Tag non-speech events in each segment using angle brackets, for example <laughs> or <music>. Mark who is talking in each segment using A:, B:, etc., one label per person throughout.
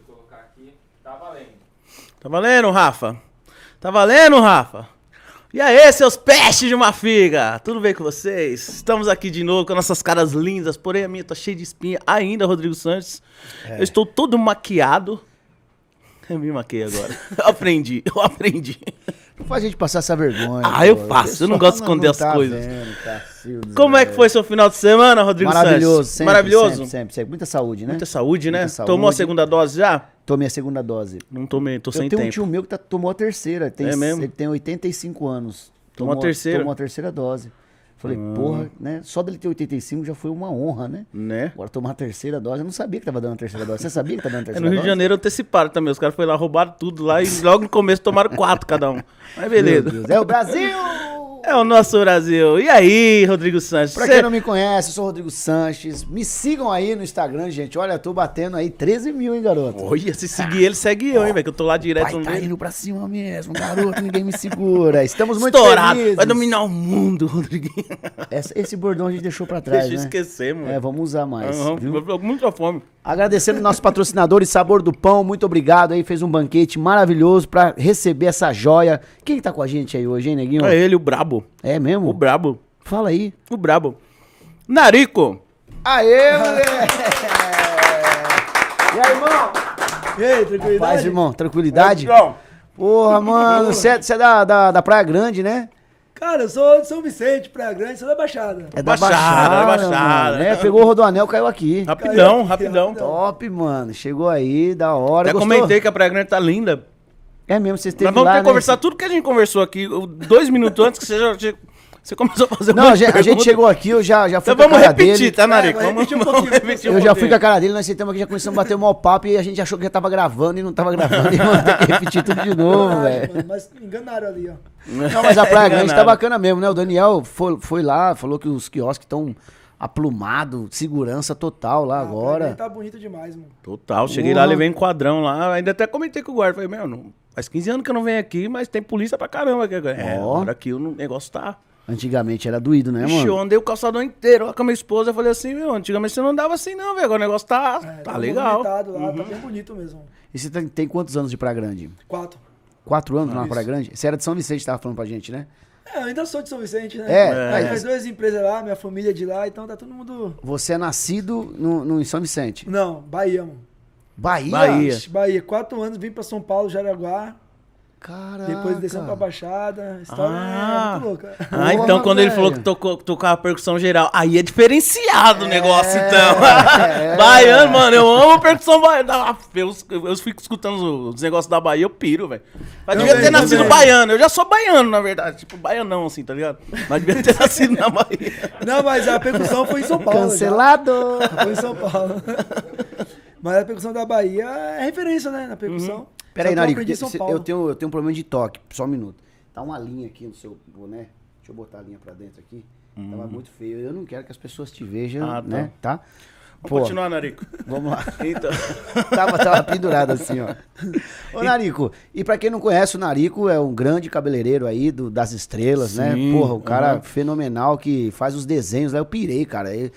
A: eu colocar aqui. Tá valendo.
B: Tá valendo, Rafa? Tá valendo, Rafa? E aí, seus pestes de uma figa? Tudo bem com vocês? Estamos aqui de novo com nossas caras lindas, porém a minha tá cheia de espinha ainda, Rodrigo Santos. Eu estou todo maquiado. Eu me maquei agora. Eu <laughs> aprendi, eu aprendi.
C: Não faz a gente passar essa vergonha.
B: Ah, eu
C: pô.
B: faço, eu não gosto de esconder
C: não
B: as
C: tá
B: coisas.
C: vendo, Cacildes,
B: Como é que foi seu final de semana, Rodrigo
C: Maravilhoso, sempre,
B: Maravilhoso?
C: Sempre, sempre, sempre. Muita saúde, né?
B: Muita saúde, né?
C: Muita saúde.
B: Tomou a segunda dose já?
C: Tomei a segunda dose.
B: Não tomei, tô
C: eu
B: sem
C: tenho um
B: tempo.
C: tio meu que tá- tomou a terceira. Tem,
B: É mesmo?
C: Ele tem 85 anos.
B: Tomou a terceira?
C: Tomou a terceira dose. Falei, porra, né? Só dele ter 85 já foi uma honra, né?
B: Né?
C: Agora tomar a terceira dose. Eu não sabia que tava dando a terceira dose. Você sabia que tava dando a
B: É,
C: terceira
B: no Rio
C: dose?
B: de Janeiro anteciparam também. Os caras foram lá, roubaram tudo lá e logo no começo tomaram quatro cada um. Mas
C: Meu
B: beleza.
C: Deus. É o Brasil! <laughs>
B: É o nosso Brasil. E aí, Rodrigo Santos?
C: Pra
B: Cê-
C: quem não me conhece, eu sou o Rodrigo Sanches. Me sigam aí no Instagram, gente. Olha, eu tô batendo aí 13 mil, hein, garoto?
B: Olha, se seguir ele, segue eu, hein, velho? Que eu tô lá direto
C: Vai
B: no
C: tá indo pra cima mesmo, garoto. Ninguém me segura. Estamos muito
B: Estourado.
C: felizes.
B: Vai dominar o mundo, Rodriguinho.
C: Essa- esse bordão a gente deixou pra trás,
B: Deixa eu
C: né?
B: esquecer, mano.
C: É, vamos usar mais,
B: Aham,
C: viu?
B: eu tô com muita fome.
C: Agradecendo nossos patrocinadores Sabor do Pão, muito obrigado aí, fez um banquete maravilhoso pra receber essa joia. Quem tá com a gente aí hoje, hein, Neguinho?
B: É ele, o brabo.
C: É mesmo?
B: O brabo.
C: Fala aí.
B: O brabo. Narico.
C: Aê, moleque! e aí, irmão?
D: E aí, tranquilidade?
C: Paz, irmão, tranquilidade?
B: João.
C: Porra, mano, você é, você é da, da, da Praia Grande, né?
D: Cara, eu sou de São Vicente, Praia Grande, sou da Baixada.
C: É
B: Baixada, da Baixada.
C: mano. É, pegou o Rodoanel, caiu aqui.
B: Rapidão,
D: Caiu,
B: rapidão.
D: rapidão.
C: Top, mano. Chegou aí, da hora.
B: Até
C: Gostou?
B: comentei que a Praia Grande tá linda.
C: É mesmo, vocês teve
B: Nós vamos
C: lá,
B: ter
C: né?
B: que conversar tudo que a gente conversou aqui. Dois minutos antes que você já. Você começou a fazer um
C: Não, a gente, a gente chegou aqui, eu já, já fui
B: Então
C: com a
B: vamos
C: cara
B: repetir,
C: dele.
B: tá?
D: É,
B: vamos,
D: repetir um
B: vamos
D: pouquinho.
B: repetir um
C: Eu já fui com a cara dele, nós sentamos aqui, já começamos a bater o maior papo e a gente achou que já tava gravando e não tava gravando. <laughs> E vamos ter que repetir tudo de novo, velho.
D: Mas enganaram ali, ó.
C: Não, mas a Praia <laughs> Grande tá bacana mesmo, né? O Daniel foi, foi lá, falou que os quiosques estão aplumados, segurança total lá
D: Ah,
C: agora.
D: Tá bonito demais, mano.
B: Total, cheguei
C: Porra.
B: lá, levei um quadrão lá, ainda até comentei com o guarda, falei, meu, não, faz 15 anos que eu não venho aqui, mas tem polícia pra caramba aqui agora. É, agora aqui o negócio tá...
C: Antigamente era doído, né,
B: Ixi, eu
C: mano?
B: andei o calçadão inteiro lá com a minha esposa, eu falei assim, meu, antigamente você não andava assim não, velho, agora o negócio tá,
D: É,
B: tá legal.
D: movimentado lá,
B: Uhum.
D: tá bem bonito mesmo.
C: E você tem, tem quantos anos de Praia Grande?
D: Quatro.
C: Quatro anos lá na Praia Grande? Você era de São Vicente, tava falando pra gente, né?
D: É, eu ainda sou de São Vicente, né?
C: É,
D: Tem
C: mas-
D: minhas duas empresas lá, minha família é de lá, então tá todo mundo...
C: Você é nascido no, no, em São Vicente.
D: Não, Bahia, mano.
C: Bahia?
B: Bahia.
D: Bahia. Quatro anos, vim pra São Paulo, Jaraguá.
C: Caraca.
D: Depois descemos pra Baixada. A história
B: Ah.
D: é muito louca.
B: Ah, então quando ele falou que tocou, tocava percussão geral, aí é diferenciado o negócio, então.
C: é. <laughs>
B: Baiano, mano, eu amo percussão baiana. Ah, Eu, eu fico escutando os negócios da Bahia, eu piro, velho. Mas devia
D: Também,
B: ter nascido
D: também.
B: baiano. Eu já sou baiano, na verdade. Tipo, baianão, assim, tá ligado? Mas devia ter <laughs> nascido na Bahia.
D: Não, mas a percussão foi em São Paulo. já.
C: Cancelado!
D: Foi em São Paulo. Mas a percussão da Bahia é referência, né? Na percussão.
C: Peraí,
D: eu
C: Narico, eu tenho, eu tenho um problema de toque. Só um minuto. Tá uma linha aqui no seu boné. Deixa eu botar a linha pra dentro aqui. Tava muito feio. Eu não quero que as pessoas te vejam,
B: Ah, tá.
C: né? Tá?
B: Vamos continuar, Narico.
C: Vamos lá. <laughs>
B: Então. <laughs>
C: tava, tava pendurado assim, ó. <laughs> Ô, Narico, e pra quem não conhece, o Narico é um grande cabeleireiro aí do, das estrelas, né?
B: Sim,
C: Porra, um cara
B: aham.
C: fenomenal que faz os desenhos lá. Eu pirei, cara. É-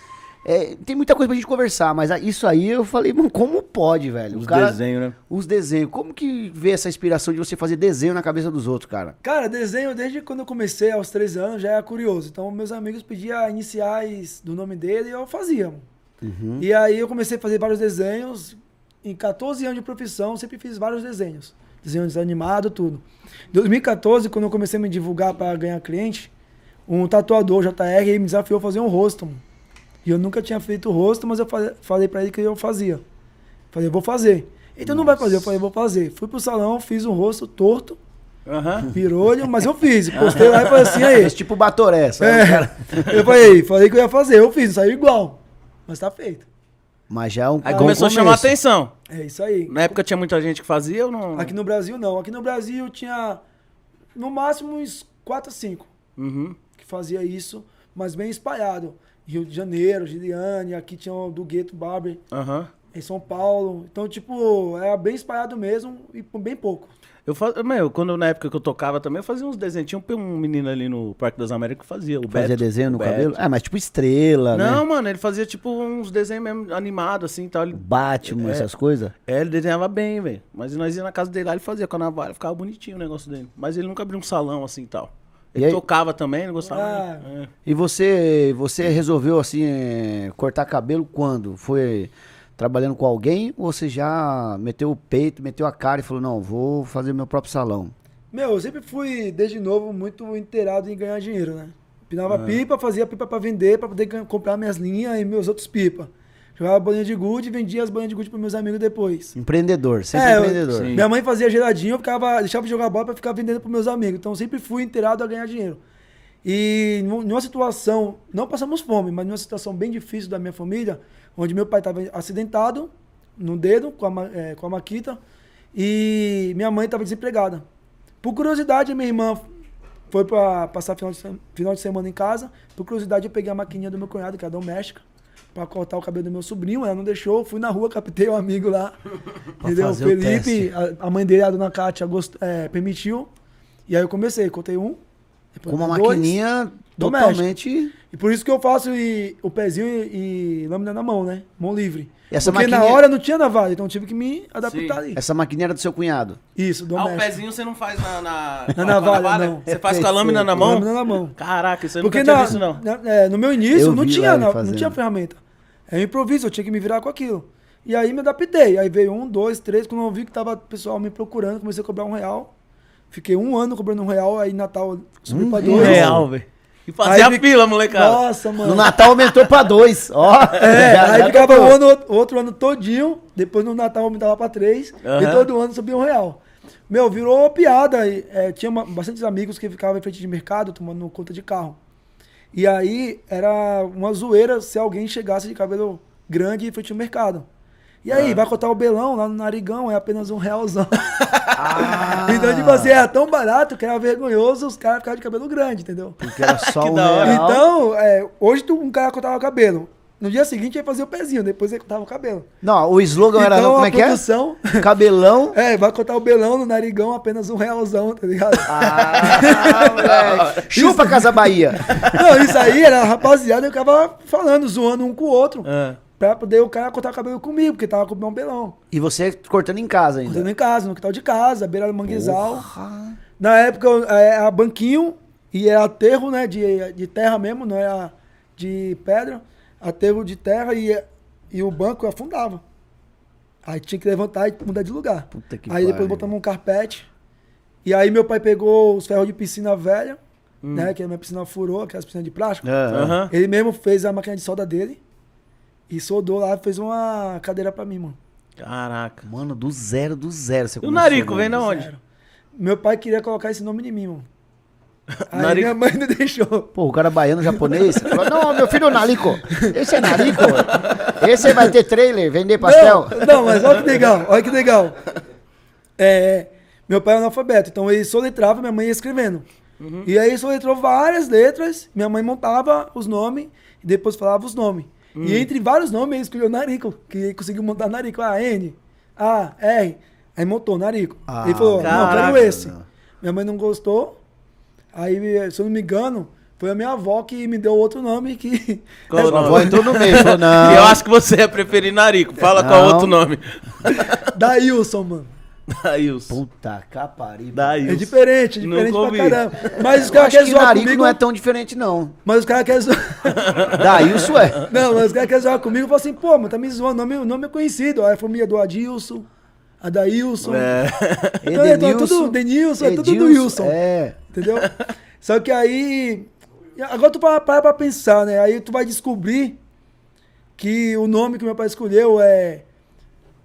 C: é, tem muita coisa pra gente conversar, mas a- isso aí eu falei, mano, como pode, velho?
B: Os desenhos, né?
C: Os desenhos. Como que vê essa inspiração de você fazer desenho na cabeça dos outros, cara?
D: Cara, desenho desde quando eu comecei, aos 13 anos, já era curioso. Então, meus amigos pediam iniciais do nome dele e eu fazia.
C: Uhum.
D: E aí eu comecei a fazer vários desenhos. Em 14 anos de profissão, sempre fiz vários desenhos. Desenhos animados, tudo. Em 2014, quando eu comecei a me divulgar para ganhar cliente, um tatuador, JR, ele me desafiou a fazer um rosto. Mano. E eu nunca tinha feito o rosto, mas eu fa- falei para ele que eu fazia. Falei, vou fazer. Então não vai fazer, eu falei, vou fazer. Fui pro salão, fiz um rosto torto,
B: Aham.
D: pirolho, mas eu fiz. <laughs> Postei lá e falei assim, aí.
C: Esse tipo Batoré, sabe?
D: É,
C: cara?
D: eu falei, falei que eu ia fazer, eu fiz, saiu igual. Mas tá feito.
C: Mas já é um
B: Aí começou a chamar
C: começo.
B: atenção.
D: É isso aí.
B: Na época tinha muita gente que fazia ou não?
D: Aqui no Brasil não. Aqui no Brasil tinha no máximo uns 4 a 5
B: Uhum.
D: que fazia isso, mas bem espalhado. Rio de Janeiro, Giliane, aqui tinha o do Gueto Barber.
B: Aham.
D: em São Paulo. Então, tipo, era bem espalhado mesmo e bem pouco.
B: Eu faz... Meu, quando na época que eu tocava também, eu fazia uns desenhos. Tinha um- menino ali no Parque das Américas que fazia. O
C: Fazia
B: Beto.
C: desenho no
B: Beto.
C: cabelo? Ah, mas tipo estrela, né?
B: Não, mano, ele fazia tipo uns desenhos mesmo animados, assim tal. Ele...
C: Batman,
B: É.
C: essas coisas.
B: É, ele desenhava bem, velho. Mas nós ia na casa dele lá, ele fazia com a navalha, ficava bonitinho o negócio dele. Mas ele nunca abriu um salão assim e tal. Ele
C: E aí-
B: tocava também, não gostava.
D: Ah.
B: É.
C: E você, você resolveu assim é, cortar cabelo quando? Foi trabalhando com alguém ou você já meteu o peito, meteu a cara e falou, não, vou fazer meu próprio salão?
D: Meu, eu sempre fui, desde novo, muito inteirado em ganhar dinheiro, né? Pinava pipa, fazia pipa pra vender, pra poder ganhar- comprar minhas linhas e meus outros pipa. Jogava bolinha de gude e vendia as bolinhas de gude pros meus amigos depois.
C: Empreendedor, sempre
D: É, eu-
C: empreendedor.
B: Sim.
D: Minha mãe fazia geladinho, eu ficava, deixava de jogar bola pra ficar vendendo pros meus amigos. Então eu sempre fui inteirado a ganhar dinheiro. E num- numa situação, não passamos fome, mas numa situação bem difícil da minha família, onde meu pai estava acidentado no dedo com a, eh, com a maquita e minha mãe estava desempregada. Por curiosidade, minha irmã foi para passar final de, final de semana em casa. Por curiosidade, eu peguei a maquininha do meu cunhado, que é doméstica, para cortar o cabelo do meu sobrinho. Ela não deixou, fui na rua, captei um amigo lá. <laughs> Entendeu?
C: o
D: Felipe,
C: teste.
D: a, a mãe dele, a dona Kátia, gost- eh, permitiu. E aí eu comecei, cortei um.
C: Com uma
D: dois,
C: maquininha
D: doméstica.
C: totalmente...
D: E por isso que eu faço e- o pezinho e, e lâmina na mão, né? Mão livre.
C: E essa
D: Porque na
C: maquininha-
D: hora não tinha navalha, então eu tive que me adaptar
B: Sim.
D: ali.
C: Essa maquininha era do seu cunhado.
D: Isso,
B: Ah, o pezinho você não faz na. Na,
D: Na navalha, não.
B: Você faz com a <laughs> lâmina na mão?
D: Lâmina na mão.
B: Caraca, isso eu
D: Porque
B: nunca tinha
D: na,
B: visto, não.
D: na- é, no meu início
C: Eu
D: não tinha, não, não tinha ferramenta. É um improviso, eu tinha que me virar com aquilo. E aí me adaptei. Aí veio um, dois, três. Quando eu vi que tava o pessoal me procurando, comecei a cobrar um real. Fiquei um ano cobrando um real, aí Natal subiu
C: Um
D: pra
B: Um
D: dois.
B: real, velho. E fazia
D: Aí
B: a fila, molecada.
D: Nossa, mano.
C: No Natal aumentou pra dois. Ó,
D: É, <laughs>
C: já-
D: aí
C: já
D: ficava o ano, outro ano todinho, depois no Natal aumentava pra três, e
B: Aham.
D: todo ano subia um real. Meu, virou piada. e, é, tinha uma, bastantes amigos que ficavam em frente de mercado tomando conta de carro. E aí era uma zoeira se alguém chegasse de cabelo grande em frente ao mercado. E aí, vai cortar o belão lá no narigão, é apenas um realzão. <laughs>
C: Ah,
D: então, tipo assim, era tão barato que era vergonhoso os caras ficarem de cabelo grande, entendeu?
C: Porque era só <laughs>
B: Que
C: um real.
D: Então, é, hoje tu- um cara cortava o cabelo. No dia seguinte ia fazer o pezinho, depois ele cortava o cabelo.
C: Não, o slogan era,
D: então,
C: como
D: a
C: é que é? <laughs> Cabelão.
D: é, vai cortar o belão no narigão, apenas um realzão, tá ligado?
C: Ah, moleque. Chupa Casa Bahia.
D: Não, isso aí era rapaziada, eu ficava falando, zoando um com o outro,
B: Ah.
D: Pra poder o cara cortar o cabelo comigo, porque tava com um belão.
C: E você cortando em casa ainda.
D: Cortando em casa, no quintal de casa, beira do manguezal. Na época é, era banquinho e era aterro, né, de, de terra mesmo, não era de pedra. Aterro de terra e, e o banco afundava. Aí tinha que levantar e mudar de lugar.
C: Puta que
D: aí depois botamos um carpete. E aí meu pai pegou os ferros de piscina velha,
C: Hum.
D: né, que a minha piscina furou, aquelas piscinas de plástico. Ele mesmo fez a máquina de solda dele e soldou lá, fez uma cadeira pra mim, mano.
B: Caraca.
C: Mano, do zero, do zero. Você
B: E o Narico, vem da onde?
D: Zero. Meu pai queria colocar esse nome em mim, mano. <laughs> Aí
B: Narico.
D: minha mãe não deixou.
C: Pô, o cara baiano japonês. falou, não, meu filho é Narico. Esse é Narico. Esse vai ter trailer, vender pastel.
D: Não, não, mas olha que legal, olha que legal. É, meu pai é analfabeto, então ele soletrava, minha mãe ia escrevendo.
C: Uhum.
D: E aí soletrou várias letras, minha mãe montava os nomes e depois falava os nomes.
C: Hum.
D: E entre vários nomes ele escolheu Narico, que conseguiu montar Narico. A, N, A, R. Aí montou Narico.
C: Ah,
D: ele falou, não,
B: caraca,
D: quero esse.
C: não.
D: Minha mãe não gostou. Aí, se eu não me engano, foi a minha avó que me deu outro nome que. <laughs>
B: Qual
C: Sua <laughs>
B: nome?
C: avó entrou no meio, falou, <laughs> não.
B: E eu acho que você ia preferir Narico. Fala qual
C: Não.
B: outro nome.
D: Daílson, mano. <laughs>
B: Daílson.
C: Puta, capariba.
B: Daílson.
D: É diferente, é diferente pra caramba. <laughs> Mas os caras querem
C: que
D: zoar comigo.
C: não é tão diferente, não.
D: Mas os caras querem zoar. <laughs>
C: Daílson é.
D: Não, mas os caras querem zoar comigo e falam assim, pô, mas tá me zoando, o nome, o nome é conhecido. Aí a família do Adilson, a Daílson.
B: É.
D: Então, então é tudo Denilson, é tudo do Wilson.
C: É.
D: Entendeu? Só que aí. Agora tu para, para pra pensar, né? Aí tu vai descobrir que o nome que meu pai escolheu é.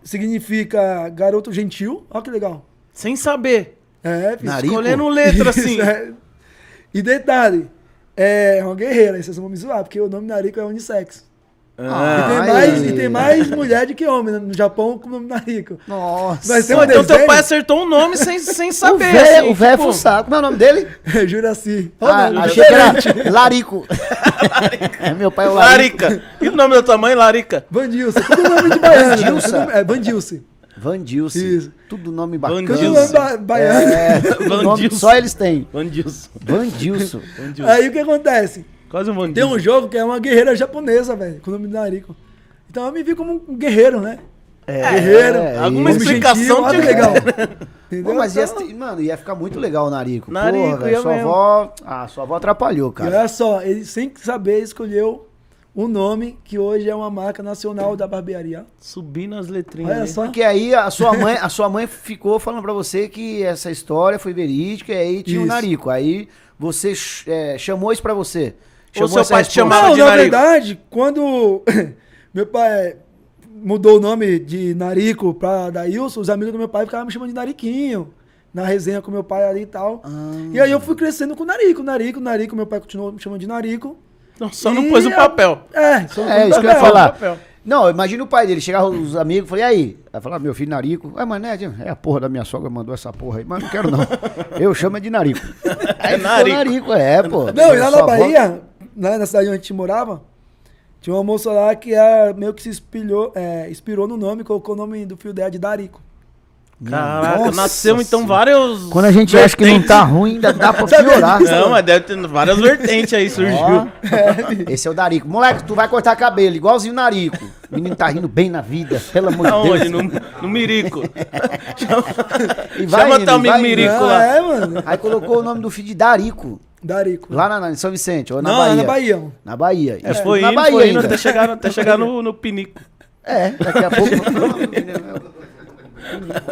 D: Significa garoto gentil. Olha que legal.
B: Sem saber.
D: É?
B: Escolhendo letra assim. <laughs>
D: Isso, é. E detalhe, é uma guerreira, vocês vão me zoar, porque o nome Narico é unissex.
B: Ah,
D: e, tem mais, e tem mais mulher do que homem né, no Japão com o nome Narico.
C: Nossa.
D: Mas tem um
B: então teu pai acertou um nome sem, sem <laughs>
C: o
B: saber.
C: velho
B: assim,
C: o velho é
B: tipo,
C: fuçado. Como é o nome dele?
D: Juraci.
C: Ah, achei que era <laughs> Larico. É, Meu pai é o Larico.
B: Larica. E o nome da tua mãe, Larica?
D: Vandilson. Tudo nome de baiano. né?
C: Vandilson?
D: Tudo- É, Vandilson.
C: Vandilson.
D: Isso.
C: Tudo nome bacana.
D: Tudo
B: Vandilson.
D: nome ba baiano.
C: É, <laughs> nome só eles têm.
B: Vandilson.
C: Vandilson.
D: Aí o que acontece?
B: Quase um
D: Tem um jogo que é uma guerreira japonesa, velho, com o nome de Narico. Então eu me vi como um guerreiro, né?
C: É,
D: Guerreiro.
C: é,
B: Alguma explicação
D: gentil, legal. <laughs> Entendeu?
C: Pô, mas ia,
D: Então,
C: mano, ia ficar muito legal o Narico.
B: Narico,
C: Porra,
B: ia
C: sua
B: mesmo.
C: avó. Ah, sua avó atrapalhou,
D: E
C: cara.
D: olha só, ele sem saber escolheu um nome que hoje é uma marca nacional da barbearia.
B: Subindo as letrinhas.
D: Olha só.
C: Porque aí a sua mãe, a sua mãe ficou falando pra você que essa história foi verídica e aí tinha o
D: Isso.
C: Narico. Aí você é, chamou isso pra você.
B: Ou seu pai te chamava
D: Não,
B: de
D: na
B: Narico.
D: verdade, quando <coughs> meu pai mudou o nome de Narico pra Daílson, os amigos do meu pai ficavam me chamando de Nariquinho. Na resenha com meu pai ali e tal.
C: Ah.
D: E aí eu fui crescendo com Narico, Narico, Narico. Meu pai continuou me chamando de Narico.
B: Não, só não
D: E
B: pôs o papel.
D: É, só não
C: É,
D: pôs
C: isso
D: o
C: que eu ia
D: papel.
C: falar.
B: papel.
C: Não, imagina o pai dele, chegava os amigos, falei, e aí? Aí falava, meu filho Narico. É, mas né, é a porra da minha sogra mandou essa porra aí. Mas não quero não. <laughs> Eu chamo é de Narico. Aí ficou
B: Narico.
C: Narico, é, pô.
D: Não, e lá na Bahia, na cidade onde a gente morava, tinha uma moça lá que era, meio que se inspirou, é, inspirou no nome, colocou o nome do filho dela de Darico.
B: Caraca,
C: Nossa
B: nasceu então vários.
C: Quando a gente acha que não tá ruim, ainda dá pra piorar.
B: Não, mas deve ter várias vertentes aí, surgiu.
C: Ó, esse é o Darico. Moleque, tu vai cortar cabelo, igualzinho o Narico. O menino tá rindo bem na vida, pelo amor de? Deus.
B: No, no Mirico. <laughs>
C: E vai
B: Chama
C: indo,
B: teu amigo. Mirico
D: Ah,
B: lá.
D: é, mano.
C: Aí colocou o nome do filho de Darico.
D: Darico.
C: Lá na, na- em São Vicente, ou na
D: Não,
C: Bahia.
D: é na Bahia.
C: Na Bahia.
B: É,
C: Isso,
B: foi
C: na
B: indo,
C: Bahia
B: foi indo até chegar, até chegar no, no pinico.
C: É, daqui a pouco. <laughs>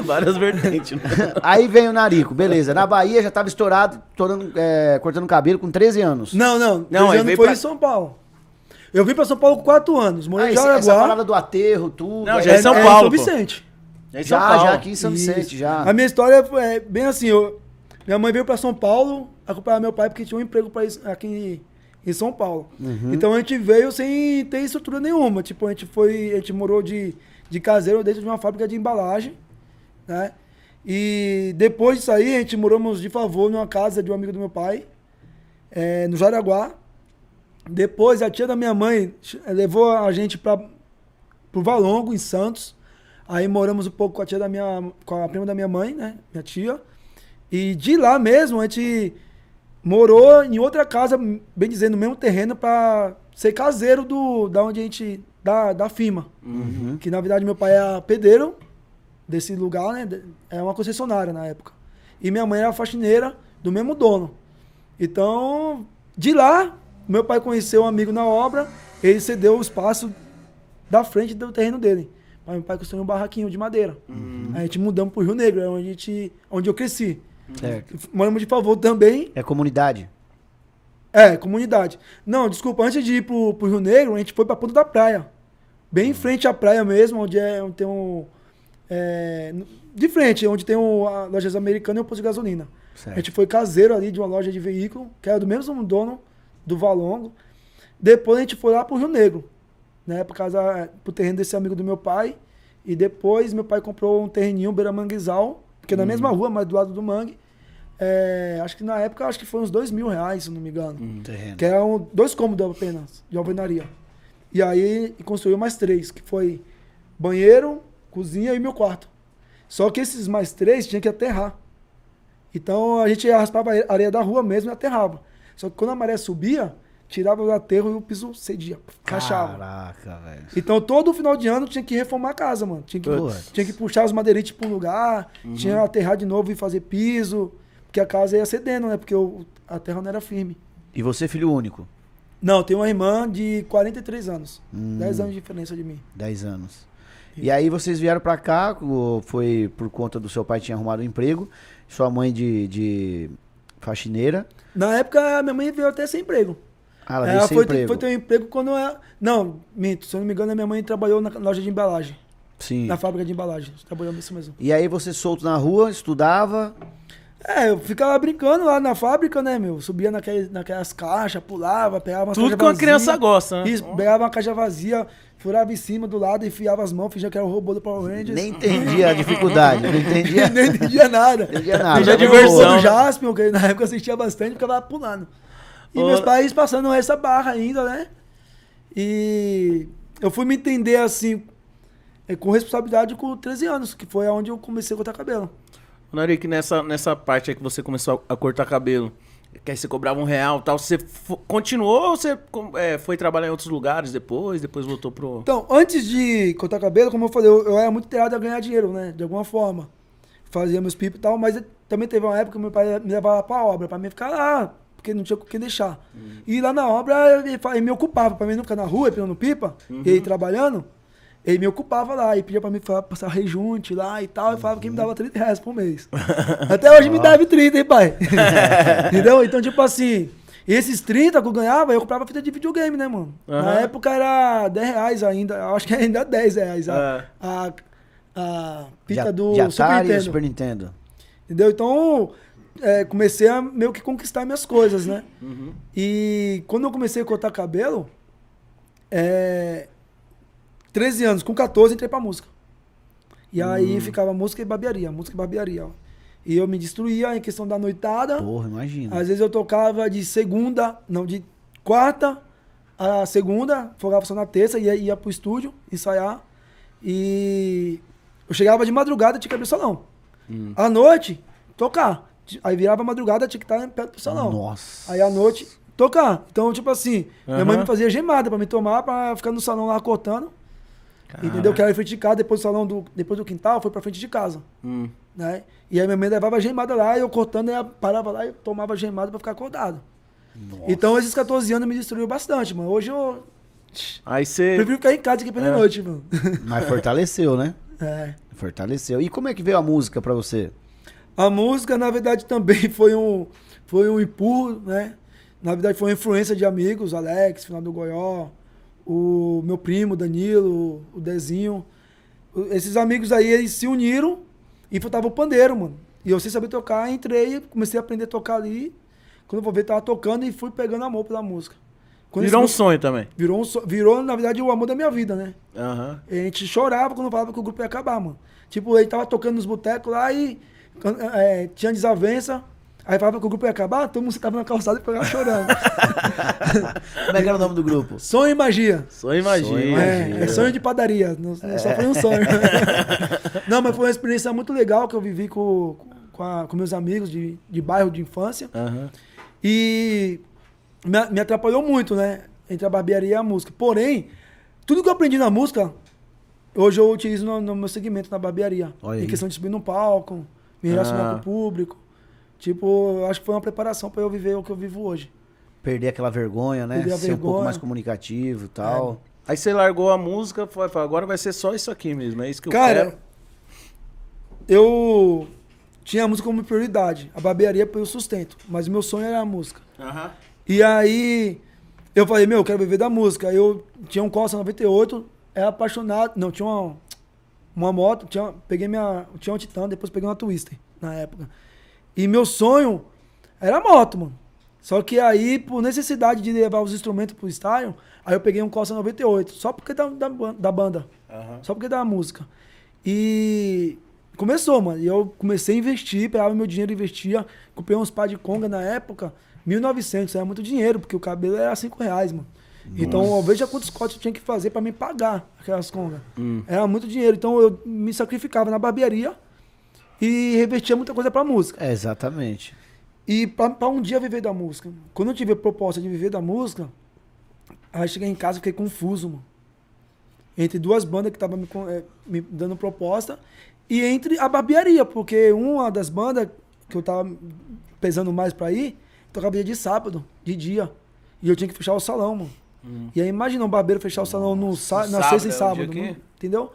B: Várias vertentes. né?
C: Aí vem o Narico, beleza. Na Bahia já tava estourado, estourando, é, cortando cabelo com 13 anos.
D: Não, não.
B: Não,
D: Não,
B: aí
D: ano
B: veio
D: foi
B: pra-
D: em São Paulo. Eu vim pra São Paulo com 4 anos. Morei
C: Ah,
D: em
C: esse- essa
D: Jaraguá.
C: parada do aterro, tudo.
B: Não, já é São
D: São
B: Paulo, pô.
D: Vicente.
B: É em São
C: Já,
B: Paulo.
C: já aqui em São
D: Isso.
C: Vicente, já.
D: A minha história foi é, bem assim. eu- minha mãe veio pra São Paulo acompanhar meu pai porque tinha um emprego pra isso aqui em, São Paulo.
C: Uhum.
D: Então a gente veio sem ter estrutura nenhuma. Tipo, a gente foi. A gente morou de, de caseiro dentro de uma fábrica de embalagem. Né? E depois disso aí, a gente moramos de favor numa casa de um amigo do meu pai, é, no Jaraguá. Depois a tia da minha mãe ch- levou a gente para pro Valongo, em Santos. Aí moramos um pouco com a tia da minha. com a prima da minha mãe, né? Minha tia. E de lá mesmo a gente morou em outra casa, bem dizendo, no mesmo terreno, para ser caseiro do, da onde a gente. da, da firma. Que na verdade meu pai era pedreiro desse lugar, né? É uma concessionária na época. E minha mãe era faxineira do mesmo dono. Então, de lá, meu pai conheceu um amigo na obra, ele cedeu o espaço da frente do terreno dele. Aí meu pai construiu um barraquinho de madeira. Aí a gente mudamos pro Rio Negro, é onde, a gente, onde eu cresci.
C: Certo.
D: Moramos de favor também.
C: É comunidade.
D: É, comunidade. Não, desculpa, antes de ir pro, pro Rio Negro, a gente foi pra Ponta da Praia. Bem em frente à praia mesmo, onde, é, onde tem um. é, de frente, onde tem um, a lojas americanas e o posto de gasolina.
C: Certo.
D: A gente foi caseiro ali de uma loja de veículo, que era do mesmo dono do Valongo. Depois a gente foi lá pro Rio Negro, né? Por causa, pro terreno desse amigo do meu pai. E depois meu pai comprou um terreninho beira manguezal, porque na mesma rua, mas do lado do mangue. É, acho que na época acho que foi uns dois mil reais, se não me engano.
C: Terreno.
D: Que eram dois cômodos apenas, de alvenaria. E aí construiu mais três, que foi banheiro, cozinha e meu quarto. Só que esses mais três tinha que aterrar. Então a gente raspava a areia da rua mesmo e aterrava. Só que quando a maré subia, tirava o aterro e o piso cedia, rachava.
C: Caraca, velho.
D: Então todo final de ano tinha que reformar a casa, mano. Tinha que, tinha que puxar os madeiretes pro lugar, tinha que aterrar de novo e fazer piso, porque a casa ia cedendo, né? Porque o- a terra não era firme.
C: E você, filho único?
D: Não, tenho uma irmã de 43 anos.
C: Hum.
D: 10 anos de diferença de mim.
C: 10 anos. E aí vocês vieram pra cá, foi por conta do seu pai tinha arrumado um emprego, sua mãe de, de faxineira.
D: Na época, a minha mãe veio até sem emprego.
C: Ah, ela veio
D: Ela foi,
C: emprego.
D: foi ter um emprego quando ela... Não, minto. Se eu não me engano, a minha mãe trabalhou na loja de embalagem.
C: Sim.
D: Na fábrica de embalagem. Trabalhou nisso mesmo.
C: E aí você solto na rua, estudava.
D: É, eu ficava brincando lá na fábrica, né, meu? Subia naquelas, naquelas caixas, pulava, pegava uma
B: Tudo
D: caixa
B: que uma criança gosta, né?
D: Isso, pegava uma caixa vazia, furava em cima do lado, enfiava as mãos, fingia que era o robô do Power Rangers.
C: Nem entendi a dificuldade, não entendia. <laughs>
D: Nem entendia nada.
C: entendia nada.
B: De
D: diversão
B: né?
D: Jaspion, que na época eu assistia bastante, ficava pulando. E meus pais passando essa barra ainda, né? E eu fui me entender assim, eh, com responsabilidade com 13 anos, que foi onde eu comecei a cortar cabelo.
B: Narik, nessa, nessa parte aí que você começou a cortar cabelo, que aí você cobrava um real e tal, você continuou ou você é, foi trabalhar em outros lugares depois, depois voltou pro...
D: Então, antes de cortar cabelo, como eu falei, eu, eu era muito tirado a ganhar dinheiro, né? De alguma forma. Fazia meus pipos e tal, mas também teve uma época que meu pai me levava pra obra, pra mim ficar lá, porque não tinha com quem deixar. E lá na obra, ele, ele me ocupava, pra mim não ficar na rua, pegando pipa, e ele trabalhando, ele me ocupava lá, e pedia pra mim passar rejunte lá e tal, e falava que me dava 30 reais por mês. <laughs> Até hoje me deve 30, hein, pai? <laughs> <laughs> Entendeu? Então, tipo assim, esses 30 que eu ganhava, eu comprava fita de videogame, né, mano? Na
B: Aham.
D: época era 10 reais ainda, eu acho que ainda é 10 reais a,
B: É.
D: a, a
C: De,
D: fita
C: a-
D: do
C: de
D: Super
C: Atari e
D: Nintendo.
C: Super Nintendo.
D: Entendeu? Então, é, comecei a meio que conquistar minhas coisas, né?
B: Uhum.
D: E quando eu comecei a cortar cabelo, é, 13 anos, com 14 entrei pra música. E
C: Hum.
D: aí ficava música e barbearia, música e barbearia, ó. E eu me destruía em questão da noitada.
C: Porra, imagina.
D: Às vezes eu tocava de segunda, não, de quarta a segunda, folgava só na terça, ia, ia pro estúdio ensaiar. E eu chegava de madrugada, tinha que abrir o salão.
C: Hum.
D: À noite, tocar. Aí virava madrugada, tinha que estar perto do salão.
C: Nossa.
D: Aí à noite, tocar. Então, tipo assim, minha mãe me fazia gemada pra me tomar, pra ficar no salão lá cortando. Entendeu? Que era em frente de casa, depois do salão do, depois do quintal, foi pra frente de casa.
B: Hum.
D: Né? E aí minha mãe levava a gemada lá, e eu cortando, ela parava lá e tomava a gemada pra ficar acordado. Então esses 14 anos me destruiu bastante, mano. Hoje eu
B: Aí você...
D: prefiro ficar em casa que perder
B: É.
D: noite, mano.
C: Mas fortaleceu, né? <laughs>
D: É.
C: Fortaleceu. E como é que veio a música pra você?
D: A música, na verdade, <laughs> também foi um, foi um empurro, né? Na verdade, foi uma influência de amigos, Alex, final do Goió, o meu primo, Danilo, o Dezinho. Esses amigos aí, eles se uniram e faltava o pandeiro, mano. E eu sem saber tocar, entrei, comecei a aprender a tocar ali. Quando eu vou ver, tava tocando e fui pegando amor pela música. Quando
B: Virou um
D: esse-
B: sonho também.
D: Virou, um so- virou, na verdade, o amor da minha vida, né? E a gente chorava quando falava que o grupo ia acabar, mano. Tipo, ele tava tocando nos botecos lá e é, tinha desavença. Aí falava que o grupo ia acabar, todo mundo ficava na calçada e ficava chorando. <laughs>
C: Como é que era o nome do grupo?
D: sonho e magia.
C: Sonho, imagina.
D: É, é sonho de padaria, não, não só foi um sonho. <laughs> não, mas foi uma experiência muito legal que eu vivi com, com, a- com meus amigos de, de bairro de infância.
B: Aham.
D: E me, me atrapalhou muito, né? Entre a barbearia e a música. Porém, tudo que eu aprendi na música, hoje eu utilizo no, no meu segmento na barbearia.
C: Olha
D: em
C: aí.
D: questão de subir no palco, me relacionar
B: Ah.
D: com o público. Tipo, eu acho que foi uma preparação para eu viver o que eu vivo hoje.
C: Perder aquela vergonha, né?
D: Perder a
C: Ser um pouco
D: vergonha.
C: mais comunicativo e tal.
B: Aí você largou a música, foi, falou, agora vai ser só isso aqui mesmo, é isso que eu
D: Cara,
B: quero.
D: eu tinha a música como prioridade. A barbearia pelo sustento. Mas o meu sonho era a música. E aí eu falei, meu, eu quero viver da música. Eu tinha um Corsa 98, era apaixonado. Não, tinha uma, uma moto, tinha, peguei minha. Tinha um Titan, depois peguei uma Twister na época. E meu sonho era moto, mano. Só que aí, por necessidade de levar os instrumentos pro style, aí eu peguei um Corsa 98, só porque da, da, da banda.
B: Aham.
D: Só porque da música. E começou, mano. E eu comecei a investir, pegava meu dinheiro e investia. Comprei uns pá de conga na época, 1.900. Era muito dinheiro, porque o cabelo era 5 reais, mano. Então, eu veja quantos cortes eu tinha que fazer pra me pagar aquelas congas.
B: Hum.
D: Era muito dinheiro. Então, eu me sacrificava na barbearia e revertia muita coisa pra música.
C: É, exatamente.
D: E pra, pra um dia viver da música. Quando eu tive a proposta de viver da música, aí cheguei em casa e fiquei confuso, mano. Entre duas bandas que estavam me, eh, me dando proposta e entre a barbearia, porque uma das bandas que eu tava pesando mais pra ir, tocava dia de sábado, de dia. E eu tinha que fechar o salão, mano. E aí imagina um barbeiro fechar o salão no sa na
B: sábado
D: sexta e
B: é
D: sábado, mano, entendeu?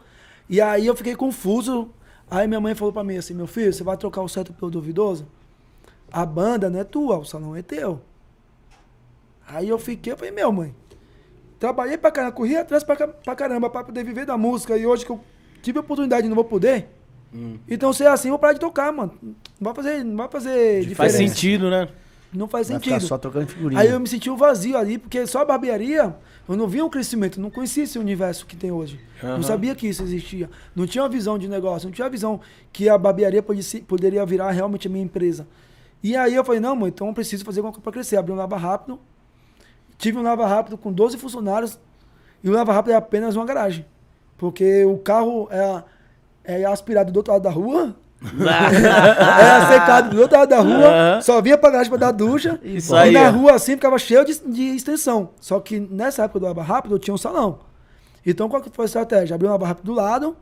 D: E aí eu fiquei confuso. Aí minha mãe falou pra mim assim, meu filho, você vai trocar o certo pelo duvidoso? A banda não é tua, o salão é teu. Aí eu fiquei, eu falei, meu mãe, trabalhei pra caramba, corri atrás pra, pra caramba pra poder viver da música. E hoje que eu tive a oportunidade e não vou poder, Então, se é assim, eu vou parar de tocar, mano. Não vai fazer, não vai fazer
B: Faz
D: diferença.
B: sentido, né?
D: Não faz
C: Vai ficar
D: sentido.
C: só trocando figurinha.
D: Aí eu me senti um vazio ali, porque só a barbearia, eu não via um crescimento, não conhecia esse universo que tem hoje.
B: Aham.
D: Não sabia que isso existia. Não tinha uma visão de negócio, não tinha uma visão que a barbearia poderia virar realmente a minha empresa. E aí eu falei, não, mãe, então eu preciso fazer alguma coisa para crescer. Abri um lava rápido, tive um lava rápido com 12 funcionários, e o lava rápido é apenas uma garagem. Porque o carro é, é aspirado do outro lado da rua, era secado do outro lado da rua,
B: Aham.
D: só vinha pra garagem pra dar ducha.
B: Isso
D: e
B: aí,
D: na rua assim ficava cheio de, de extensão. Só que nessa época do lava rápido eu tinha um salão. Então qual que foi a estratégia? Abri um lava rápido do lado.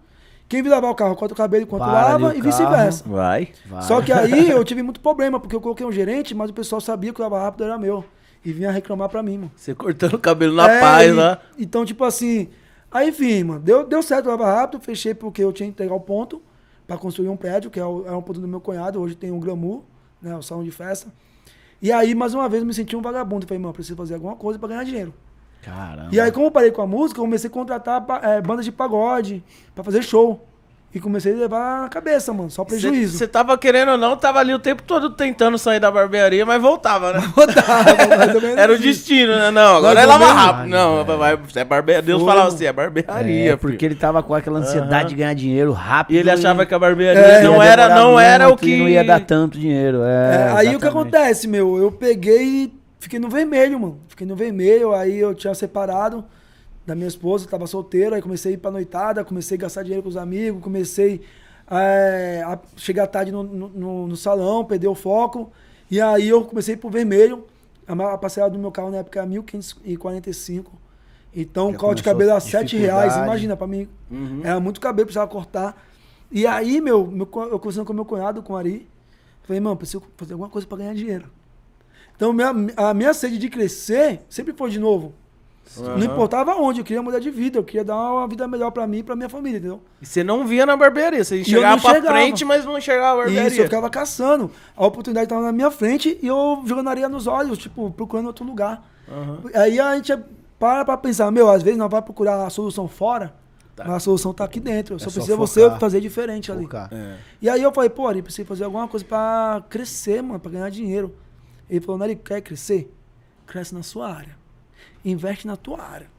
D: Quem vir lavar o carro corta o cabelo enquanto
C: Para
D: lava
C: o
D: e vice-versa.
B: Vai.
C: Vai.
D: Só que aí <laughs> eu tive muito problema, porque eu coloquei um gerente, mas o pessoal sabia que o lava rápido era meu. E vinha reclamar pra mim, mano.
B: Você cortando o cabelo na
D: É,
B: paz lá.
D: Então, tipo assim. Aí, enfim, mano, deu, deu certo o Lava Rápido, fechei porque eu tinha que entregar o ponto pra construir um prédio, que é, o, é um ponto do meu cunhado, hoje tem um glamour, né, o salão de festa. E aí, mais uma vez, eu me senti um vagabundo. Falei, mano, preciso fazer alguma coisa pra ganhar dinheiro.
C: Caramba.
D: E aí, como eu parei com a música, eu comecei a contratar eh, bandas de pagode pra fazer show. E comecei a levar na cabeça, mano, só prejuízo.
B: Você tava querendo ou não, tava ali o tempo todo tentando sair da barbearia, mas voltava, né?
D: Tava <laughs> mais ou menos
B: Era o destino, né? Não, agora é lava rápido. Não, vai, é barbearia. Deus falava assim, é barbearia.
C: É, porque
B: filho.
C: ele tava com aquela ansiedade
B: Aham.
C: de ganhar dinheiro rápido.
B: E ele achava que a barbearia
D: É,
B: não era, não era o que.
C: Não ia dar tanto dinheiro. É,
D: É, aí o que acontece, meu? Eu peguei e fiquei no vermelho, mano. Fiquei no vermelho, aí eu tinha separado da minha esposa, tava solteiro, aí comecei a ir pra noitada, comecei a gastar dinheiro com os amigos, comecei é, a chegar tarde no, no- no- salão, perder o foco. E aí eu comecei pro vermelho. A, a parcela do meu carro na época era 1.545. Então o
C: Já
D: corte de cabelo era 7 reais, imagina, pra mim.
B: Uhum.
D: Era muito cabelo, precisava cortar. E aí, meu, meu eu conversando com meu cunhado, com o Ari, falei, mano, preciso fazer alguma coisa pra ganhar dinheiro. Então, minha, a minha sede de crescer sempre foi de novo. Não
B: Aham.
D: importava onde, eu queria mudar de vida, eu queria dar uma vida melhor pra mim e pra minha família, entendeu?
B: E você não via na barbearia. Você
D: eu
B: enxergava
D: não
B: pra
D: enxergava.
B: frente, mas não enxergava a barbearia.
D: Isso, eu ficava caçando. A oportunidade estava na minha frente e eu jogando areia nos olhos, tipo, procurando outro lugar.
B: Aham.
D: Aí a gente para pra pensar, meu, às vezes nós vai procurar a solução fora,
B: Tá.
D: mas a solução tá aqui dentro. Só
C: só
D: precisa
C: focar.
D: você fazer diferente ali.
B: É.
D: E aí eu falei, pô, Ari, preciso fazer alguma coisa pra crescer, mano, pra ganhar dinheiro. Ele falou, Nari, quer crescer? Cresce na sua área. Investe na tua área.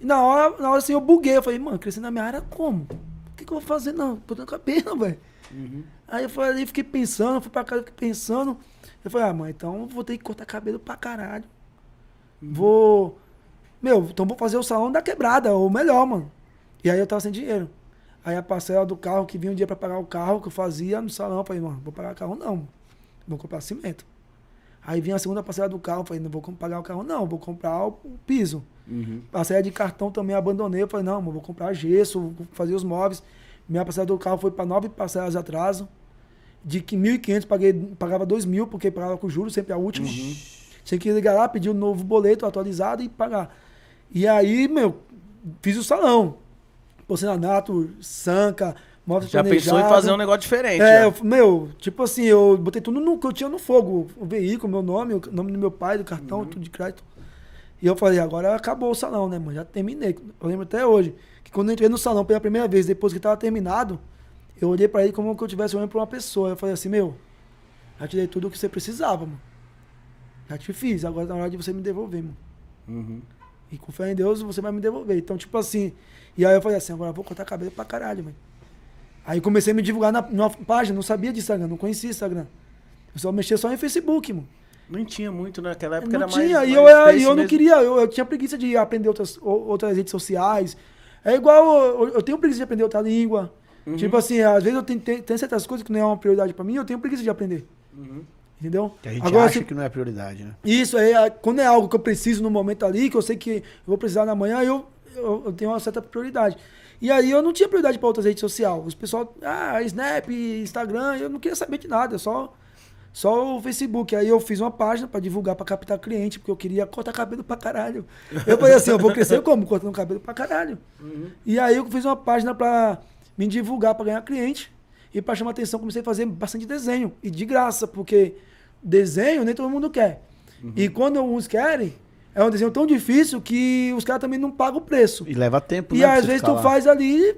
D: E na hora, na hora assim, eu buguei. Eu falei, mano, crescer na minha área como? O que, que eu vou fazer? Não, botando cabelo, velho. Aí eu falei, fiquei pensando, fui pra casa, fiquei pensando. Eu falei, ah, mãe, então vou ter que cortar cabelo pra caralho. Vou. Meu, então vou fazer o salão da quebrada, ou melhor, mano. E aí eu tava sem dinheiro. Aí a parcela do carro, que vinha um dia pra pagar o carro que eu fazia no salão, eu falei, mano, vou pagar o carro não. Vou comprar cimento. Aí vinha a segunda parcela do carro, eu falei, não vou pagar o carro não, vou comprar o, piso.
B: Uhum.
D: Parcela de cartão também abandonei, falei, não, vou comprar gesso, vou fazer os móveis. Minha parcela do carro foi para nove parcelas de atraso. De que 1.500 paguei, pagava 2.000, porque pagava com juros, sempre a última. Tinha que ligar lá, pedir um novo boleto atualizado e pagar. E aí, meu, fiz o salão. Porcelanato, sanca, móvel
B: Já pensou em fazer um negócio diferente.
D: É,
B: né?
D: eu- meu, tipo assim, eu botei tudo no que eu tinha no fogo. O veículo, meu nome, o nome do meu pai, do cartão,
B: Uhum.
D: tudo de crédito. E eu falei, agora acabou o salão, né, mano? Já terminei. Eu lembro até hoje que quando eu entrei no salão pela primeira vez, depois que tava terminado, eu olhei pra ele como que eu estivesse olhando pra uma pessoa. Eu falei assim, meu, já te dei tudo o que você precisava, mano. Já te fiz, agora tá na hora de você me devolver, mano.
B: Uhum.
D: E com fé em Deus, você vai me devolver. Então, tipo assim. E aí eu falei assim, agora eu vou cortar cabelo pra caralho, mano. Aí comecei a me divulgar na, numa página, não sabia de Instagram, não conhecia Instagram. Eu só mexia só em Facebook, mano.
B: Nem tinha muito naquela época,
D: não
B: era
D: tinha,
B: mais.
D: e eu, era- e eu não
B: mesmo.
D: queria, eu, eu tinha preguiça de aprender outras, outras redes sociais. É igual, eu, eu tenho preguiça de aprender outra língua.
B: Uhum.
D: Tipo assim, às vezes eu tenho, tenho, tem certas coisas que não é uma prioridade pra mim, eu tenho preguiça de aprender.
B: Uhum.
D: Entendeu?
C: Que a gente
D: Agora,
C: acha
D: se-
C: que não é prioridade, né?
D: Isso, aí, a- quando é algo que eu preciso no momento ali, que eu sei que eu vou precisar na manhã, eu, eu, eu tenho uma certa prioridade. E aí eu não tinha prioridade para outras redes sociais. Os pessoal, ah, Snap, Instagram, eu não queria saber de nada, só, só o Facebook. Aí eu fiz uma página para divulgar, para captar cliente, porque eu queria cortar cabelo pra caralho. Eu falei assim, eu vou crescer como? Cortando cabelo pra caralho. E aí eu fiz uma página para me divulgar, para ganhar cliente. E para chamar atenção, comecei a fazer bastante desenho. E de graça, porque desenho nem todo mundo quer. E quando uns querem, é um desenho tão difícil que os caras também não pagam o preço.
C: E leva tempo,
D: E
C: né? pra
D: às vezes tu
C: lá.
D: faz ali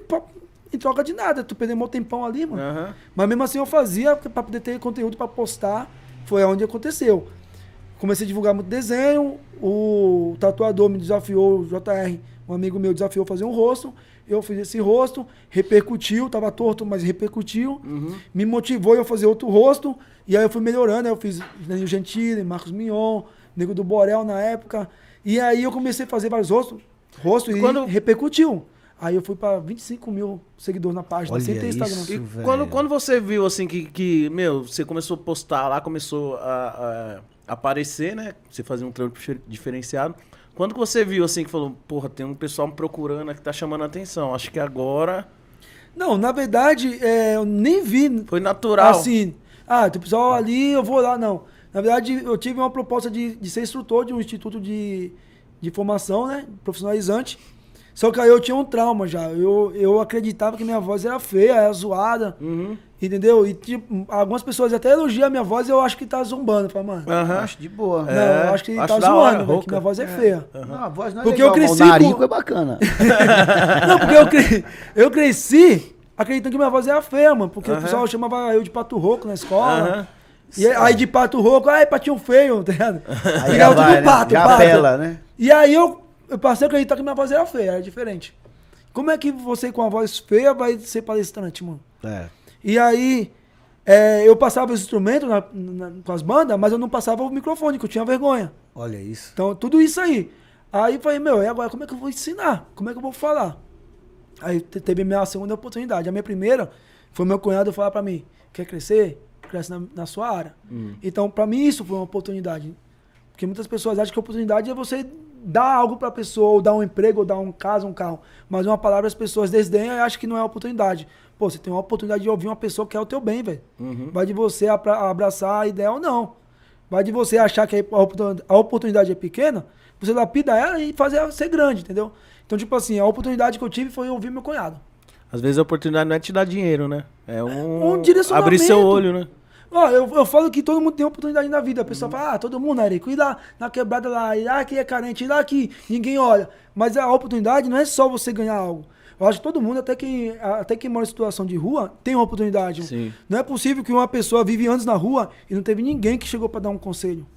D: em troca de nada. Tu perdeu um tempão ali, mano.
B: Aham.
D: Mas mesmo assim eu fazia pra poder ter conteúdo pra postar. Foi onde aconteceu. Comecei a divulgar muito desenho. O tatuador me desafiou, o JR, um amigo meu, desafiou a fazer um rosto. Eu fiz esse rosto, repercutiu, tava torto, mas repercutiu. Me motivou eu fazer outro rosto. E aí eu fui melhorando. Aí eu fiz Danilo Gentili, Marcos Mignon, Nego do Borel na época. E aí eu comecei a fazer vários rostos, rostos
B: Quando-
D: e repercutiu. Aí eu fui pra 25 mil seguidores na página,
C: Olha
D: sem ter Instagram.
C: isso.
B: E quando, quando você viu assim que, que, meu, você começou a postar lá, começou a, a aparecer, né? Você fazia um trampo difer- diferenciado. Quando que você viu assim que falou, porra, tem um pessoal me procurando aqui que tá chamando a atenção. Acho que agora
D: Não, na verdade, é, eu nem vi
B: foi natural.
D: assim. Ah, tem pessoal ali, eu vou lá, não. Na verdade, eu tive uma proposta de, de ser instrutor de um instituto de, de formação, né? Profissionalizante. Só que aí eu tinha um trauma já. Eu, eu acreditava que minha voz era feia, era zoada.
B: Uhum.
D: Entendeu? E tipo, algumas pessoas até elogiam a minha voz e eu acho que tá zombando. Fala, mano.
B: Aham.
C: Acho de boa.
D: Não,
B: É,
D: eu acho que
B: acho
D: tá zoando,
B: hora,
D: velho, que minha voz é feia.
C: Não, a voz não é
D: Porque
C: legal,
D: eu cresci
C: O narico
D: com-
C: é bacana. <laughs>
D: Não, porque eu, cre... eu cresci acreditando que minha voz era feia, mano. Porque o pessoal chamava eu de pato rouco na escola. E aí de pato rouco, ai, patinho feio, tá ligado? <laughs>
C: Aí
D: Pegava
C: já
D: tudo
C: vai, né?
D: pato,
C: Já
D: pato.
C: apela, né?
D: E aí eu, eu passei a acreditar que minha voz era feia, era diferente. Como é que você com a voz feia vai ser palestrante, mano?
C: É.
D: E aí é, eu passava os instrumentos na- na- com as bandas, mas eu não passava o microfone, que eu tinha vergonha.
C: Olha isso.
D: Então, tudo isso aí. Aí eu falei, meu, e agora como é que eu vou ensinar? Como é que eu vou falar? Aí te- teve minha segunda oportunidade. A minha primeira foi meu cunhado falar pra mim, quer crescer? Cresce na, na sua área. Então, pra mim, isso foi uma oportunidade. Porque muitas pessoas acham que a oportunidade é você dar algo pra pessoa, ou dar um emprego, ou dar um casa, um carro. Mas uma palavra as pessoas desdenham e acham que não é oportunidade. Pô, você tem uma oportunidade de ouvir uma pessoa que quer o teu bem, velho. Vai de você abraçar a ideia ou não. Vai de você achar que a a oportunidade é pequena, você lapida ela e fazer ela ser grande, entendeu? Então, tipo assim, a oportunidade que eu tive foi ouvir meu cunhado.
B: Às vezes a oportunidade não é te dar dinheiro, né? É um,
D: Um direcionamento.
B: abrir seu olho, né?
D: Ó, eu, eu falo que todo mundo tem oportunidade na vida. A pessoa fala, ah, todo mundo, Eric, e lá na quebrada lá, e lá que é carente, e lá que ninguém olha. Mas a oportunidade não é só você ganhar algo. Eu acho que todo mundo, até quem, até quem mora em situação de rua, tem uma oportunidade.
B: Sim.
D: Não é possível que uma pessoa vive anos na rua e não teve ninguém que chegou para dar um conselho.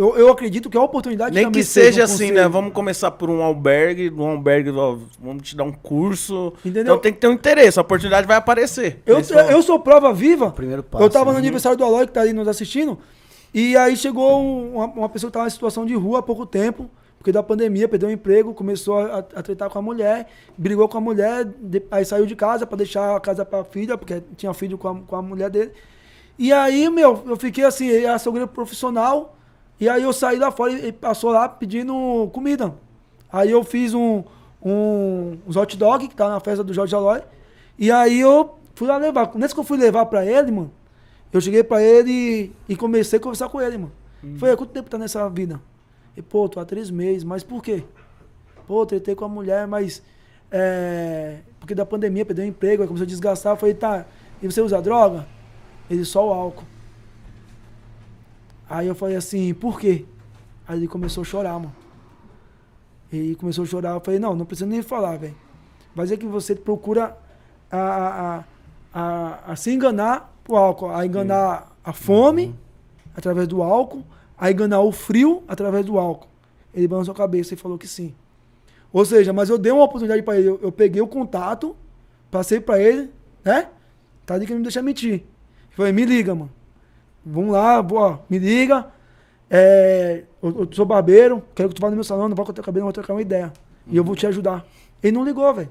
D: Eu, eu acredito que a oportunidade
B: Nem que seja assim,
D: conselho.
B: né? Vamos começar por um albergue, um albergue, ó, vamos te dar um curso.
D: Entendeu?
B: Então tem que ter um interesse, a oportunidade vai aparecer.
D: Eu, eu,
B: momento.
D: eu sou prova viva.
C: Primeiro passo,
D: Eu tava no
C: né?
D: aniversário do Aloy, que tá aí nos assistindo. E aí chegou um- uma, uma pessoa que tava em situação de rua há pouco tempo, porque da pandemia, perdeu o emprego, começou a, a tretar com a mulher, brigou com a mulher, de- aí saiu de casa pra deixar a casa pra filha, porque tinha filho com a, com a mulher dele. E aí, meu, eu fiquei assim, era açougueiro profissional, e aí eu saí lá fora e passou lá pedindo comida. Aí eu fiz um, um, uns hot dog, que tá na festa do Jorge Aloy, e aí eu fui lá levar. Nesse que eu fui levar pra ele, mano, eu cheguei pra ele e, e comecei a conversar com ele, mano. Falei, quanto tempo tá nessa vida? E, pô, tô há três meses, mas por quê? Pô, tretei com a mulher, mas. É, porque da pandemia, perdeu o emprego, aí começou a desgastar. Eu falei, tá, e você usa droga? Ele só o álcool. Aí eu falei assim, por quê? Aí ele começou a chorar, mano. Ele começou a chorar. Eu falei, não, não precisa nem falar, velho. Vai dizer que você procura a, a, a, a, se enganar o álcool, a enganar a fome através do álcool, a enganar o frio através do álcool. Ele balançou a cabeça e falou que sim. Ou seja, mas eu dei uma oportunidade pra ele. Eu, eu peguei o contato, passei pra ele, né? Tá ali que não me deixa mentir. Falei, me liga, mano. Vamos lá, boa, me liga. É, eu, eu sou barbeiro, quero que tu vá no meu salão, não vai cortar o cabelo, não vou trocar uma ideia. E eu vou te ajudar. Ele não ligou, velho.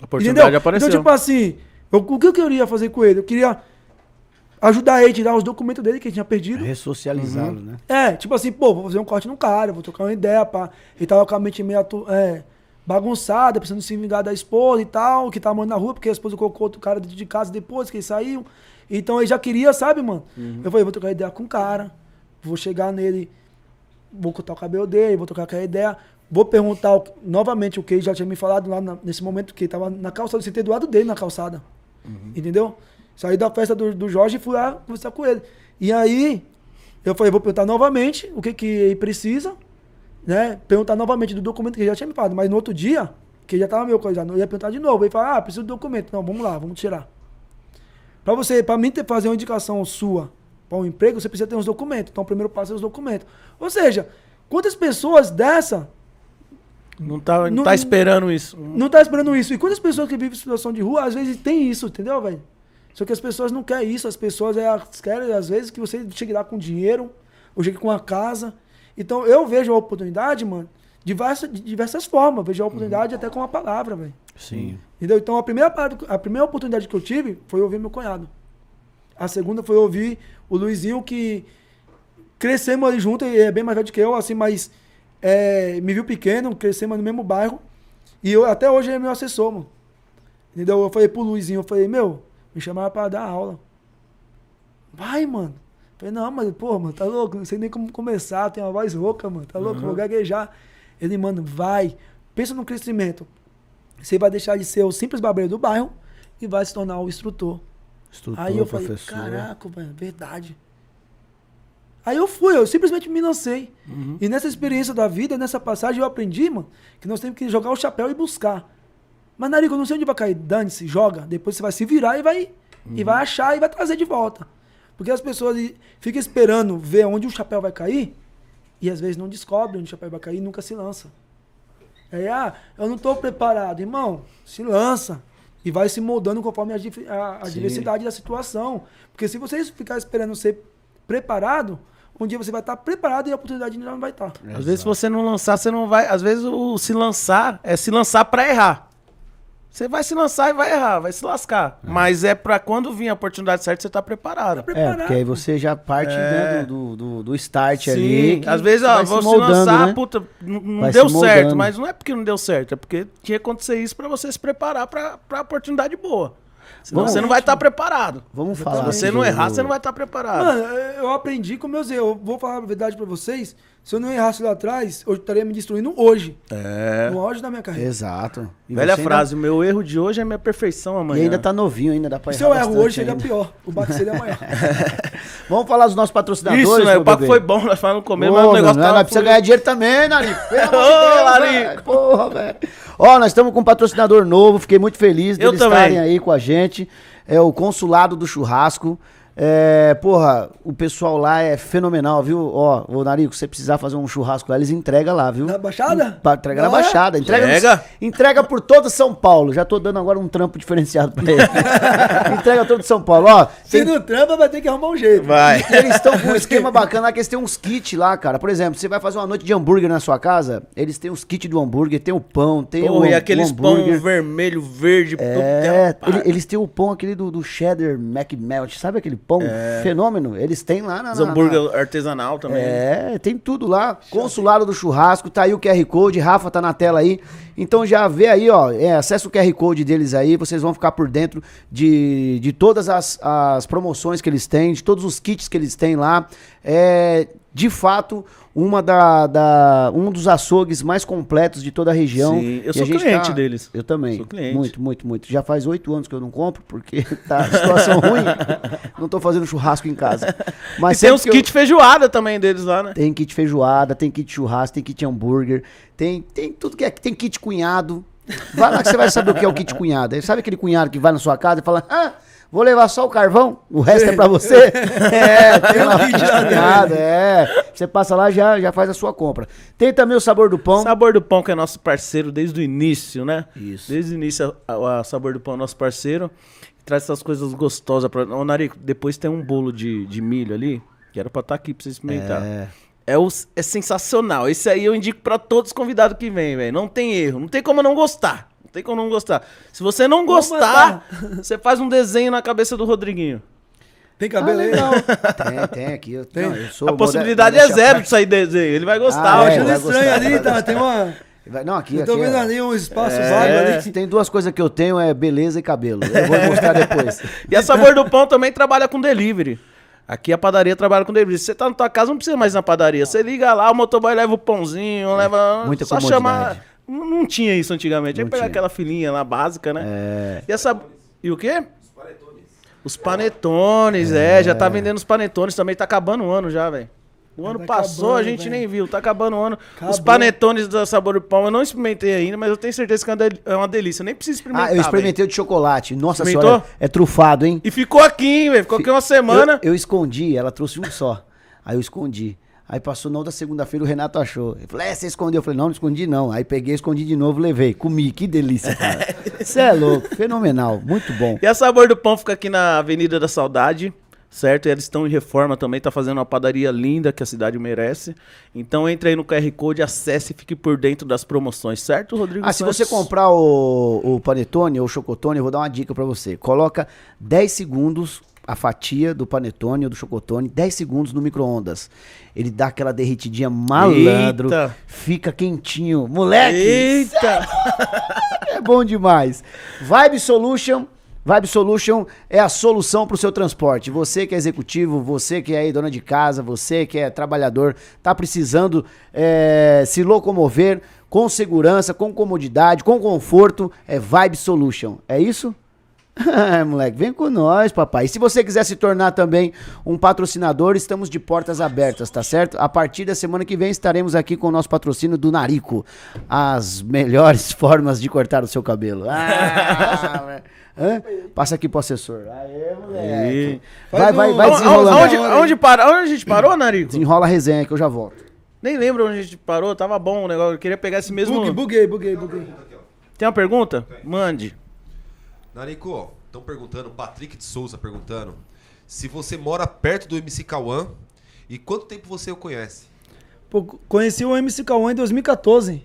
B: A oportunidade
D: Entendeu?
B: apareceu.
D: Então, tipo assim, eu- o que eu queria fazer com ele? Eu queria ajudar ele a tirar os documentos dele que ele tinha perdido.
C: Ressocializá-lo, né?
D: É, tipo assim, pô, vou fazer um corte no cara, vou trocar uma ideia, pá. Ele tava com a mente meio é, bagunçada, precisando se vingar da esposa e tal, que tava morando na rua, porque a esposa colocou outro cara dentro de casa depois que eles saíram. Então ele já queria, sabe, mano? Eu falei, vou trocar ideia com o cara, vou chegar nele, vou cortar o cabelo dele, vou trocar aquela ideia, vou perguntar novamente o que ele já tinha me falado lá na- nesse momento, que ele tava na calçada, eu sentei do lado dele na calçada. Entendeu? Saí da festa do, do Jorge e fui lá conversar com ele. E aí, eu falei, vou perguntar novamente o que, que ele precisa, né? Perguntar novamente do documento que ele já tinha me falado. Mas no outro dia, Porque já tava meio coisado. Eu ia perguntar de novo. Ele fala, ah, preciso do documento. Não, vamos lá, vamos tirar. Pra você, pra mim ter, fazer uma indicação sua para um emprego, você precisa ter uns documentos. Então o primeiro passo é os documentos. Ou seja, quantas pessoas dessa
B: Não tá, não tá esperando isso.
D: não tá esperando isso? E quantas pessoas que vivem em situação de rua, às vezes tem isso, entendeu, velho? Só que as pessoas não querem isso, as pessoas elas querem, às vezes, que você chegue lá com dinheiro, ou chegue com a casa. Então eu vejo a oportunidade, mano, de diversas, de diversas formas. Vejo a oportunidade até com a palavra, velho.
B: Sim.
D: Entendeu? Então a primeira, parada- a primeira oportunidade que eu tive foi ouvir meu cunhado. A segunda foi ouvir o Luizinho, que crescemos ali junto, ele é bem mais velho do que eu, assim, mas é, me viu pequeno, crescemos no mesmo bairro. E eu, até hoje ele é meu assessor, mano. Entendeu? Eu falei pro Luizinho, eu falei, meu, me chamaram pra dar aula. Vai, mano. Eu falei, não, mas, pô, mano, tá louco, não sei nem como começar, tem uma voz rouca, mano, tá louco, vou gaguejar. Ele, mano, vai, pensa no crescimento. Você vai deixar de ser o simples barbeiro do bairro e vai se tornar o instrutor.
C: Instrutor,
D: Aí eu falei,
C: professor.
D: caraca, velho, verdade. Aí eu fui, eu simplesmente me lancei. E nessa experiência da vida, nessa passagem, eu aprendi, mano, que nós temos que jogar o chapéu e buscar. Mas, Narico, eu não sei onde vai cair. Dane-se, joga. Depois você vai se virar e vai, e vai achar e vai trazer de volta. Porque as pessoas ficam esperando ver onde o chapéu vai cair e às vezes não descobrem onde o chapéu vai cair e nunca se lança. Aí, ah, eu não estou preparado. Irmão, se lança. E vai se moldando conforme a, a- a diversidade da situação. Porque se você ficar esperando ser preparado, um dia você vai estar preparado e a oportunidade não vai estar.
B: Às vezes, se você não lançar, você não vai. Às vezes, o se lançar é se lançar pra errar. Você vai se lançar e vai errar, vai se lascar. Mas é pra quando vir a oportunidade certa, você tá preparado.
C: É,
D: Preparado.
C: porque aí você já parte
B: É.
C: né, do, do, do start
B: Sim,
C: ali. que
B: às vezes,
C: você
B: ó,
C: vai
B: vou se
C: moldando,
B: lançar,
C: né?
B: puta, não
C: Vai
B: deu certo, mas não é porque não deu certo, é porque tinha que acontecer isso pra você se preparar pra, pra oportunidade boa. Senão
C: Vamos-
B: você não vai estar preparado.
C: Vamos
B: Se
C: falar.
B: você
C: aqui
B: não errar, você não vai estar preparado.
D: Mano, eu aprendi com meus erros. Eu vou falar a verdade pra vocês. Se eu não errasse lá atrás, eu estaria me destruindo hoje.
B: É.
D: No auge da minha carreira.
C: Exato. E
B: Velha
C: você
B: frase, o meu erro de hoje é minha perfeição
C: Ainda,
B: amanhã.
C: e ainda tá novinho, ainda dá pra
D: Se
C: errar
D: eu erro hoje, seria
C: ainda.
D: pior. O baque seria maior. <laughs>
C: Vamos falar dos nossos patrocinadores,
B: Isso, né? O papo
C: bebê?
B: foi bom, nós falamos no começo,
C: Ô,
B: mas o negócio tava
C: nós precisa ganhar dinheiro também, Narico. Pelo <laughs> amor de
B: Ô,
C: Deus,
B: Larico.
C: velho. Porra, velho. Ó, nós estamos com um patrocinador novo, fiquei muito feliz
B: também.
C: estarem aí com a gente. É o Consulado do Churrasco. É, porra, o pessoal lá é fenomenal, viu? Ó, ô Narico, se você precisar fazer um churrasco lá, eles entregam lá, viu?
D: Na Baixada?
C: Pra, entrega na
D: Não é?
C: Baixada. Entrega,
B: Entrega.
C: nos- entrega por todo São Paulo. Já tô dando agora um trampo diferenciado pra ele. <laughs> entrega todo São Paulo. Ó,
D: Se
C: tem-
D: não trampa, vai ter que arrumar um jeito.
B: Vai.
C: eles estão com um esquema bacana lá que eles têm uns kits lá, cara. Por exemplo, você vai fazer uma noite de hambúrguer na sua casa, eles têm os kits do hambúrguer, tem o pão, tem
B: Porra,
C: o,
B: e
C: o
B: aqueles pão
C: hambúrguer.
B: vermelho, verde,
C: É, ele- eles têm o pão aquele do, do cheddar McMelt, sabe aquele pão fenômeno? Eles têm lá na...
B: Os
C: na- na-
B: hambúrguer artesanal também.
C: É, tem tudo lá. Consulado do Churrasco, tá aí o QR Code, Rafa tá na tela aí. Então já vê aí, ó, é, acessa o QR Code deles aí, vocês vão ficar por dentro de, de todas as, as promoções que eles têm, de todos os kits que eles têm lá. É, de fato, uma da, da- um dos açougues mais completos de toda a região.
B: Sim, eu sou cliente deles.
C: Eu também.
B: Sou cliente.
C: Muito, muito, muito. Já faz oito anos que eu não compro, porque <laughs> tá situação ruim. <laughs> Não tô fazendo churrasco em casa. Mas
B: E tem os
C: que eu-
B: kits feijoada também deles lá, né?
C: tem kit feijoada, tem kit churrasco, tem kit hambúrguer, tem, tem tudo que é. Tem kit cunhado. Vai lá que você vai saber o que é o kit cunhado. Sabe aquele cunhado que vai na sua casa e fala: Ah, vou levar só o carvão, o resto é pra você? <laughs> É, tem lá o kit cunhado, é. Você passa lá e já, já faz a sua compra. Tem também o sabor do pão.
B: Sabor do Pão, que é nosso parceiro desde o início, né?
C: Isso.
B: Desde o início, a, a Sabor do Pão é nosso parceiro. Traz essas coisas gostosas pra. Ô, Narico, depois tem um bolo de, de milho ali, que era pra estar aqui pra você experimentar.
C: É.
B: É, o, é sensacional. Esse aí eu indico pra todos os convidados que vêm, velho. Não tem erro. Não tem como não gostar. Tem como não gostar. Se você não gostar, você faz um desenho na cabeça do Rodriguinho.
D: Tem
C: Ah,
D: cabelo aí?
C: legal. <laughs> tem, tem aqui. Eu,
D: Tem.
C: não, eu sou
B: A possibilidade é zero de sair desenho. Ele vai gostar.
C: Ah,
D: Tá
C: é,
D: achando estranho
C: gostar,
D: ali, tá?
C: gostar.
D: Tem uma.
C: Não, aqui,
D: Eu tô
C: aqui,
D: vendo ali um espaço
B: É.
D: vago ali.
C: Tem duas coisas que eu tenho, é beleza e cabelo. Eu vou mostrar <laughs> depois.
B: E a Sabor do Pão também trabalha com delivery. Aqui a padaria trabalha com delivery. Se você tá na tua casa, não precisa mais ir na padaria. Você liga lá, o motoboy leva o pãozinho, leva.
C: Muita
B: só
C: comodidade.
B: chamar. Não, não tinha isso antigamente. Aí
C: Não
B: pegar
C: tinha.
B: aquela filinha lá básica, né?
C: É.
B: E essa. E o quê? Os panetones, é. Já tá vendendo os panetones também. Tá acabando o ano já, velho. O ano
D: Tá
B: passou, a
D: acabando,
B: gente
D: velho.
B: nem viu. Tá acabando o ano. Os
D: Acabou.
B: panetones da Sabor do Pão eu não experimentei ainda, mas eu tenho certeza que é uma é delícia. Eu nem preciso experimentar.
C: Ah, eu experimentei o de chocolate. Nossa senhora, é trufado, hein?
B: E ficou aqui, velho. Ficou aqui uma semana.
C: Eu, eu escondi, ela trouxe um só. Aí eu escondi. Aí passou na outra segunda-feira, o Renato achou. Ele falou, é, você escondeu? Eu falei, não, não escondi não. Aí peguei, escondi de novo, levei. Comi, que delícia, <laughs> cara. Você é louco, fenomenal, muito bom.
B: E a Sabor do Pão fica aqui na Avenida da Saudade, certo? E eles estão em reforma também, tá fazendo uma padaria linda que a cidade merece. Então entre aí no QR Code, acesse e fique por dentro das promoções, certo, Rodrigo?
C: Ah, se
B: Santos?
C: você comprar o, o panetone ou o chocotone, eu vou dar uma dica pra você. Coloca 10 segundos a fatia do panetone ou do chocotone, 10 segundos no micro-ondas. Ele dá aquela derretidinha malandro,
B: Eita.
C: fica quentinho. Moleque,
B: Eita!
C: é bom demais. Vibe Solution. Vibe Solution é a solução para o seu transporte. Você que é executivo, você que é aí dona de casa, você que é trabalhador, tá precisando é, se locomover com segurança, com comodidade, com conforto, é Vibe Solution. É isso? <laughs> É, moleque, vem com nós, papai. E se você quiser se tornar também um patrocinador, estamos de portas abertas, tá certo? A partir da semana que vem estaremos aqui com o nosso patrocínio do Narico. As melhores <laughs> formas de cortar o seu cabelo. Ah, <laughs> hã? Passa aqui pro assessor. Aê, moleque. Vai, vai, vai
B: Aonde,
C: desenrolando.
B: aonde, aonde, para, onde a gente parou, Narico?
C: Desenrola a resenha que eu já volto.
B: Nem lembro onde a gente parou, tava bom o negócio. Eu queria pegar esse mesmo.
D: Bug, buguei, buguei, buguei.
B: Tem uma pergunta? Mande.
E: Narico, estão perguntando, Patrick de Souza perguntando, se você mora perto do MC Cauã e quanto tempo você o conhece?
D: Pô, conheci o MC Cauã em 2014.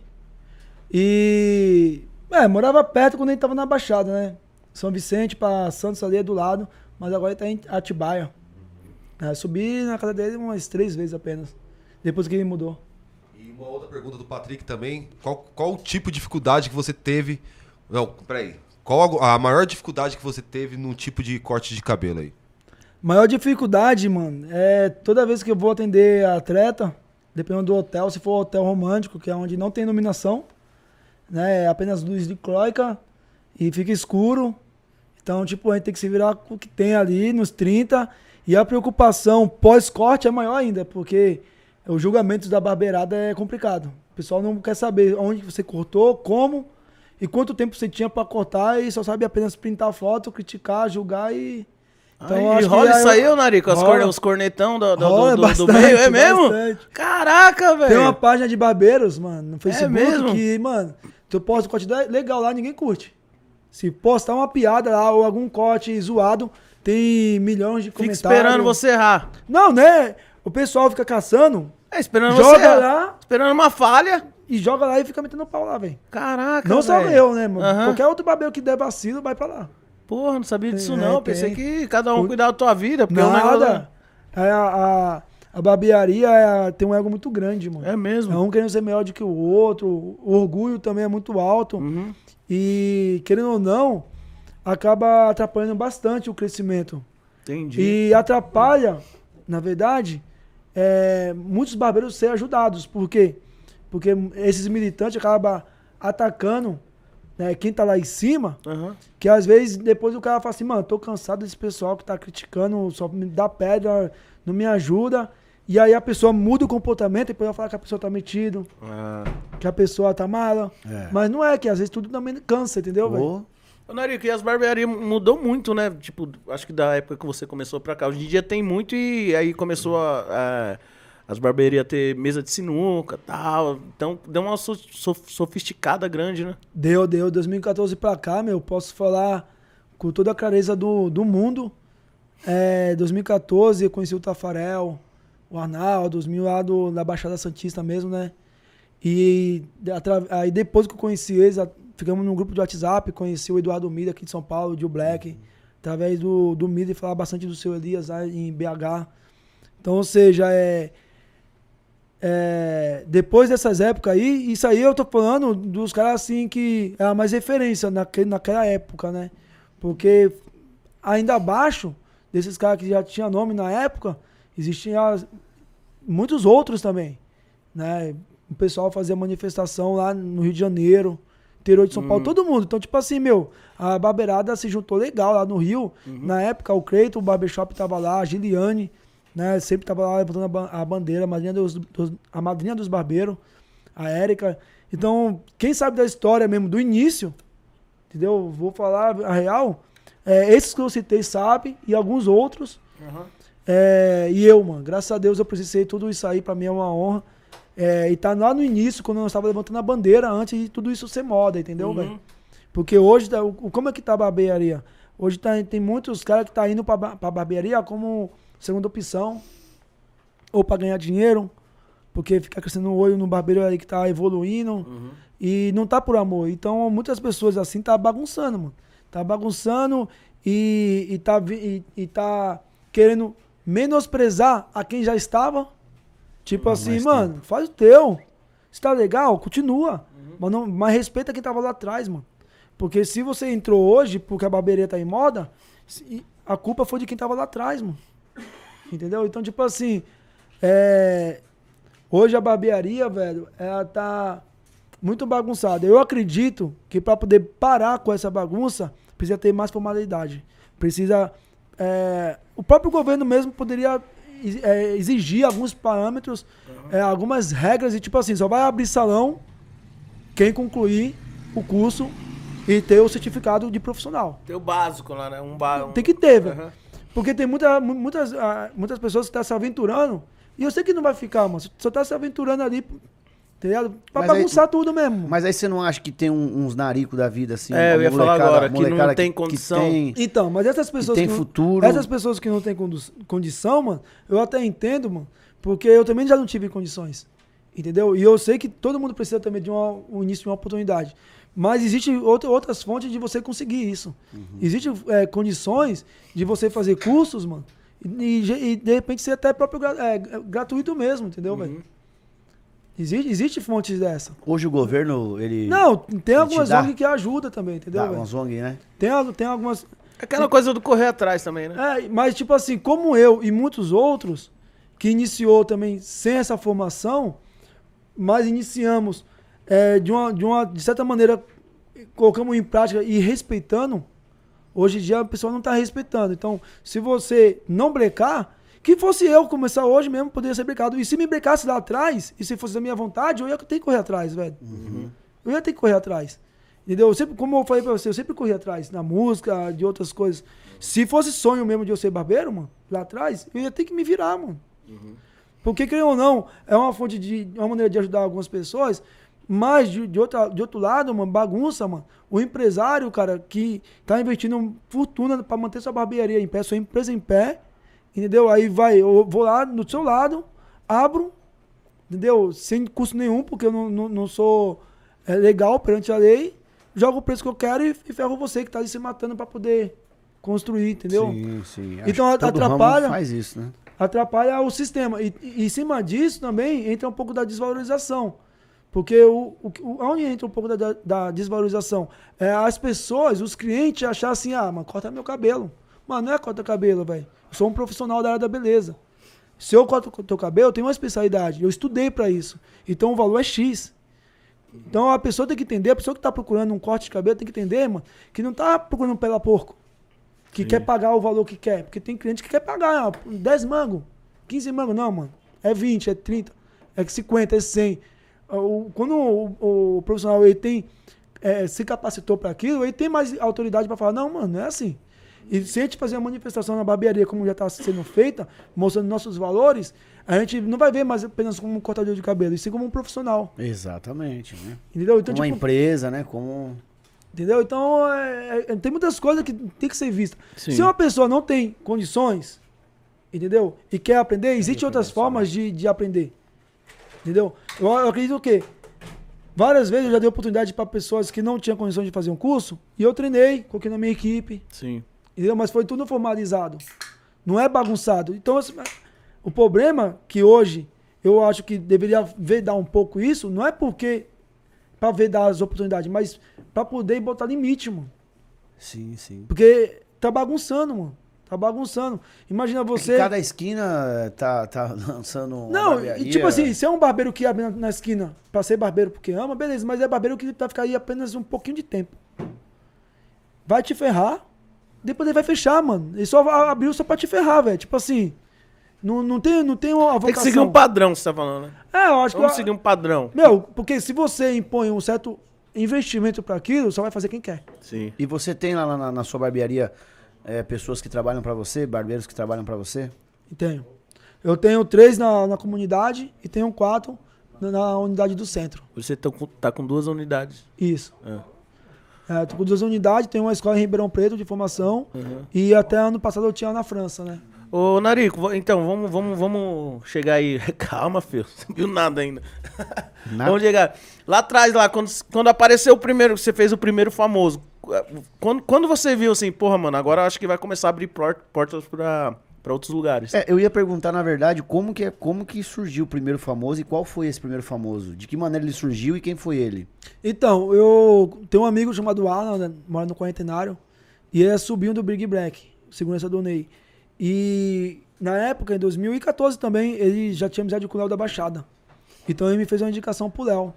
D: E. É, morava perto quando ele tava na Baixada, né? São Vicente pra Santos ali é do lado, mas agora ele tá em Atibaia. É, subi na casa dele umas três vezes apenas. Depois que ele mudou.
E: E uma outra pergunta do Patrick também, qual, qual o tipo de dificuldade que você teve... Não, peraí. Qual a, maior dificuldade que você teve num tipo de corte de cabelo aí?
D: Maior dificuldade, mano, é toda vez que eu vou atender atleta, dependendo do hotel, se for hotel romântico, que é onde não tem iluminação, né? É apenas luz de cloica e fica escuro. Então, tipo, a gente tem que se virar com o que tem ali nos 30. E a preocupação pós-corte é maior ainda, porque os julgamentos da barbeirada é complicado. O pessoal não quer saber onde você cortou, como e quanto tempo você tinha pra cortar e só sabe apenas printar foto, criticar, julgar e.
B: Então,
D: eu que
B: rola isso
D: eu-
B: aí, ô Narico? As corne- os cornetão do, do,
D: Rola
B: do- do
D: bastante,
B: meio, é mesmo?
D: bastante.
B: Caraca, velho.
D: Tem uma página de barbeiros, mano, no Facebook
B: mesmo?
D: que, mano, tu posta um corte le- legal lá, ninguém curte. Se postar uma piada lá ou algum corte zoado, tem milhões de
B: Fica
D: comentários.
B: esperando você errar.
D: Não, né? O pessoal fica caçando
B: É, esperando
D: Joga
B: você errar.
D: lá.
B: Esperando uma falha.
D: E joga lá e fica metendo pau lá, velho.
B: Caraca,
D: Não só
B: velho.
D: eu, né, mano?
B: Aham.
D: Qualquer outro barbeiro que der vacilo, vai pra lá.
B: Porra, não sabia disso
D: É,
B: não.
D: tem.
B: Pensei que cada um cuidava da tua vida. Porque o negócio-
D: Nada. É a, a, a barbearia é- tem um ego muito grande, mano.
B: É mesmo.
D: É um querendo ser melhor do que o outro. O orgulho também é muito alto.
B: Uhum.
D: E, querendo ou não, acaba atrapalhando bastante o crescimento.
B: Entendi.
D: E atrapalha, na verdade, é, muitos barbeiros ser ajudados. Por quê? Porque esses militantes acabam atacando né, quem tá lá em cima,
B: Aham.
D: que às vezes depois o cara fala assim, mano, tô cansado desse pessoal que tá criticando, só me dá pedra, não me ajuda. E aí a pessoa muda o comportamento e depois vai falar que a pessoa tá metido,
B: Ah.
D: que a pessoa tá mala.
C: É.
D: Mas não é, que às vezes tudo também cansa, entendeu, velho?
C: Ô,
B: Ô, Narico, e as barbearias mudou muito, né? Tipo, acho que da época que você começou pra cá. Hoje em dia tem muito e aí começou a, a- as barbearias ter mesa de sinuca tal. Então deu uma so- so- sofisticada grande, né?
D: Deu, deu. 2014 pra cá, meu, posso falar com toda a clareza do, do mundo. É, 2014 eu conheci o Tafarel, o Arnaldo, os mil lá do, da Baixada Santista mesmo, né? E aí depois que eu conheci eles, ficamos num grupo de WhatsApp, conheci o Eduardo Mida aqui de São Paulo, o Gil Black, através do, do Mida e falava bastante do seu Elias lá em BH. Então, ou seja, é, é, depois dessas épocas aí, isso aí eu tô falando dos caras assim que era mais referência naquele, naquela época, né? Porque ainda abaixo desses caras que já tinha nome na época, existiam muitos outros também, né? O pessoal fazia manifestação lá no Rio de Janeiro, interior de São Paulo, todo mundo. Então, tipo assim, meu, a barbeirada se juntou legal lá no Rio. Na época, o Creito, o Barbershop tava lá, a Giliane, né? Sempre tava lá levantando a, ban- a bandeira, a madrinha dos, dos- a madrinha dos barbeiros, a Érica. Então, quem sabe da história mesmo, do início, entendeu? Vou falar a real. É, esses que eu citei sabem, e alguns outros. É, e eu, mano, graças a Deus eu precisei tudo isso aí, pra mim é uma honra. É, e tá lá no início, quando eu estava levantando a bandeira, antes de tudo isso ser moda, entendeu, velho? Porque hoje, tá- como é que tá a barbearia? Hoje tá- tem muitos caras que tá indo pra, pra barbearia como segunda opção, ou pra ganhar dinheiro, porque fica crescendo o olho no barbeiro aí que tá evoluindo, e não tá por amor. Então, muitas pessoas assim tá bagunçando, mano. Tá bagunçando e, e, tá, e, e tá querendo menosprezar a quem já estava. Tipo assim,
C: mais
D: mano, faz o teu. Se tá legal, continua. Mas, não, mas respeita quem tava lá atrás, mano. Porque se você entrou hoje porque a barbearia tá em moda, a culpa foi de quem tava lá atrás, mano. Entendeu? Então, tipo assim, é, hoje a barbearia, velho, ela tá muito bagunçada. Eu acredito que para poder parar com essa bagunça, precisa ter mais formalidade. Precisa. é, o próprio governo mesmo poderia é, exigir alguns parâmetros, é, algumas regras, e tipo assim, só vai abrir salão quem concluir o curso e ter o certificado de profissional.
B: Tem o básico lá, né? Um ba... um-
D: Tem que ter, velho.
B: Aham.
D: Porque tem muita, mu- muitas, ah, muitas pessoas que estão se aventurando. E eu sei que não vai ficar, mano. Só tá se aventurando ali, tá ligado? Pra
C: Mas aí-
D: bagunçar tudo mesmo.
C: Mas aí você não acha que tem um- uns naricos da vida assim?
B: É, eu ia falar agora, que não tem condição.
C: tem-
D: Então, mas essas pessoas
C: tem
D: que não,
C: futuro.
D: essas pessoas que não têm condição, mano, eu até entendo, mano, porque eu também já não tive condições. Entendeu? E eu sei que todo mundo precisa também de uma- um início de uma oportunidade. Mas existem outra, outras fontes de você conseguir isso.
C: Uhum.
D: Existem é, condições de você fazer cursos, mano, e, e- e, de repente ser até próprio é, gratuito mesmo, entendeu,
C: Uhum.
D: velho? Existe, existe fontes dessa.
C: Hoje o governo, ele.
D: Não, tem algumas
C: te dá?
D: ONG que ajudam também, entendeu,
C: Dá
D: velho?
C: umas ONG, né?
D: Tem, tem algumas.
B: Aquela coisa do correr atrás também, né?
D: É, mas tipo assim, como eu e muitos outros que iniciou também sem essa formação, mas iniciamos é, de, uma, de uma de certa maneira colocamos em prática e respeitando. Hoje em dia a pessoa não está respeitando. Então, se você não brecar, que fosse eu começar hoje mesmo, poderia ser brecado. E se me brecasse lá atrás, e se fosse da minha vontade, eu ia ter que correr atrás, velho. Eu ia ter que correr atrás. Entendeu? Eu sempre, como eu falei pra você, eu sempre corri atrás, na música, de outras coisas. Se fosse sonho mesmo de eu ser barbeiro, mano, lá atrás, eu ia ter que me virar, mano. Porque, querendo ou não, é uma fonte de. é uma maneira de ajudar algumas pessoas, mas de, de, outra, de outro lado, mano, bagunça, mano. O empresário, cara, que tá investindo fortuna pra manter sua barbearia em pé, sua empresa em pé, entendeu? Aí vai, eu vou lá no seu lado, abro, entendeu? Sem custo nenhum, porque eu não, não, não sou é, legal perante a lei, jogo o preço que eu quero e, e ferro você que tá ali se matando pra poder construir, entendeu?
C: Sim, sim.
D: Então,
C: Acho
D: atrapalha.
C: faz isso, né?
D: atrapalha o sistema. E, e em cima disso também entra um pouco da desvalorização. Porque o, o, onde entra um pouco da, da- desvalorização? É as pessoas, os clientes achar assim, ah, mano, corta meu cabelo. Mano, não é corta cabelo, velho. Eu sou um profissional da área da beleza. Se eu corto o teu cabelo, eu tenho uma especialidade. Eu estudei pra isso. Então o valor é X. Então a pessoa tem que entender, a pessoa que tá procurando um corte de cabelo tem que entender, mano, que não tá procurando pela porco que quer pagar o valor que quer. Porque tem cliente que quer pagar ó, 10 mangos, 15 mangos. Não, mano. É 20, é 30, é 50, é 100. O- quando o, o profissional ele tem, é, se capacitou para aquilo, ele tem mais autoridade para falar, não, mano, não é assim. E se a gente fazer uma manifestação na barbearia, como já está sendo feita, mostrando nossos valores, a gente não vai ver mais apenas como um cortador de cabelo, e sim como um profissional.
C: Exatamente, né?
D: Entendeu? Então,
C: Como uma
D: tipo,
C: empresa, né? Como.
D: Entendeu? Então, é- é- tem muitas coisas que tem que ser vistas.
B: Sim.
D: Se uma pessoa não tem condições, entendeu? E quer aprender, existem outras formas de, de aprender. Entendeu? Eu, eu acredito que várias vezes eu já dei oportunidade para pessoas que não tinham condições de fazer um curso e eu treinei, coloquei na minha equipe,
B: Sim.
D: entendeu? Mas foi tudo formalizado. Não é bagunçado. Então, assim, o problema que hoje eu acho que deveria vedar um pouco isso, não é porque para vedar as oportunidades, mas para poder botar limite, mano.
C: Sim, sim.
D: Porque tá bagunçando, mano. Tá bagunçando. Imagina
C: É
D: você.
C: cada esquina tá, tá <laughs> lançando. uma
D: Não, e
C: barbearia.
D: tipo assim, se é um barbeiro que abre na, na esquina pra ser barbeiro porque ama, beleza, mas é barbeiro que vai ficar aí apenas um pouquinho de tempo. Vai te ferrar, depois ele vai fechar, mano. Ele só a- abriu só pra te ferrar, velho. Tipo assim, Não, não tem, não tem uma vocação.
B: Tem que seguir um padrão, você tá falando, né?
D: É, eu acho
B: Vamos
D: que...
B: seguir um padrão.
D: Meu, porque se você impõe um certo investimento para aquilo, só vai fazer quem quer.
B: Sim.
C: E você tem lá na, na sua barbearia é, pessoas que trabalham pra você, barbeiros que trabalham pra você?
D: Tenho. Eu tenho três na, na comunidade e tenho quatro na, na unidade do centro.
B: Você tá com, tá com duas unidades.
D: Isso.
B: É.
D: É, tô com duas unidades, tenho uma escola em Ribeirão Preto de formação
B: Uhum.
D: e até ano passado eu tinha na França, né?
B: Ô, Narico, então, vamos, vamos, vamos chegar aí. <laughs> Calma, filho. Você não viu nada ainda.
C: Nada.
B: Vamos chegar. Lá atrás, lá, quando, quando apareceu o primeiro, você fez o primeiro famoso. Quando, quando você viu assim, porra, mano, agora eu acho que vai começar a abrir por- portas pra, pra outros lugares.
C: É, eu ia perguntar, na verdade, como que, é- como que surgiu o primeiro famoso e qual foi esse primeiro famoso? De que maneira ele surgiu e quem foi ele?
D: Então, eu tenho um amigo chamado Alan, né, mora no Quarentenário, e ele é sobrinho do Big Black, segurança do Ney. E na época, em 2014 também, ele já tinha amizade com o Léo da Baixada. Então ele me fez uma indicação pro Léo.